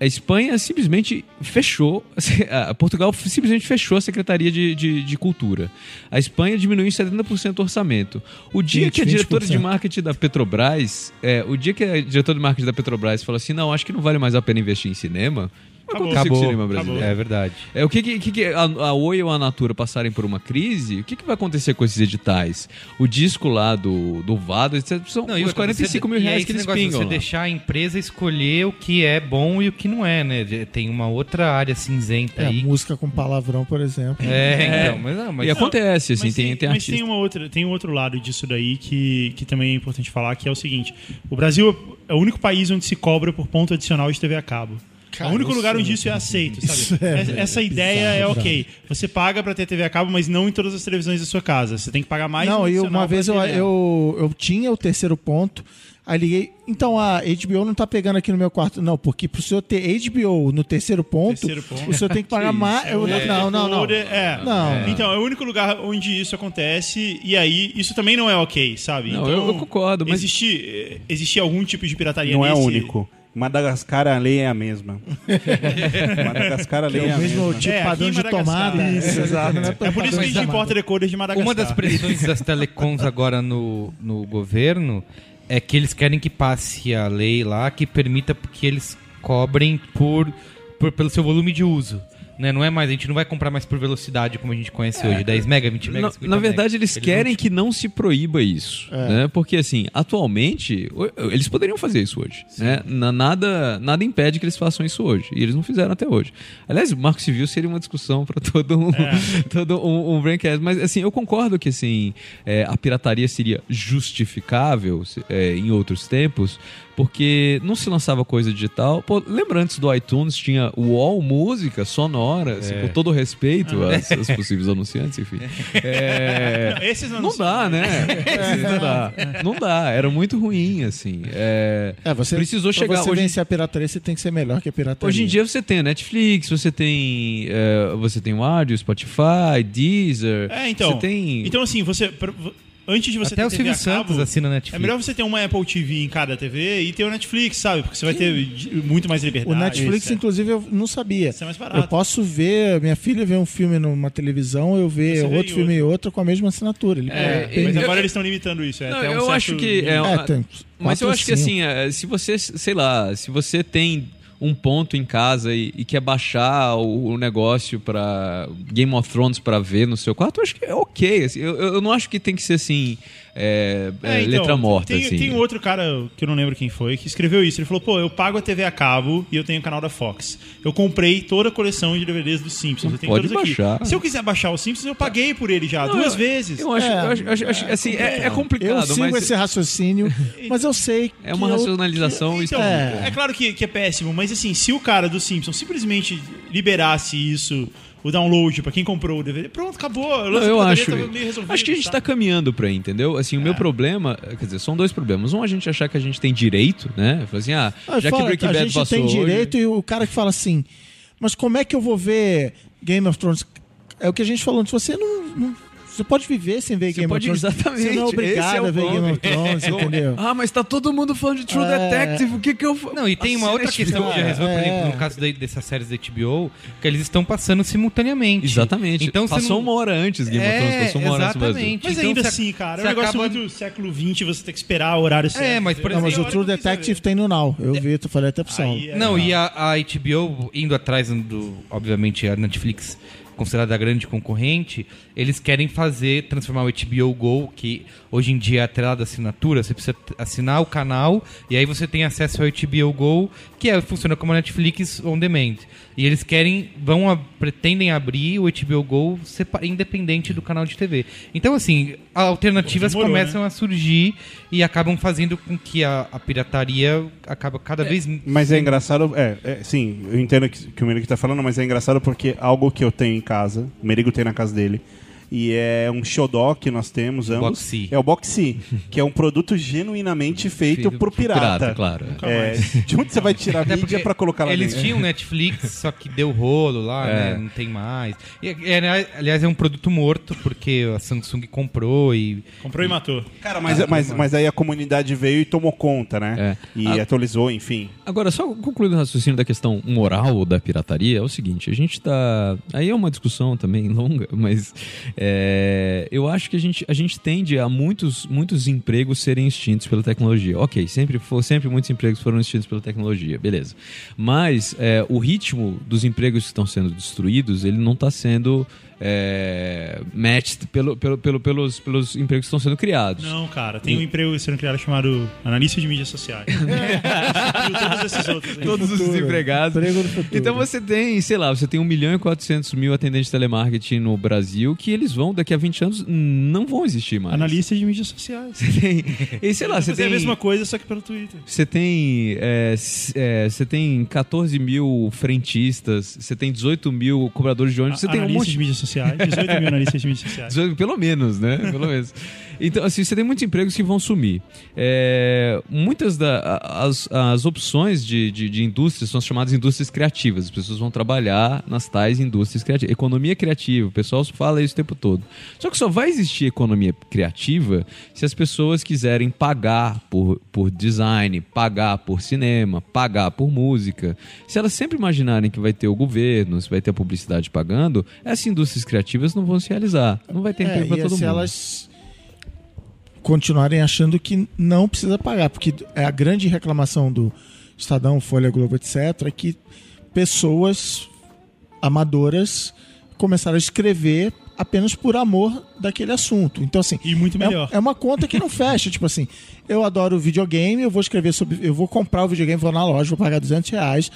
a Espanha simplesmente fechou, a Portugal simplesmente fechou a Secretaria de, de, de Cultura. A Espanha diminuiu em 70% o orçamento. O dia 20, que a diretora de 20%. marketing da Petrobras, é, o dia que a diretora de marketing da Petrobras falou assim, não, acho que não vale mais a pena investir em cinema, Acabou. com o Acabou. cinema brasileiro. É verdade. É, o que, que, que- a, a Oi ou a Natura passarem por uma crise, o que, que vai acontecer com esses editais? O disco lá do, do Vado, etc, são Não, e os outra, 45 você- mil reais que eles negócio de pingam Você lá. deixar a empresa escolher o que é bom e o que não é, né? Tem uma outra área cinzenta É, aí. música com palavrão, por exemplo. É, então, mas não, mas E acontece, assim, Mas tem, tem mas artista. tem, uma outra, tem um outro lado disso daí que, que também é importante falar, que é o seguinte: o Brasil é o único país onde se cobra por ponto adicional de TV a cabo. Cara, é o único lugar é- onde isso é aceito, sabe? isso é essa, essa ideia é ok. Você paga pra ter TV a cabo, mas não em todas as televisões da sua casa. Você tem que pagar mais Não, e uma vez eu, eu, eu tinha o terceiro ponto, aí liguei. Então a HBO não tá pegando aqui no meu quarto. Não, porque pro senhor ter HBO no terceiro ponto, Terceiro ponto. o senhor tem que pagar mais. eu- É, Não, não, não. É. Não. Então, é o único lugar onde isso acontece, e aí isso também não é ok, sabe? Não, então, eu- eu concordo, mas- Existe, existe algum tipo de pirataria Não é nesse... o único. Madagascar, a lei é a mesma. Madagascar, a lei é, É a o mesmo mesma. tipo É, padrão de tomada. Isso, exato. É por isso que a gente importa decoder de Madagascar. Uma das pressões das telecoms agora no, no governo é que eles querem que passe a lei lá que permita que eles cobrem por, por- pelo seu volume de uso. Né? Não é mais, a gente não vai comprar mais por velocidade como a gente conhece hoje, 10 mega, 20 mega, Na, 50 na verdade, mega. eles querem que não se proíba isso, né? Porque assim, atualmente eles poderiam fazer isso hoje, né? Na- nada, nada impede que eles façam isso hoje. E eles não fizeram até hoje. Aliás, o Marco Civil seria uma discussão para todo um, todo um, um braincast. Mas assim, eu concordo que assim é, a pirataria seria justificável se- é, em outros tempos. Porque não se lançava coisa digital. Pô, lembra antes do iTunes, tinha o All Música sonora, assim, com todo respeito às, às possíveis anunciantes, enfim. É, Não, esses não não dá, né? não dá. Não dá. Era muito ruim, assim. É, É, você, precisou chegar você hoje. vencer a pirataria, você tem que ser melhor que a pirataria. Hoje em dia você tem a Netflix, você tem é, você tem o áudio, Spotify, Deezer. É, então. Você tem Então, assim, você. Antes de você Até ter o TV Silvio a cabo, Santos assina Netflix. É melhor você ter uma Apple TV em cada TV e ter o Netflix, sabe? Porque você vai ter muito mais liberdade. O Netflix, etc. inclusive, eu não sabia. Isso é mais barato. Eu posso ver, minha filha vê um filme numa televisão, eu ver outro em filme e outro com a mesma assinatura. Ele É, tem- Mas Eu- agora eles estão limitando isso. É Não, até um eu certo acho que é. É, tem Mas eu acho que assim, é, se você, sei lá, se você tem um ponto em casa e, e quer baixar o, o negócio pra Game of Thrones pra ver no seu quarto, eu acho que é ok. assim, eu, eu não acho que tem que ser assim, é, é, É, então, letra morta. Tem, assim. tem um outro cara que eu não lembro quem foi que escreveu isso. Ele falou: pô, eu pago a TV a cabo e eu tenho o canal da Fox. Eu comprei toda a coleção de DVDs dos Simpsons. Eu tenho Pode todos aqui. baixar. Se eu quiser baixar os Simpsons, eu paguei por ele já, Não, duas eu- vezes. Eu acho, É, eu acho, eu acho- acho- assim, é, é Eu complicado, sigo mas esse raciocínio, mas eu sei é uma que eu- racionalização Então, É. é. claro que, que é péssimo, mas assim, se o cara do Simpsons simplesmente liberasse isso, o download pra quem comprou o DVD, pronto, acabou. O Não, eu acho. pirataria tava meio resolvido, Acho que a gente tá? tá caminhando pra aí, entendeu? Assim, o meu problema, quer dizer, são dois problemas. Um, a gente achar que a gente tem direito, né? Falar assim, ah, Ah, já fala, que Breaking a Bad gente passou tem hoje- direito e o cara que fala assim, mas como é que eu vou ver Game of Thrones? É o que a gente falou antes, você não, não- você pode viver sem ver Game pode, of Thrones. exatamente. Você não é obrigado esse é a ver Game of. Thrones, entendeu? Ah, mas tá todo mundo falando de True É. Detective, o que que eu faço? Não, e tem uma outra questão que já resolve, por É. exemplo, no caso dessas séries da HBO, que eles estão passando simultaneamente. Exatamente. Então você passou não- uma hora antes, Game of Thrones É, passou uma hora antes do Brasil. exatamente. Mas Então ainda assim, cara, é você um negócio acaba- muito século XX, você tem que esperar o horário certo. É, mas, por Não, mas exemplo, o True Detective tem no Now. Eu vi, tu falei até pro Saulo. É- Não, e a, a HBO indo atrás do, obviamente, a Netflix considerada a grande concorrente, eles querem fazer, transformar o HBO Go, que hoje em dia é atrelado à assinatura, você precisa assinar o canal e aí você tem acesso ao HBO Go, que é, funciona como a Netflix on demand. E eles querem, vão, a- pretendem abrir o HBO Go independente do canal de TV. Então, assim, alternativas Demorou, começam a surgir e acabam fazendo com que a, a pirataria acaba cada vez Mas é engraçado, é, é, sim, eu entendo que, que o Merigo tá falando, mas é engraçado porque algo que eu tenho em casa, o Merigo tem na casa dele, e é um xodó que nós temos ambos. Boxy. É o Boxy, que é um produto genuinamente feito Feito pro pirata. pirata, claro. É, de onde você vai tirar Até mídia porque pra colocar lá Eles dentro? tinham Netflix, só que deu rolo lá, É. né? Não tem mais. E, é, aliás, é um produto morto, porque a Samsung comprou e. Comprou e matou. Cara, mas, mas, mas aí a comunidade veio e tomou conta, né? É. E Ah. atualizou, enfim. Agora, só concluindo o raciocínio da questão moral da pirataria, é o seguinte, a gente tá... Aí é uma discussão também longa, mas É, eu acho que a gente, a gente tende a muitos, muitos empregos serem extintos pela tecnologia. Ok, sempre, for, sempre muitos empregos foram extintos pela tecnologia, beleza. Mas é, o ritmo dos empregos que estão sendo destruídos, ele não está sendo é, matched pelo, pelo, pelo, pelos, pelos empregos que estão sendo criados. Não, cara, tem um emprego sendo criado chamado analista de mídias sociais. E todos esses outros aí. Todos os desempregados. Futuro. Então você tem, sei lá, você tem 1 milhão e 400 mil atendentes de telemarketing no Brasil que eles vão, daqui a 20 anos, não vão existir mais. Analista de mídias sociais. Você tem, e sei lá, você tem... a mesma coisa, só que pelo Twitter. Você tem, é, é, você tem 14 mil frentistas, você tem 18 mil cobradores de ônibus, você tem um monte de mídias sociais. 18 mil analistas de mídias sociais. 18, pelo menos, né? Pelo menos. Então, assim, você tem muitos empregos que vão sumir. É, muitas das as, opções de, de, de indústrias são chamadas indústrias criativas. As pessoas vão trabalhar nas tais indústrias criativas. Economia criativa, o pessoal fala isso o tempo todo. Só que só vai existir economia criativa se as pessoas quiserem pagar por, por design, pagar por cinema, pagar por música. Se elas sempre imaginarem que vai ter o governo, se vai ter a publicidade pagando, essas indústrias criativas não vão se realizar. Não vai ter É, emprego para e todo se mundo. elas continuarem achando que não precisa pagar, porque é a grande reclamação do Estadão, Folha Globo, etc, é que pessoas amadoras começaram a escrever apenas por amor daquele assunto. Então assim, E muito é- melhor. É, uma conta que não fecha, tipo assim, eu adoro videogame, eu vou escrever sobre, eu vou comprar o videogame, vou na loja, vou pagar 200 reais,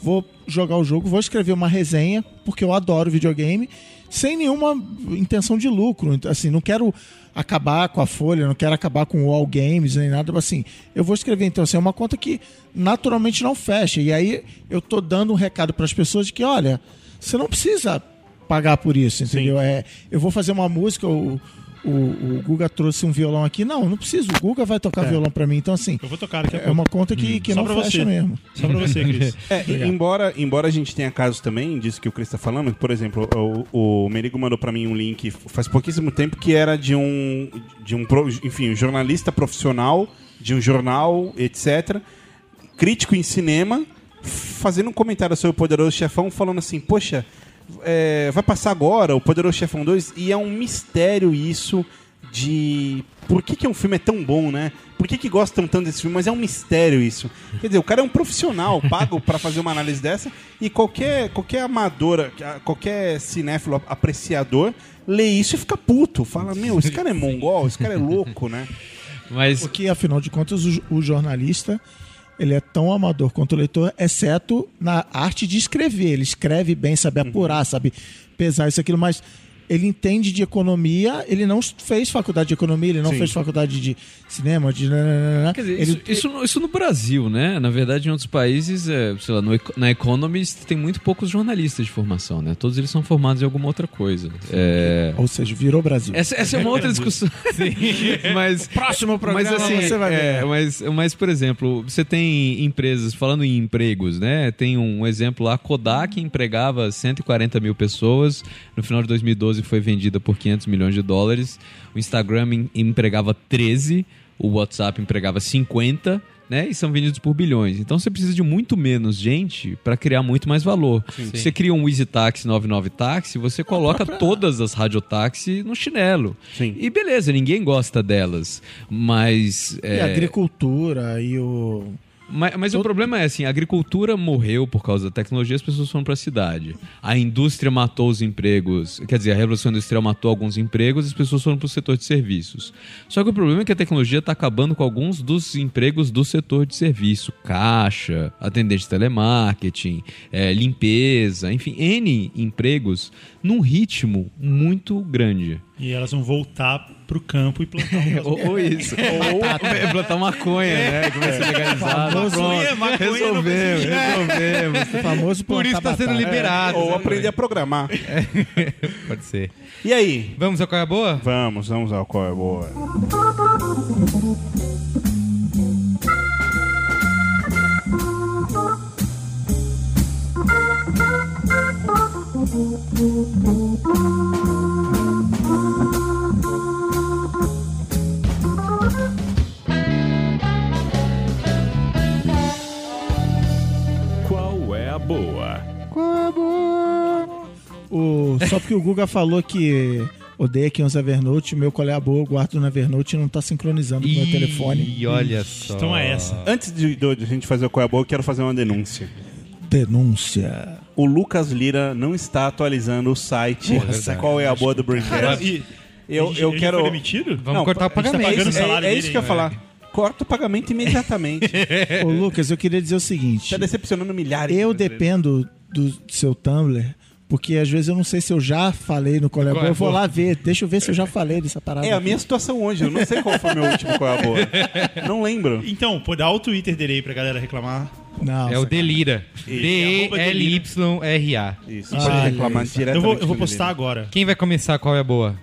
vou jogar o jogo, vou escrever uma resenha porque eu adoro videogame, sem nenhuma intenção de lucro. Então, Assim, não quero acabar com a Folha, não quero acabar com o All Games nem nada, assim, eu vou escrever. Então, assim, é uma conta que naturalmente não fecha. E aí eu tô dando um recado para as pessoas de que, olha, você não precisa pagar por isso, entendeu? É, eu vou fazer uma música, o, o, o Guga trouxe um violão aqui. Não, não preciso. O Guga vai tocar violão para mim. Então, assim, Eu vou tocar daqui a é uma conta que, que Só não fecha você. mesmo. Só pra você, Cris. É, embora, embora a gente tenha casos também disso que o Chris está falando, por exemplo, o, o Merigo mandou para mim um link faz pouquíssimo tempo que era de um, de um enfim, um jornalista profissional de um jornal, etc., crítico em cinema, fazendo um comentário sobre o Poderoso Chefão, falando assim, poxa, é, vai passar agora o Poderoso Chefão 2 e é um mistério isso de por que, que um filme é tão bom, né? Por que, que gostam tanto desse filme? Mas é um mistério isso. Quer dizer, o cara é um profissional, pago pra fazer uma análise dessa, e qualquer, qualquer amadora, qualquer cinéfilo apreciador lê isso e fica puto. Fala, meu, esse cara é mongol, esse cara é louco, né? Mas Porque, afinal de contas, o, o jornalista ele é tão amador quanto o leitor, exceto na arte de escrever. Ele escreve bem, sabe apurar, sabe pesar isso, aquilo, mas ele entende de economia, ele não fez faculdade de economia, ele não Sim. fez faculdade de cinema, de... Quer dizer, ele, isso, isso, no- isso no Brasil, né? Na verdade, em outros países, é, sei lá, no, na Economist tem muito poucos jornalistas de formação, né? Todos eles são formados em alguma outra coisa. É, Ou seja, virou Brasil. Essa, essa é uma outra discussão. mas, Próximo mas assim, você vai é, ver. mas, mas, por exemplo, você tem empresas, falando em empregos, né? Tem um exemplo lá, a Kodak empregava 140 mil pessoas, no final de 2012 foi vendida por 500 milhões de dólares, o Instagram em- empregava 13, o WhatsApp empregava 50, né? E são vendidos por bilhões. Então você precisa de muito menos gente para criar muito mais valor. Você cria um Easy Taxi 99 Taxi, você coloca todas as radiotáxi no chinelo. Sim. E beleza, ninguém gosta delas. Mas. E é, a agricultura e o... mas, mas o problema é assim: a agricultura morreu por causa da tecnologia, as pessoas foram para a cidade. A indústria matou os empregos, quer dizer, a revolução industrial matou alguns empregos, as pessoas foram para o setor de serviços. Só que o problema é que a tecnologia está acabando com alguns dos empregos do setor de serviço: caixa, atendente de telemarketing, eh, limpeza, enfim, N empregos num ritmo muito grande. E elas vão voltar pro campo e plantar um Ou, ou isso. ou plantar maconha, né? Que vai ser legalizado. Famoso- Pronto. Maconha, resolvemos, resolvemos. O famoso Por isso plantar tá sendo liberado. Ou aprender a programar. Pode ser. E aí? Vamos ao qual é a boa? Vamos, vamos ao qual é boa. Qual só porque o Guga falou que odeia quem usa Evernote. O meu qual é a boa, eu guardo no Evernote e não tá sincronizando com o meu telefone. E olha só. Então é essa. Antes de, de a gente fazer o Qual é a Boa, eu quero fazer uma denúncia. Denúncia. O Lucas Lira não está atualizando o site verdade. Qual é a Boa do Cara, Braincast. e- Eu, ele- eu ele quero... Foi demitido? Vamos Não, cortar o tá pagamento. pagando É, o salário é dele, isso que eu ia né? falar. Corta o pagamento imediatamente. Ô, Lucas, eu queria dizer o seguinte. Tá decepcionando milhares. Eu dependo do seu Tumblr, porque às vezes eu não sei se eu já falei no Qual é a Boa. é Eu vou lá ver. Deixa eu ver se eu já falei dessa parada. É a aqui. minha situação hoje. Eu não sei qual foi o meu último Qual é a Boa. Não lembro. Então, pô, dá o Twitter dele aí pra galera reclamar. Não, É o. Delira. arroba D-E-L-Y-R-A. Isso, Ah, pode reclamar isso. diretamente. Eu vou, eu vou postar agora. Quem vai começar qual é a boa?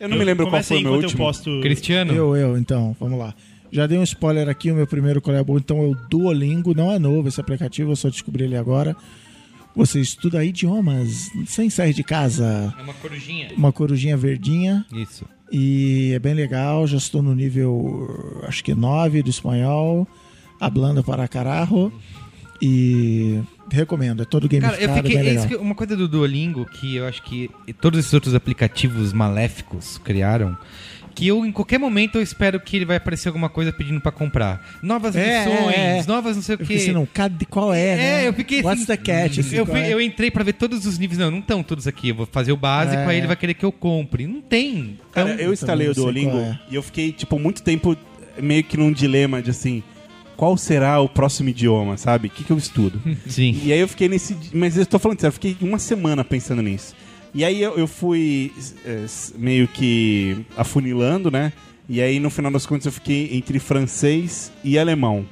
Eu não me lembro qual foi o meu último. eu posto. Cristiano? Eu, eu, então, vamos lá. Já dei um spoiler aqui, o meu primeiro Qual é a Boa, então é o Duolingo. Não é novo esse aplicativo, eu só descobri ele agora. Você estuda idiomas sem sair de casa. É uma corujinha. Uma corujinha verdinha. Isso. E é bem legal, já estou no nível, acho que 9 do espanhol, hablando para carajo. E recomendo, é todo Cara, gamificado, eu fiquei. bem é legal. isso que- uma coisa do Duolingo que eu acho que todos esses outros aplicativos maléficos criaram. Que eu, em qualquer momento, eu espero que ele vai aparecer alguma coisa pedindo pra comprar. Novas É, lições, é, é. novas não sei o quê. assim, não, cadê, qual é, né? É, eu fiquei What's assim, the catch? assim, eu, é? eu entrei pra ver todos os níveis. Não, não estão todos aqui. Eu vou fazer o básico, É. aí ele vai querer que eu compre. Não tem. Cara, Então, eu instalei o Duolingo é. e eu fiquei, tipo, muito tempo meio que num dilema de assim, qual será o próximo idioma, sabe? O que, que eu estudo? Sim. e aí eu fiquei nesse. Mas eu tô falando sério, eu fiquei uma semana pensando nisso. E aí eu, eu fui é, meio que afunilando, né? E aí no final das contas eu fiquei entre francês e alemão.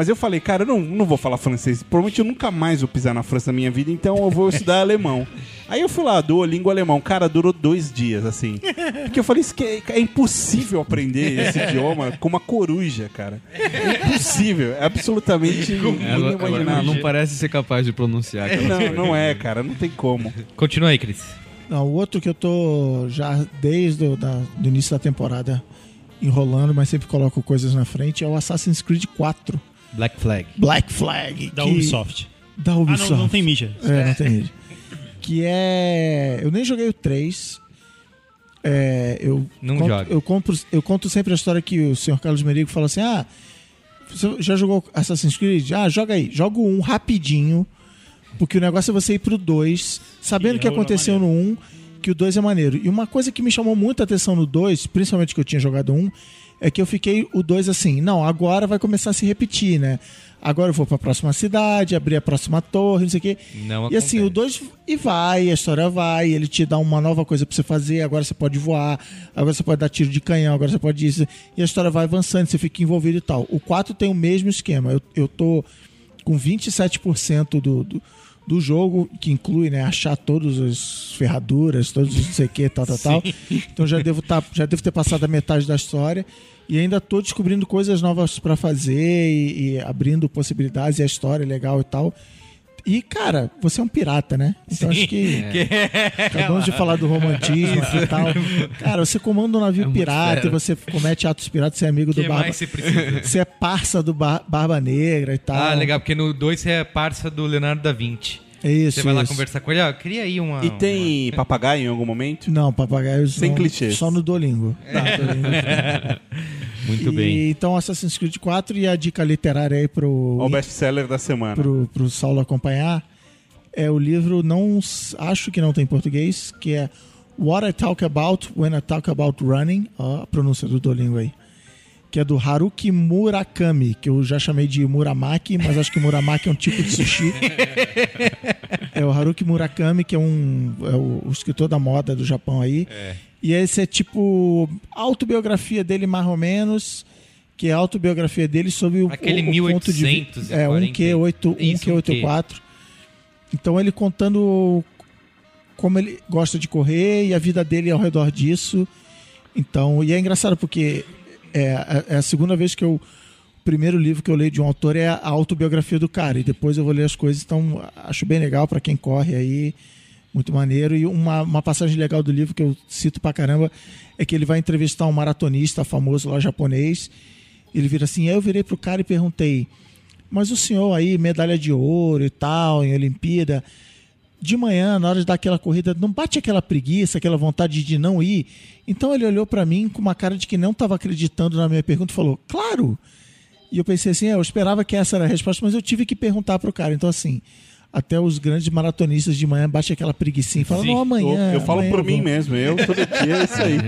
Mas eu falei, cara, eu não, não vou falar francês. Provavelmente eu nunca mais vou pisar na França na minha vida, então eu vou estudar alemão. Aí eu fui lá, Duolingo alemão. Cara, durou dois dias, assim. Porque eu falei, isso que é, é impossível aprender esse idioma com uma coruja, cara. É impossível. É absolutamente inimaginável. não parece ser capaz de pronunciar. Não, coisas. não é, cara. Não tem como. Continua aí, Cris. Não, o outro que eu tô já desde o da, do início da temporada enrolando, mas sempre coloco coisas na frente, é o Assassin's Creed 4. Black Flag. Black Flag. Da que- Ubisoft. Da Ah, Ubisoft. não, não tem mídia. É, não tem mídia. Que é. Eu nem joguei o 3. É, eu, Não conto, joga. eu, compro, eu conto sempre a história que o senhor Carlos Merigo fala assim: ah, você já jogou Assassin's Creed? Ah, joga aí. Joga o 1 rapidinho. Porque o negócio é você ir pro 2, sabendo E o que é aconteceu no 1, que o 2 é maneiro. E uma coisa que me chamou muita atenção no 2, principalmente que eu tinha jogado um, é que eu fiquei o 2 assim, não, agora vai começar a se repetir, né? Agora eu vou pra próxima cidade, abrir a próxima torre, não sei o quê. Não E assim, o 2 e vai, a história vai, ele te dá uma nova coisa pra você fazer, agora você pode voar, agora você pode dar tiro de canhão, agora você pode isso, e a história vai avançando, você fica envolvido e tal. O 4 tem o mesmo esquema. Eu, eu tô com 27% do, do, do jogo, que inclui, né, achar todas as ferraduras, todos os não sei o que, tal, tal, tal. Então já devo, tá, já devo ter passado a metade da história. E ainda tô descobrindo coisas novas pra fazer e, e abrindo possibilidades e a história é legal e tal. E, cara, você é um pirata, né? Então acho que. Acabamos de falar do romantismo e tal. Cara, você comanda um navio muito pirata e você comete atos piratas, você é amigo O que do Barba. mais você precisa? Você é parça do Bar- Barba Negra e tal. ah, legal, porque no 2 você é parça do Leonardo da Vinci. É isso. Você vai lá isso. conversar com ele, ó, cria aí uma... E tem papagaio em algum momento? Não, papagaios Sem não, clichês. Só no Duolingo. Tá, Duolingo. uma- Muito e, bem. Então, Assassin's Creed 4 e a dica literária aí pro, Ó, o best-seller da semana. pro, pro Saulo acompanhar é o livro, não acho que não tem em português, que é What I Talk About When I Talk About Running. Ó, a pronúncia do Duolingo aí. Que é do Haruki Murakami, que eu já chamei de Muramaki, mas acho que Muramaki é um tipo de sushi. é o Haruki Murakami, que é um é o, o escritor da moda do Japão aí. E esse é tipo autobiografia dele, mais ou menos, que é a autobiografia dele sobre o, Aquele o, o ponto de vi- 1840. É, um Q8, um Isso, um Q84. Então ele contando como ele gosta de correr e a vida dele ao redor disso. Então, e é engraçado porque é, a- é a segunda vez que eu. O primeiro livro que eu leio de um autor é a autobiografia do cara, e depois eu vou ler as coisas. Então, acho bem legal para quem corre aí. Muito maneiro. E uma, uma passagem legal do livro que eu cito pra caramba é que ele vai entrevistar um maratonista famoso lá japonês. Ele vira assim, aí eu virei pro cara e perguntei, mas o senhor aí, medalha de ouro e tal, em Olimpíada, de manhã, na hora de dar aquela corrida, não bate aquela preguiça, aquela vontade de não ir? Então ele olhou pra mim com uma cara de que não estava acreditando na minha pergunta e falou: Claro! E eu pensei assim: é, eu esperava que essa era a resposta, mas eu tive que perguntar pro cara. Então, assim, até os grandes maratonistas de manhã bate aquela preguicinha e fala: Sim. Não, Eu, amanhã. eu falo amanhã por mim vou." mesmo, eu todo dia é isso aí.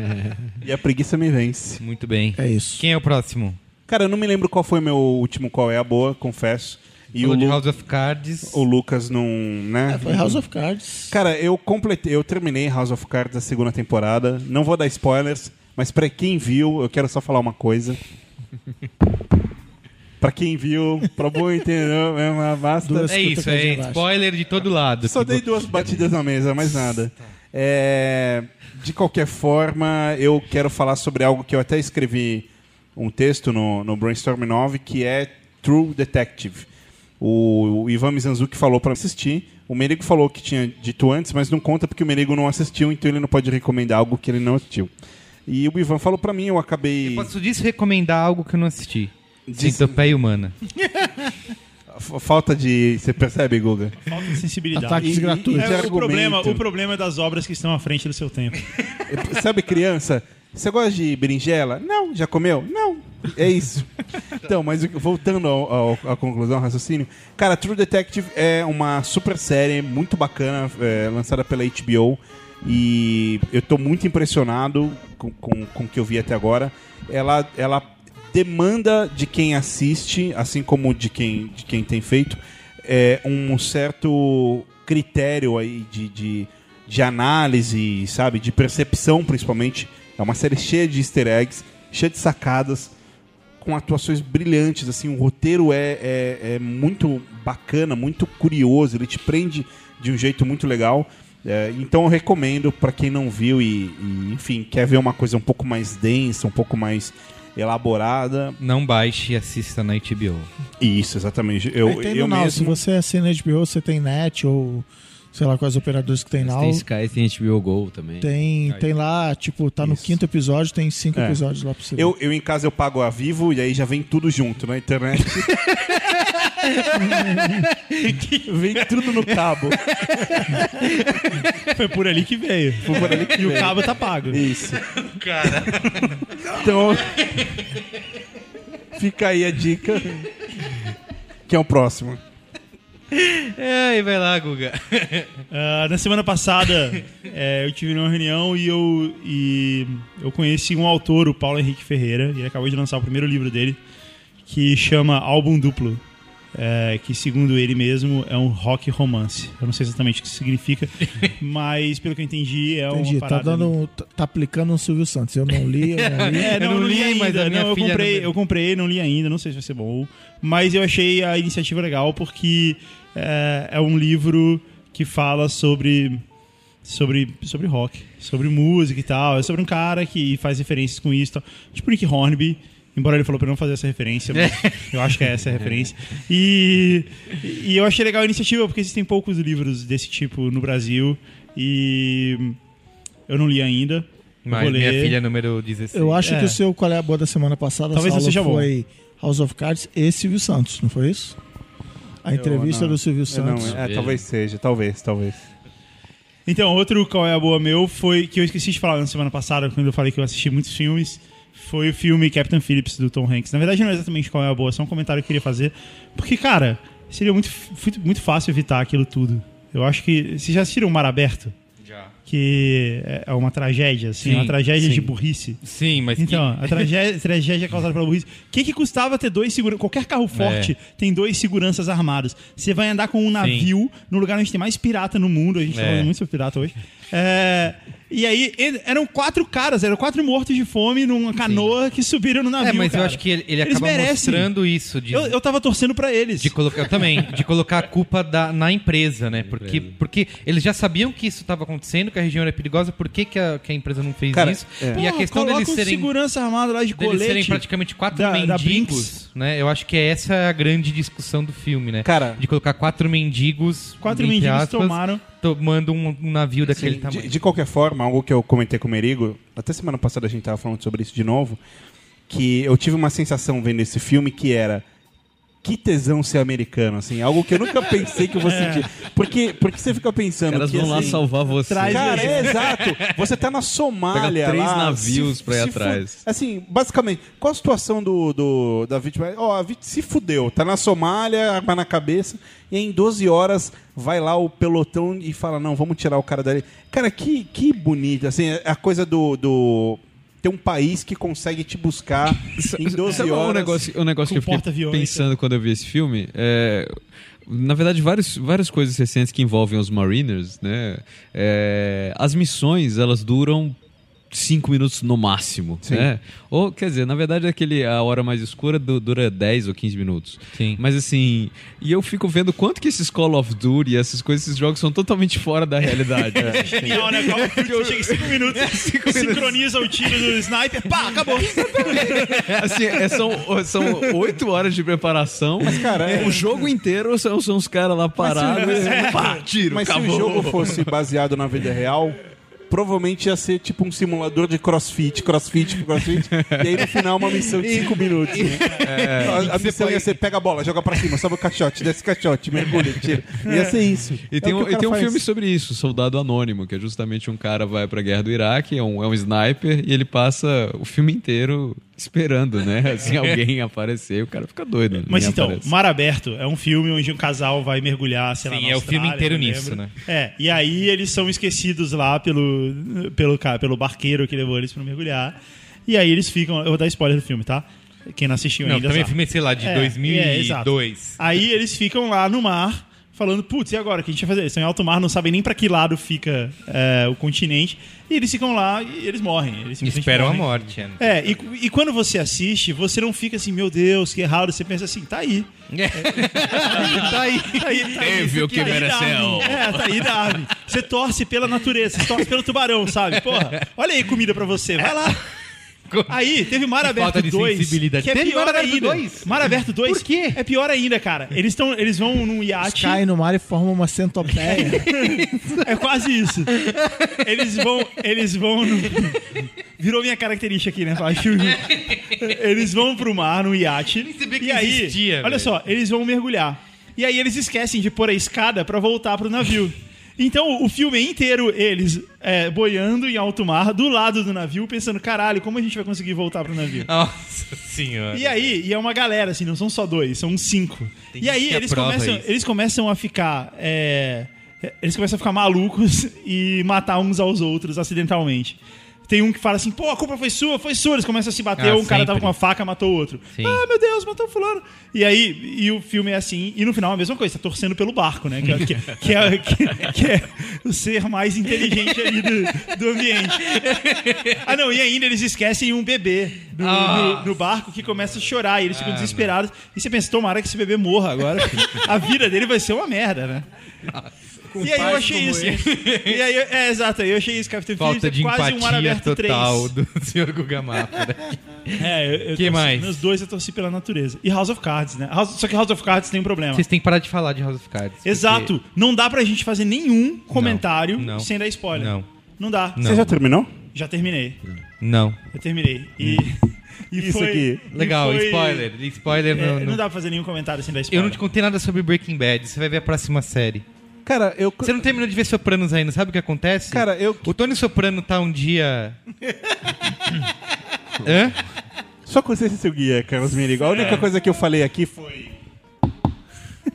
E a preguiça me vence. Muito bem. É isso. Quem é o próximo? Cara, eu não me lembro qual foi o meu último qual é a boa, confesso. E Falou o, de House of Cards. o Lucas não, né? É, foi House of Cards. Cara, eu completei, eu terminei House of Cards a segunda temporada. Não vou dar spoilers, mas pra quem viu, eu quero só falar uma coisa. pra quem viu, pra bom entender, é uma basta. Duas- É Escuta isso, coisa é spoiler de todo lado. Só dei duas batidas na mesa, mais nada. É, de qualquer forma, eu quero falar sobre algo que eu até escrevi um texto no, no Brainstorm 9, que é True Detective. O, o Ivan Mizanzuki falou para assistir. O Merigo falou que tinha dito antes, mas não conta porque o Merigo não assistiu, então ele não pode recomendar algo que ele não assistiu. E o Ivan falou para mim, eu acabei. Posso disso recomendar algo que eu não assisti? Diz- Centopeia Humana. Falta de. Você percebe, Guga? Falta de sensibilidade. Ataques E- e- gratuitos. de É, o, argumento. problema, o problema é das obras que estão à frente do seu tempo. Sabe criança? Você gosta de berinjela? Não. Já comeu? Não. É isso. Então, mas voltando ao, ao- à conclusão, ao raciocínio. Cara, True Detective é uma super série, muito bacana, é, lançada pela HBO. E eu tô muito impressionado com, com, com o que eu vi até agora. Ela, ela demanda de quem assiste, assim como de quem, de quem tem feito, é, um certo critério aí de, de, de análise, sabe? De percepção, principalmente. É uma série cheia de easter eggs, cheia de sacadas, com atuações brilhantes. Assim, o roteiro é, é, é muito bacana, muito curioso. Ele te prende de um jeito muito legal. É, então eu recomendo para quem não viu e, e, enfim, quer ver uma coisa um pouco mais densa, um pouco mais elaborada. Não baixe e assista na HBO. Isso, exatamente. Eu, eu no Now. Se mesmo. você assina HBO, você tem net ou sei lá quais operadores que tem Mas Now. tem Sky, tem HBO Go também. Tem, tem lá, tipo, tá no Isso. quinto episódio, tem cinco É. episódios lá pra você ver. Eu, eu em casa eu pago a Vivo e aí já vem tudo junto na internet. vem tudo no cabo. Foi por ali que veio. Foi por ali que E o cabo tá pago. Isso. Então. Fica aí a dica. Que é o próximo. É, e vai lá, Guga. Ah, na semana passada, é, eu tive uma reunião e eu, e eu conheci um autor, o Paulo Henrique Ferreira, e ele acabou de lançar o primeiro livro dele, que chama Álbum Duplo. é, que, segundo ele mesmo, é um rock romance. Eu não sei exatamente o que isso significa, mas pelo que eu entendi, é Entendi, uma tá, parada... dando, tá, tá aplicando um Silvio Santos. Eu não li, eu não li. É, não, Eu eu não não li li, mas a ainda. Não, eu comprei, não- eu comprei, não li ainda, não sei se vai ser bom. Mas eu achei a iniciativa legal porque é, é um livro que fala sobre, sobre, sobre rock, sobre música e tal. É sobre um cara que faz referências com isso. e tal. Tipo Nick Hornby. Embora ele falou pra não fazer essa referência, mas eu acho que é essa a referência. E, e eu achei legal a iniciativa, porque existem poucos livros desse tipo no Brasil. E eu não li ainda. Eu Mas minha filha número 16. Eu acho É. que o seu Qual é a Boa da semana passada Talvez seja bom. foi House of Cards e Silvio Santos, não foi isso? A entrevista do Silvio Eu não, Santos. é, talvez seja, talvez, talvez. Então, outro qual é a boa meu foi que eu esqueci de falar na semana passada, quando eu falei que eu assisti muitos filmes. Foi o filme Captain Phillips do Tom Hanks. Na verdade, não é exatamente qual é a boa, é só um comentário que eu queria fazer. Porque, cara, seria muito, muito, fácil evitar aquilo tudo. Eu acho que. Vocês já assistiram Mar Aberto? Que é é uma tragédia, assim, Sim, uma tragédia sim. de burrice. Sim, mas que- Então, a tragédia, tragédia causada pela burrice. O que, que custava ter dois seguranças? Qualquer carro forte tem dois seguranças armados. Você vai andar com um navio no lugar onde tem mais pirata no mundo. A gente tá É. falando muito sobre pirata hoje. É, e aí, eram quatro caras, eram quatro mortos de fome numa canoa que subiram no navio. É, mas eu cara. acho que ele, ele Eles acaba merecem. mostrando isso. De, Eu, eu tava torcendo pra eles. de colocar, eu também, de colocar a culpa da, na empresa, né? Porque, porque eles já sabiam que isso estava acontecendo, que a região era perigosa, por que, que, a, que a empresa não fez Cara, isso? é. E a Porra, questão coloca deles serem, segurança armado lá de deles colete. serem praticamente quatro da- da mendigos, né? Eu acho que essa é a grande discussão do filme, né? Cara, De colocar quatro mendigos, Quatro mendigos aspas, tomaram. tomando um, um navio daquele Sim, tamanho. de, de qualquer forma, algo que eu comentei com o Merigo, até semana passada a gente tava falando sobre isso de novo, que eu tive uma sensação vendo esse filme que era que tesão ser americano, assim. Algo que eu nunca pensei que eu vou sentir. Porque, porque você fica pensando Os caras que, vão lá assim, salvar você. traz- Cara, é exato. Você tá na Somália. Pega três lá, navios pra ir fu- atrás. Assim, basicamente, qual a situação do, do- da vítima? Ó, a vítima se fudeu. Tá na Somália, arma na cabeça. E em 12 horas vai lá o pelotão e fala: Não, vamos tirar o cara dali. Cara, que, que bonito. Assim, é a coisa do. do ter um país que consegue te buscar em 12 Sabe horas. um negócio, um negócio que eu fiquei pensando quando eu vi esse filme? É, na verdade, vários, várias coisas recentes que envolvem os Mariners, né? É, as missões, elas duram cinco minutos no máximo, né? Ou, quer dizer, na verdade, aquele, a hora mais escura du- dura 10 ou 15 minutos. Sim. Mas assim, e eu fico vendo quanto que esses Call of Duty, essas coisas, esses jogos são totalmente fora da realidade. Genial, né? Call of Duty, chega em 5 minutos, sincroniza o tiro do sniper, pá, acabou. Assim, é, são, são oito horas de preparação. Mas, cara, é- o jogo inteiro são, são os caras lá parados. pá, tiro, Mas acabou. se o jogo fosse baseado na vida real, provavelmente ia ser tipo um simulador de crossfit, crossfit, crossfit. e aí no final uma missão de 5 minutos. né? a, a missão ia ser pega a bola, joga pra cima, sobe o caixote, desce o caixote, mergulha, tira. Ia ser isso. E É tem, um, e tem um filme sobre isso, Soldado Anônimo, que é justamente um cara vai pra guerra do Iraque, é um, é um sniper, e ele passa o filme inteiro esperando, né? Assim, alguém aparecer, e o cara fica doido. Mas ninguém então, aparece. Mar Aberto é um filme onde um casal vai mergulhar, sei lá, Sim, na é o filme inteiro nisso, né? É, e aí eles são esquecidos lá pelo, pelo, pelo barqueiro que levou eles pra mergulhar. E aí eles ficam. Eu vou dar spoiler do filme, tá? Quem não assistiu Não, ainda. também sabe. filme, sei lá, de É, 2002. Aí eles ficam lá no mar, falando, putz, e agora? O que a gente vai fazer? Eles estão em alto mar, não sabem nem pra que lado fica é, o continente. E eles ficam lá e eles morrem. Eles Esperam a morrem. morte. é. É, e, e quando você assiste, você não fica assim, meu Deus, que errado. Você pensa assim, tá aí. tá aí, tá aí. Tá. Teve o que Tá mereceu. É, tá aí, Darwin. Você torce pela natureza, você torce pelo tubarão, sabe? Porra, olha aí comida pra você, vai lá. Aí, teve Mar Aberto falta de 2. sensibilidade. Que é Teve pior Mar Aberto ainda. 2? Mar Aberto 2? Por quê? É pior ainda, cara. Eles, tão, eles vão num iate. Caem no mar e formam uma centopeia. É quase isso. Eles vão. Eles vão. No... Virou minha característica aqui, né? Filme. Eles vão pro mar, no iate. sabia que e aí, existia, olha velho. só, eles vão mergulhar. E aí eles esquecem de pôr a escada pra voltar pro navio. Então, o filme inteiro, eles é, boiando em alto mar, do lado do navio, pensando, caralho, como a gente vai conseguir voltar pro navio? Nossa senhora. E aí, e é uma galera, assim, não são só dois, são uns cinco. Tem e aí eles começam, isso. eles começam a ficar. é, eles começam a ficar malucos e matar uns aos outros acidentalmente. Tem um que fala assim, pô, a culpa foi sua, foi sua. Eles começam a se bater, Ah, um cara sempre. tava com uma faca, matou o outro. Sim. Ah, meu Deus, matou o fulano. E aí, e o filme é assim, e no final é a mesma coisa, tá torcendo pelo barco, né? Que, é- que, que é, que- que é o ser mais inteligente ali do, do ambiente. Ah, não, e ainda eles esquecem um bebê no, no- no barco que começa a chorar e eles ficam desesperados. E você pensa, tomara que esse bebê morra agora. A vida dele vai ser uma merda, né? E aí eu achei isso. E aí, eu- é, exato, aí eu achei isso, Capitão Falta Phillips, de é quase um Mar empatia Aberto 3. total do Sr. Guga Mafra. É, eu, eu Que torci- mais? Nos dois eu torci pela natureza. E House of Cards, né? House- só que House of Cards tem um problema. Vocês têm que parar de falar de House of Cards. porque- Exato. Não dá pra gente fazer nenhum comentário não. sem dar spoiler. Não. Não dá. Não. Você já terminou? Já terminei. Não. Eu terminei. E. e Isso foi- aqui. e Legal, foi- spoiler. Spoiler É, no, não no- dá pra fazer nenhum comentário sem dar Eu spoiler. não te contei nada sobre Breaking Bad. Você vai ver a próxima série. Cara, eu. Você não terminou de ver Sopranos ainda, sabe o que acontece? Cara, eu. O Tony Soprano tá um dia. Hã? Só você seu guia, Carlos Mirigo. A única coisa que eu falei aqui foi.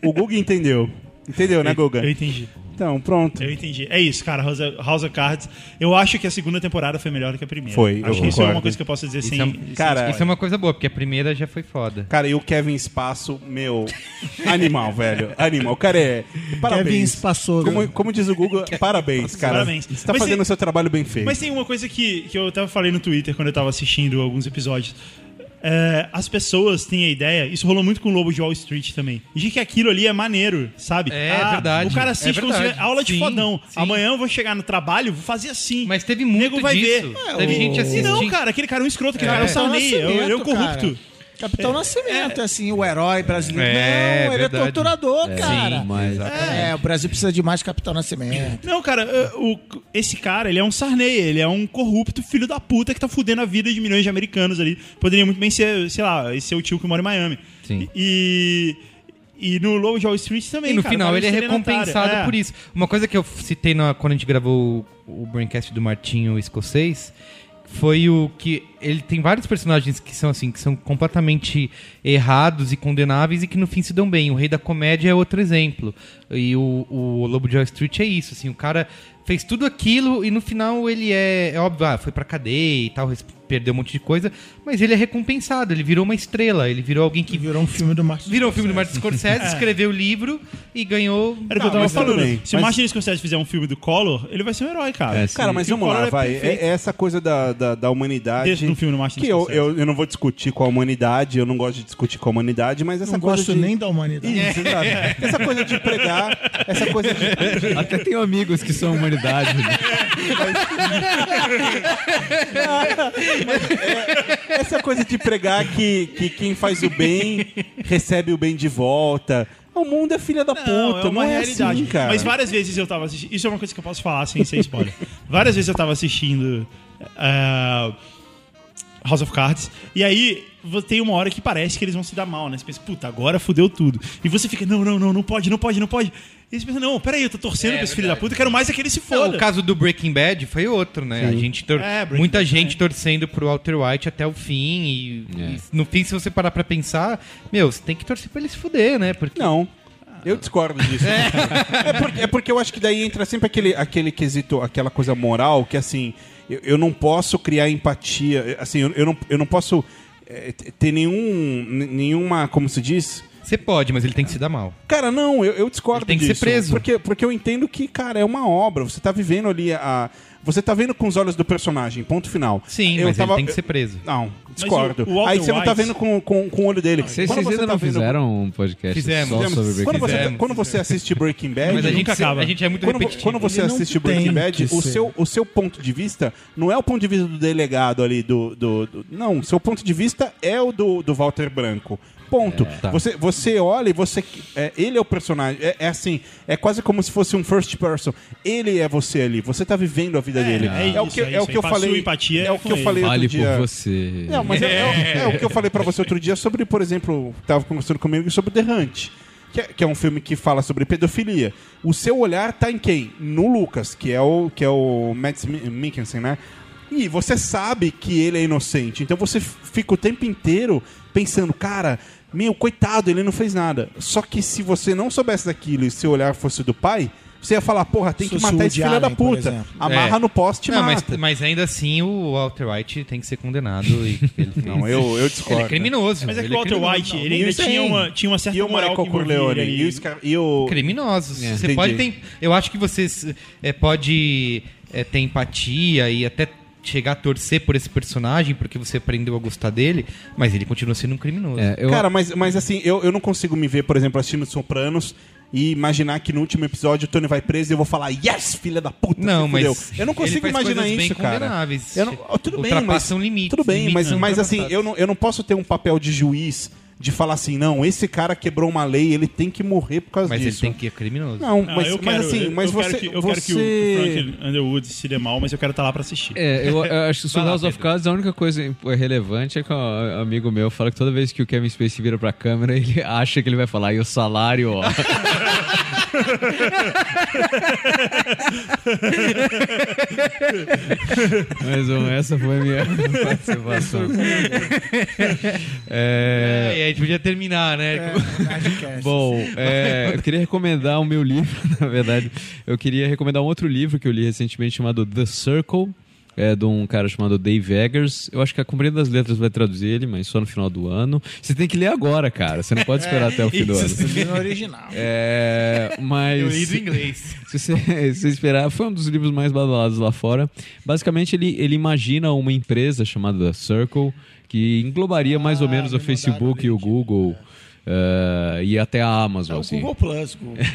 O Guga entendeu. Entendeu, né, Guga? Eu entendi. Então, pronto. Eu entendi. É isso, cara. House of, House of Cards. Eu acho que a segunda temporada foi melhor do que a primeira. Foi, eu Acho que isso é uma coisa que eu posso dizer sem. é- sem Cara, spoiler. Isso é uma coisa boa, porque a primeira já foi foda. Cara, e o Kevin Espaço, meu. Animal, velho. Animal. O cara é. Kevin Parabéns. Espaçoso. Como, como diz o Google, parabéns, cara. Parabéns. Você tá Mas fazendo o seu trabalho bem feito. Mas tem uma coisa que, que eu até falei no Twitter quando eu tava assistindo alguns episódios. É, as pessoas têm a ideia, isso rolou muito com o Lobo de Wall Street também, de que aquilo ali é maneiro, sabe? É, verdade. O cara assiste É como se aula de Sim, fodão. sim. Amanhã eu vou chegar no trabalho, vou fazer assim. Mas teve O muito nego vai disso. ver. Teve o- gente assistindo. Não, cara, aquele cara é um escroto, aquele É. cara é um Capitão Sarney, ele é corrupto. cara. Capitão Nascimento, é assim, o herói brasileiro. É, não, ele verdade. é torturador, cara. mas- é, o Brasil precisa de mais Capitão Nascimento. Não, cara, o- esse cara, ele é um Sarney, ele é um corrupto filho da puta que tá fudendo a vida de milhões de americanos ali. Poderia muito bem ser, sei lá, esse é o tio que mora em Miami. Sim. E, e no Low Wall Street também. E no cara, final ele é recompensado É. por isso. Uma coisa que eu citei na- quando a gente gravou o, o Braincast do Martinho Escocês foi o que ele tem vários personagens que são assim, que são completamente errados e condenáveis e que no fim se dão bem. O Rei da Comédia é outro exemplo. E o, o Lobo de Wall Street é isso, assim, o cara fez tudo aquilo e no final ele é, é óbvio, ah, foi pra cadeia e tal, perdeu um monte de coisa, mas ele é recompensado, ele virou uma estrela, ele virou alguém que virou um filme do Martin Virou um filme do. Martin Scorsese, escreveu o livro e ganhou. Era o que eu Não, tava falando. bem, Se o mas- Martin Scorsese fizer um filme do Collor, ele vai ser um herói, cara. É. Cara, mas o vamos lá, é vai. É, é essa coisa da, da, da humanidade. Desde no filme do Martin que eu, Scorsese. eu, eu não vou discutir com a humanidade, eu não gosto de discutir com a humanidade, mas essa Não coisa gosto de... nem da humanidade. Isso, exato. Essa coisa de pregar, essa coisa de. Até tenho amigos que são humanidade. né? Essa coisa de pregar que, que quem faz o bem recebe o bem de volta. O mundo é filha da puta, não, é assim, cara. Mas várias vezes eu tava assistindo. Isso é uma coisa que eu posso falar sem ser spoiler. várias vezes eu tava assistindo eh, House of Cards. E aí tem uma hora que parece que eles vão se dar mal, né? Você pensa, puta, agora fudeu tudo. E você fica, não, não, não, não pode, não pode, não pode. E você pensa, não, peraí, eu tô torcendo pra esse filho da puta, eu quero mais é que ele se Não, foda. o caso do Breaking Bad foi outro, né? A gente tor- É, muita Bad, gente é. torcendo pro Walter White até o fim. E, É. e no fim, se você parar pra pensar, meu, você tem que torcer pra ele se fuder, né? Porque Não. Eu discordo disso. É. porque, é porque eu acho que daí entra sempre aquele, aquele quesito, aquela coisa moral que assim, eu, eu não posso criar empatia, assim, eu, eu não, eu não posso é, ter nenhum, nenhuma, como se diz? você pode, mas ele tem que se dar mal. Cara, não, eu, eu discordo Ele tem que ser disso. preso. Porque, porque eu entendo que, cara, é uma obra, você tá vivendo ali a... Você tá vendo com os olhos do personagem, ponto final. Sim, eu mas tava- ele tem que ser preso. Não, discordo. o Walter Aí você não tá vendo com, com, com o olho dele. Vocês, Quando vocês você ainda tá não vendo- fizeram um podcast Fizemos. só sobre Breaking Quando você, Fizemos. quando você assiste Breaking Bad, Mas a gente, acaba. a gente é muito quando, vo- repetitivo. quando você Ele assiste Breaking Bad, o seu, o seu ponto de vista não é o ponto de vista do delegado ali, do. do, do- não, o seu ponto de vista é o do, do Walter Branco. Ponto. tá. Você, você olha e você. é, ele é o personagem. É, é assim. É quase como se fosse um first person. Ele é você ali. Você tá vivendo a vida dele. é o isso, que, é é o que eu falei. é o é que eu falei outro Fale dia. por você. Não, mas é, é- é o que eu falei pra você outro dia sobre, por exemplo, tava conversando comigo sobre The Hunt. Que é, que é um filme que fala sobre pedofilia. O seu olhar tá em quem? No Lucas, que é o, que é o Matt Mi- Mikkelsen, né? E você sabe que ele é inocente. Então você fica o tempo inteiro pensando, cara, meu, coitado, ele não fez nada. Só que se você não soubesse daquilo e seu olhar fosse do pai, você ia falar, porra, tem que matar esse filho da puta. Amarra É. no poste e Não, mas, mata. mas ainda assim o Walter White tem que ser condenado. E. Não, eu, eu discordo. ele é criminoso. Mas é que o Walter criminoso. White, Não, ele ainda tinha uma, tinha uma certa E o moral Michael que Corleone ele e e o Criminosos. É. Você Entendi. pode ter. Eu acho que você é, pode é, ter empatia e até chegar a torcer por esse personagem porque você aprendeu a gostar dele, mas ele continua sendo um criminoso. É, eu, Cara, mas, mas assim, eu, eu não consigo me ver, por exemplo, assistindo Sopranos e imaginar que no último episódio o Tony vai preso e eu vou falar, yes, filha da puta, Não, se fudeu." mas Eu não consigo ele faz imaginar isso, cara. Eu não, oh, tudo bem, mas, limites, Tudo bem, mas, limites mas assim, eu não, eu não posso ter um papel de juiz de falar assim, não, esse cara quebrou uma lei, ele tem que morrer por causa Mas ele disso. tem que ir criminoso. Não, Não, mas, eu mas quero- assim, eu- mas eu você... Quero que, eu você... quero que o Frank Underwood se dê mal, mas eu quero estar lá pra assistir. É, eu, eu acho que sobre lá, House of. Cards a única coisa relevante é que um amigo meu fala que toda vez que o Kevin Spacey vira pra câmera, ele acha que ele vai falar, e o salário, ó. Mas bom, essa foi a minha participação. É, É, e a gente podia terminar, né? Nerdcast. Bom, é, eu queria recomendar o meu livro, na verdade. Eu queria recomendar um outro livro que eu li recentemente chamado The Circle. É de um cara chamado Dave Eggers. Eu acho que a Companhia das Letras vai traduzir ele, mas só no final do ano. Você tem que ler agora, cara. Você não pode esperar até o fim do ano. Li no original. É, mas. Eu li do inglês. Se você, se você esperar, foi um dos livros mais badalados lá fora. Basicamente, ele, ele imagina uma empresa chamada The Circle, que englobaria mais ou Ah, menos o Facebook e o. Google. Eh, e até a É Amazon, o assim. Google Plus. Google.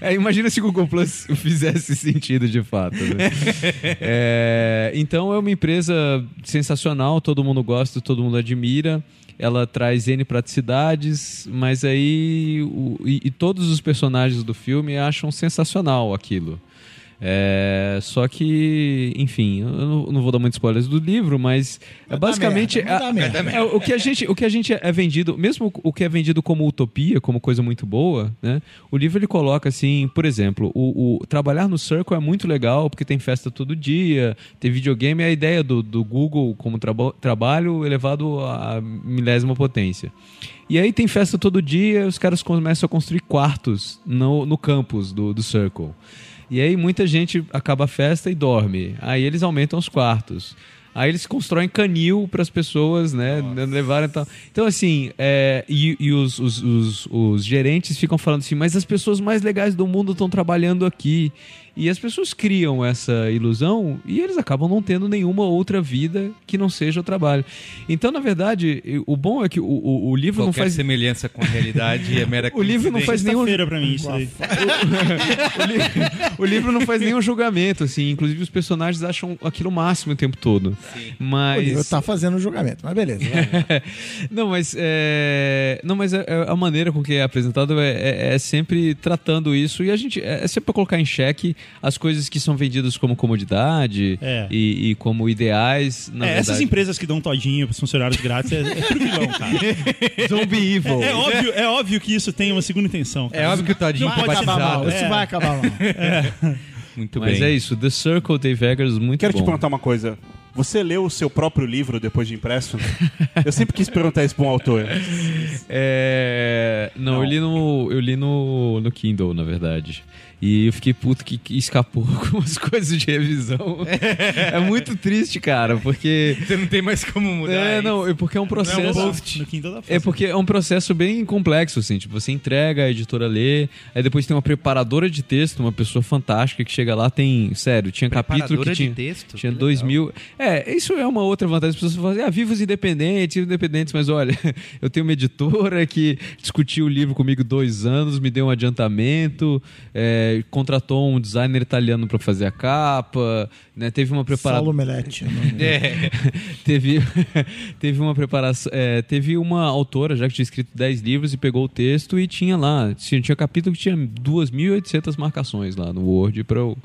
É, imagina se o Google Plus fizesse sentido de fato. né? É, então é uma empresa sensacional, todo mundo gosta, todo mundo admira. Ela traz N praticidades, mas aí. o- e, e todos os personagens do filme acham sensacional aquilo. É, só que, enfim, eu não, não vou dar muitos spoilers do livro, mas é basicamente merda, a- é, o que a gente o que a gente é vendido, mesmo o que é vendido como utopia, como coisa muito boa, né? O livro ele coloca assim, por exemplo, o, o- trabalhar no Circle é muito legal porque tem festa todo dia, tem videogame, é a ideia do, do Google como traba- trabalho elevado à milésima potência. E aí tem festa todo dia, os caras começam a construir quartos no, no campus do, do Circle. E aí muita gente acaba a festa e dorme. Aí eles aumentam os quartos. Aí eles constroem canil para as pessoas, né? Levarem e tal. Então, assim, é, e, e os, os, os, os gerentes ficam falando assim, mas as pessoas mais legais do mundo estão trabalhando aqui. E as pessoas criam essa ilusão e eles acabam não tendo nenhuma outra vida que não seja o trabalho. Então, na verdade, o bom é que o, o, o livro Qualquer não faz. semelhança com a realidade é mera O livro não faz nenhum. Sexta-feira pra mim, isso daí. o, li- o livro não faz nenhum julgamento, assim. Inclusive, os personagens acham aquilo o máximo o tempo todo. O Mas. livro tá fazendo o julgamento, mas beleza. não, mas é... não, mas é- é a maneira com que é apresentado é, é- é sempre tratando isso e a gente é é sempre para colocar em xeque as coisas que são vendidas como comodidade É. e, e como ideais. Na É, essas verdade. empresas que dão todinho pros funcionários grátis é, é tudo vilão, cara. Zombie Evil. É óbvio, é óbvio que isso tem uma segunda intenção. cara. É óbvio que o Todinho Não pode acabar mal, isso é. vai acabar mal. Muito Mas bem. é isso, The Circle, Dave Eggers, muito Quero bom. te perguntar uma coisa. Você leu o seu próprio livro depois de impresso? Eu sempre quis perguntar isso pra um autor. É... Não, Não. eu li no eu li no, no Kindle, na verdade. E eu fiquei puto que, que escapou algumas coisas de revisão. é muito triste, cara, porque Você não tem mais como mudar. é, isso. não, é porque é um Não, processo post. No Kindle dá É porque é um processo bem complexo, assim. Tipo, você entrega, a editora lê, aí depois tem uma preparadora de texto, uma pessoa fantástica que chega lá, tem. Sério, tinha capítulo que Preparadora de tinha. texto? Tinha Que dois legal. mil. É, isso é uma outra vantagem. As pessoas falam assim, ah, viva os independentes, independentes, mas olha, eu tenho uma editora que discutiu o livro comigo dois anos, me deu um adiantamento, é, contratou um designer italiano para fazer a capa, né? Teve uma Saulo preparadora. Melete. É. teve, teve uma preparação. é, teve uma autora já que tinha escrito 10 livros e pegou o texto e tinha lá. Tinha, tinha capítulo que tinha 2.800 marcações lá no Word pra eu,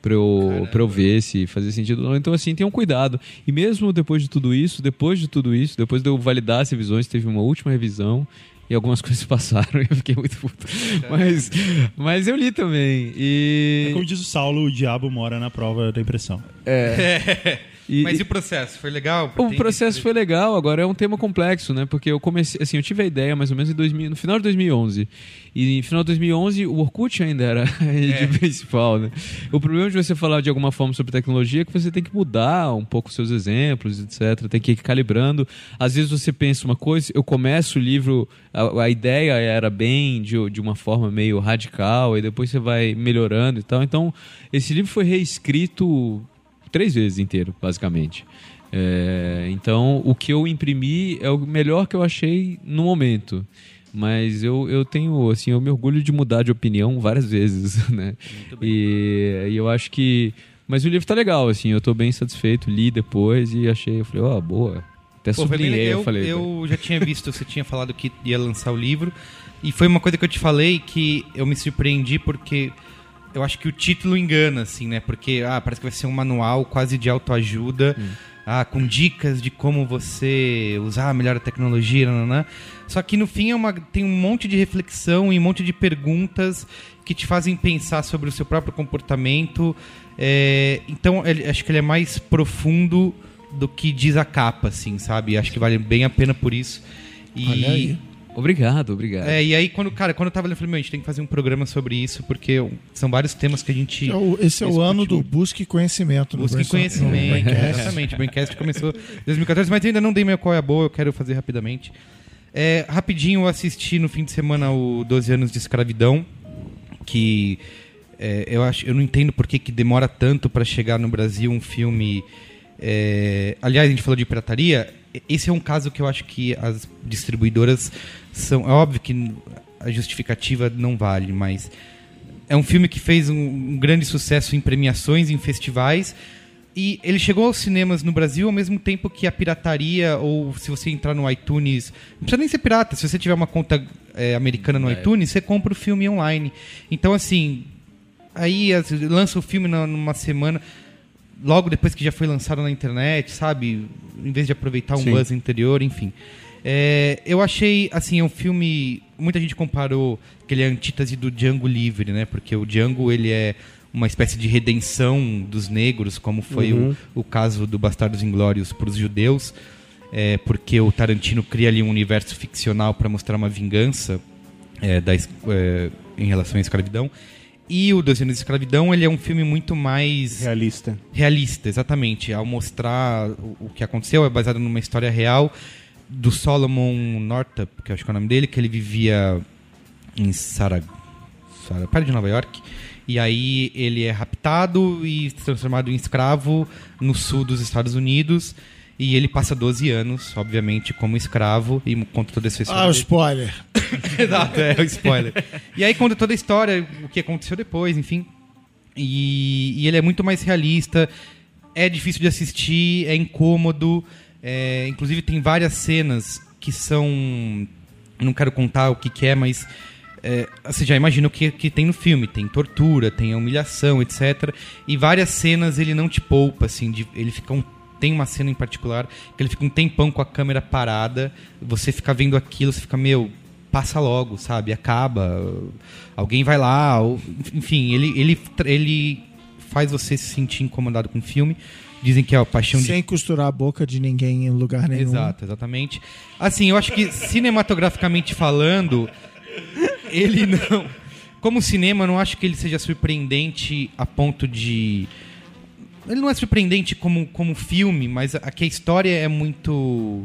pra, eu, pra eu ver se fazia sentido ou não. Então, assim, tenham cuidado. E mesmo depois de tudo isso, depois de tudo isso, depois de eu validar as revisões, teve uma última revisão. E algumas coisas passaram e eu fiquei muito puto. Mas, mas eu li também. E. É como diz o Saulo, o diabo mora na prova da impressão. e- Mas e o processo? Foi legal? O processo foi legal, agora é um tema complexo, né? Porque eu comecei, assim, eu tive a ideia mais ou menos em 2000, no final de 2011. E no final de 2011 o Orkut ainda era a rede principal, né? O problema de você falar de alguma forma sobre tecnologia é que você tem que mudar um pouco os seus exemplos, etc. Tem que ir calibrando. Às vezes você pensa uma coisa, eu começo o livro, a, a ideia era bem de, de uma forma meio radical, e depois você vai melhorando e tal. Então, esse livro foi reescrito três vezes inteiro, basicamente. É, então, o que eu imprimi é o melhor que eu achei no momento. Mas eu, eu tenho, assim, eu me orgulho de mudar de opinião várias vezes, né? E, e eu acho que... Mas o livro tá legal, assim, eu tô bem satisfeito, li depois e achei, eu falei, ó, boa. Até Pô, sublinhei, legal. eu falei. eu já tinha visto, você tinha falado que ia lançar o livro. E foi uma coisa que eu te falei que eu me surpreendi porque eu acho que o título engana, assim, né? Porque ah, parece que vai ser um manual quase de autoajuda. Ah, com dicas de como você usar melhor a tecnologia, nananã. Só que no fim é uma, tem um monte de reflexão e um monte de perguntas que te fazem pensar sobre o seu próprio comportamento. É, então, ele- acho que ele é mais profundo do que diz a capa, assim, sabe? Acho que vale bem a pena por isso. E, Olha aí. Obrigado, obrigado. É, e aí, quando, cara, quando eu tava lendo, eu falei, meu, a gente tem que fazer um programa sobre isso, porque são vários temas que a gente. É o- Esse é o ano do Busque Conhecimento. no Busque conhecimento. Braincast. Exatamente. O Braincast começou em 2014, mas eu ainda não dei meu qual é a boa, eu quero fazer rapidamente. É, rapidinho, eu assisti no fim de semana o 12 anos de escravidão, que é, eu acho, eu não entendo por que, que demora tanto para chegar no Brasil um filme. É, aliás, a gente falou de pirataria. Esse é um caso que eu acho que as distribuidoras são. É óbvio que a justificativa não vale, mas é um filme que fez um, um grande sucesso em premiações, em festivais. E ele chegou aos cinemas no Brasil ao mesmo tempo que a pirataria, ou se você entrar no iTunes. Não precisa nem ser pirata, se você tiver uma conta é, americana no iTunes, você compra o filme online. Então, assim, aí lança o filme numa semana, logo depois que já foi lançado na internet, sabe? Em vez de aproveitar um Sim. buzz anterior, enfim. É, eu achei, assim, é um filme. Muita gente comparou que ele é a antítese do Django Livre, né? Porque o Django ele é uma espécie de redenção dos negros, como foi o, o caso do Bastardos Inglórios para os judeus, é, porque o Tarantino cria ali um universo ficcional para mostrar uma vingança é, da, é, em relação à escravidão. E o Dois Anos de Escravidão ele é um filme muito mais Realista. realista, exatamente. Ao mostrar o, o que aconteceu, é baseado numa história real do Solomon Northup, que eu acho que é o nome dele, que ele vivia em Sarag... Sara- perto de Nova York. E aí ele é raptado e transformado em escravo no sul dos Estados Unidos. E ele passa 12 anos, obviamente, como escravo e conta toda essa história. Ah, o spoiler. Exato, é o spoiler. E aí conta toda a história, o que aconteceu depois, enfim. E, e ele é muito mais realista, é difícil de assistir, é incômodo. é, inclusive tem várias cenas que são. Não quero contar o que, que é, mas. É, você já imagina o que, que tem no filme. Tem tortura, tem humilhação, etc. E várias cenas ele não te poupa, assim. de- ele fica um tem uma cena em particular que ele fica um tempão com a câmera parada, você fica vendo aquilo, você fica, meu, passa logo, sabe? Acaba. Alguém vai lá, ou- enfim, ele, ele, ele faz você se sentir incomodado com o filme. Dizem que é a paixão de Sem costurar a boca de ninguém em lugar nenhum. Exato, exatamente. Assim, eu acho que cinematograficamente falando, ele não. Como cinema, eu não acho que ele seja surpreendente a ponto de. Ele não é surpreendente como, como filme, mas a, que a história é muito.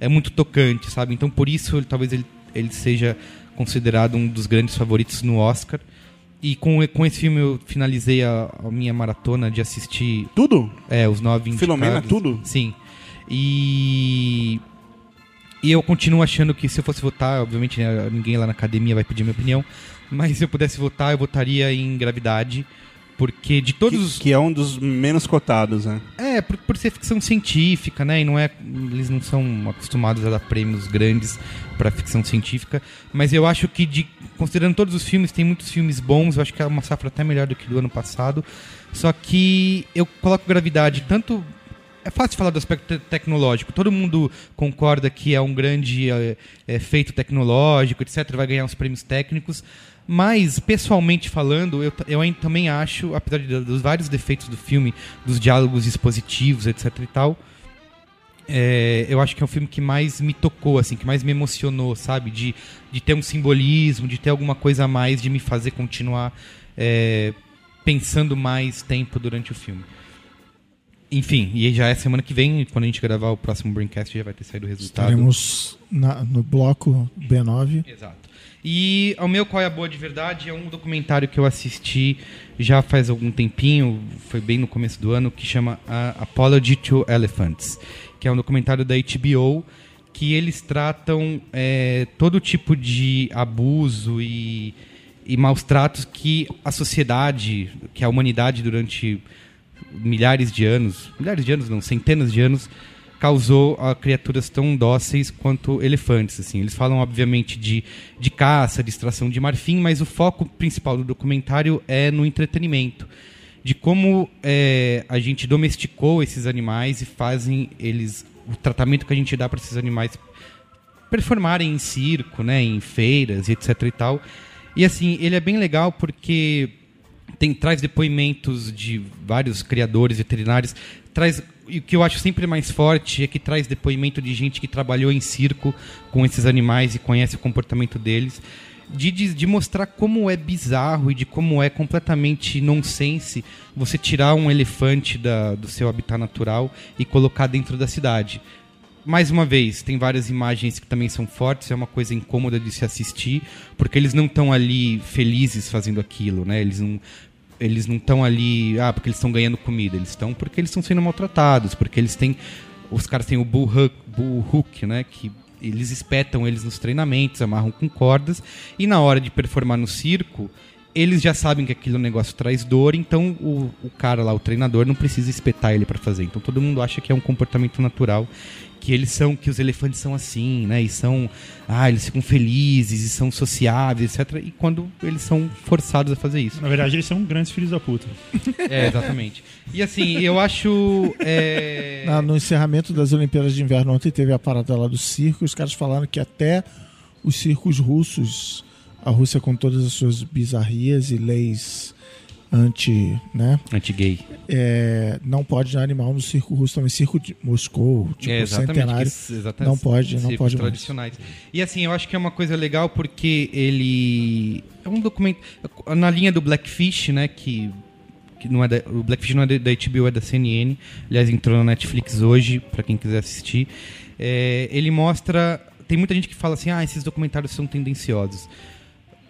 É muito tocante, sabe? Então por isso ele- talvez ele, ele seja considerado um dos grandes favoritos no Oscar. E com, com esse filme eu finalizei a, a minha maratona de assistir Tudo? é, os nove indicados. Filomena, tudo? Sim. E... E eu continuo achando que se eu fosse votar, obviamente né, ninguém lá na academia vai pedir minha opinião, mas se eu pudesse votar, eu votaria em Gravidade, porque de todos Que, os... que é um dos menos cotados, né? É, por, por ser ficção científica, né? E não é, eles não são acostumados a dar prêmios grandes para ficção científica. Mas eu acho que, de, considerando todos os filmes, tem muitos filmes bons. Eu acho que é uma safra até melhor do que do ano passado. Só que eu coloco gravidade tanto. É fácil falar do aspecto te- tecnológico. Todo mundo concorda que é um grande é, é, feito tecnológico, etc. Vai ganhar uns prêmios técnicos. Mas, pessoalmente falando, eu, eu também acho, apesar de- dos vários defeitos do filme, dos diálogos expositivos, etc e tal, é, eu acho que é um filme que mais me tocou, assim, que mais me emocionou, sabe? De, de ter um simbolismo, de ter alguma coisa a mais, de me fazer continuar é, pensando mais tempo durante o filme. Enfim, e já é semana que vem, quando a gente gravar o próximo Braincast, já vai ter saído o resultado. Estaremos na- no bloco B9. Exato. E o meu Qual é a Boa de Verdade é um documentário que eu assisti já faz algum tempinho, foi bem no começo do ano, que chama Apology to Elephants, que é um documentário da HBO que eles tratam é, todo tipo de abuso e, e maus tratos que a sociedade, que a humanidade durante milhares de anos, milhares de anos não, centenas de anos, causou a criaturas tão dóceis quanto elefantes. Assim. Eles falam, obviamente, de, de caça, de extração de marfim, mas o foco principal do documentário é no entretenimento. De como é, a gente domesticou esses animais e fazem eles. o tratamento que a gente dá para esses animais performarem em circo, né, em feiras, etc e tal. E assim, ele é bem legal porque tem, traz depoimentos de vários criadores veterinários, traz e o que eu acho sempre mais forte é que traz depoimento de gente que trabalhou em circo com esses animais e conhece o comportamento deles, de, de, de mostrar como é bizarro e de como é completamente nonsense você tirar um elefante da, do seu habitat natural e colocar dentro da cidade mais uma vez, tem várias imagens que também são fortes, é uma coisa incômoda de se assistir, porque eles não estão ali felizes fazendo aquilo, né? Eles não eles não estão ali, ah, porque eles estão ganhando comida, eles estão porque eles estão sendo maltratados, porque eles têm os caras têm o bull hook, bull hook, né, que eles espetam eles nos treinamentos, amarram com cordas e na hora de performar no circo, eles já sabem que aquele negócio traz dor, então o, o cara lá, o treinador, não precisa espetar ele pra fazer. Então todo mundo acha que é um comportamento natural, que eles são, que os elefantes são assim, né? E são, ah, eles ficam felizes e são sociáveis, etc. E quando eles são forçados a fazer isso. Na verdade, eles são grandes filhos da puta. É, exatamente. E assim, eu acho. é, Na- no encerramento das Olimpíadas de Inverno ontem teve a parada lá do circo, os caras falaram que até os circos russos, a Rússia com todas as suas bizarrias e leis anti, né, Anti-gay. é, não pode dar animal no circo russo também, circo de Moscou, tipo É, centenário, que- exatamente, não pode, não pode mais. tradicionais. E assim, eu acho que é uma coisa legal porque ele é um documento na linha do Blackfish, né, que que não é da, o Blackfish não é da, da HBO, é da CNN. Aliás, entrou na Netflix hoje para quem quiser assistir. É, ele mostra, tem muita gente que fala assim: "Ah, esses documentários são tendenciosos".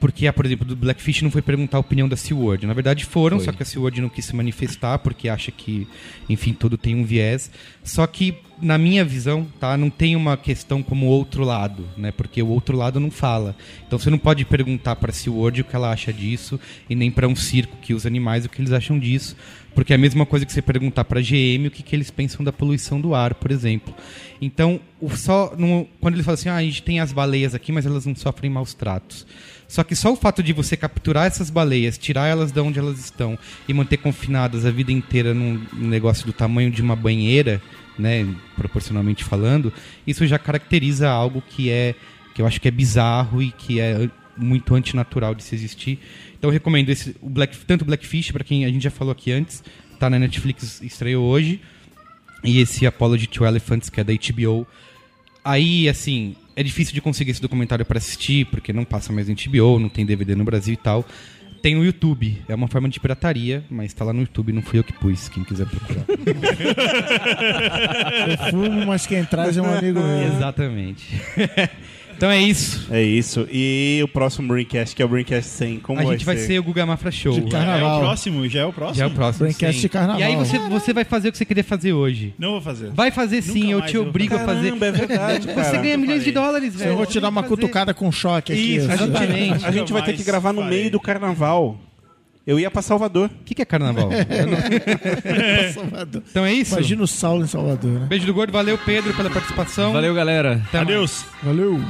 Porque, ah, por exemplo, do Blackfish não foi perguntar a opinião da SeaWorld. Na verdade foram, Foi. só que a SeaWorld não quis se manifestar, porque acha que, enfim, tudo tem um viés. Só que, na minha visão, tá, não tem uma questão como o outro lado, né? Porque o outro lado não fala. Então você não pode perguntar para a SeaWorld o que ela acha disso, e nem para um circo que usa animais o que eles acham disso. Porque é a mesma coisa que você perguntar para a GM o que, que eles pensam da poluição do ar, por exemplo. Então, o só no- quando ele fala assim, ah, a gente tem as baleias aqui, mas elas não sofrem maus tratos. Só que só o fato de você capturar essas baleias, tirar elas de onde elas estão e manter confinadas a vida inteira num negócio do tamanho de uma banheira, né, proporcionalmente falando, isso já caracteriza algo que é que eu acho que é bizarro e que é muito antinatural de se existir. Então eu recomendo esse, o Black, tanto Blackfish, para quem a gente já falou aqui antes, tá na Netflix, estreou hoje, e esse Apology to Elephants, que é da HBO. Aí, assim, é difícil de conseguir esse documentário para assistir, porque não passa mais em HBO, não tem DVD no Brasil e tal. Tem no YouTube, é uma forma de pirataria, mas tá lá no YouTube, não fui eu que pus, quem quiser procurar. Eu fumo, mas quem traz é um amigo meu. Exatamente. então é isso. É isso. E o próximo Braincast, que é o Braincast 100, como a vai gente vai ser o Guga Mafra Show. De É o carnaval. próximo? Já é o próximo? Já é o próximo. Braincast 100. de carnaval. E aí você, você vai fazer o que você queria fazer hoje. Não vou fazer. Vai fazer sim, Nunca eu mais te eu vou obrigo a fazer. Caramba, é verdade, cara. Você ganha milhões de dólares, velho. Eu vou te dar uma fazer. cutucada com choque aqui. Isso, assim. exatamente. A gente vai ter que gravar no meio do carnaval. Eu ia pra Salvador. O que, que é carnaval? Eu não- Salvador. Então é isso? Imagina o Saulo em Salvador, né? Beijo do gordo, valeu Pedro pela participação. Valeu, galera. Até mais. Adeus. Valeu.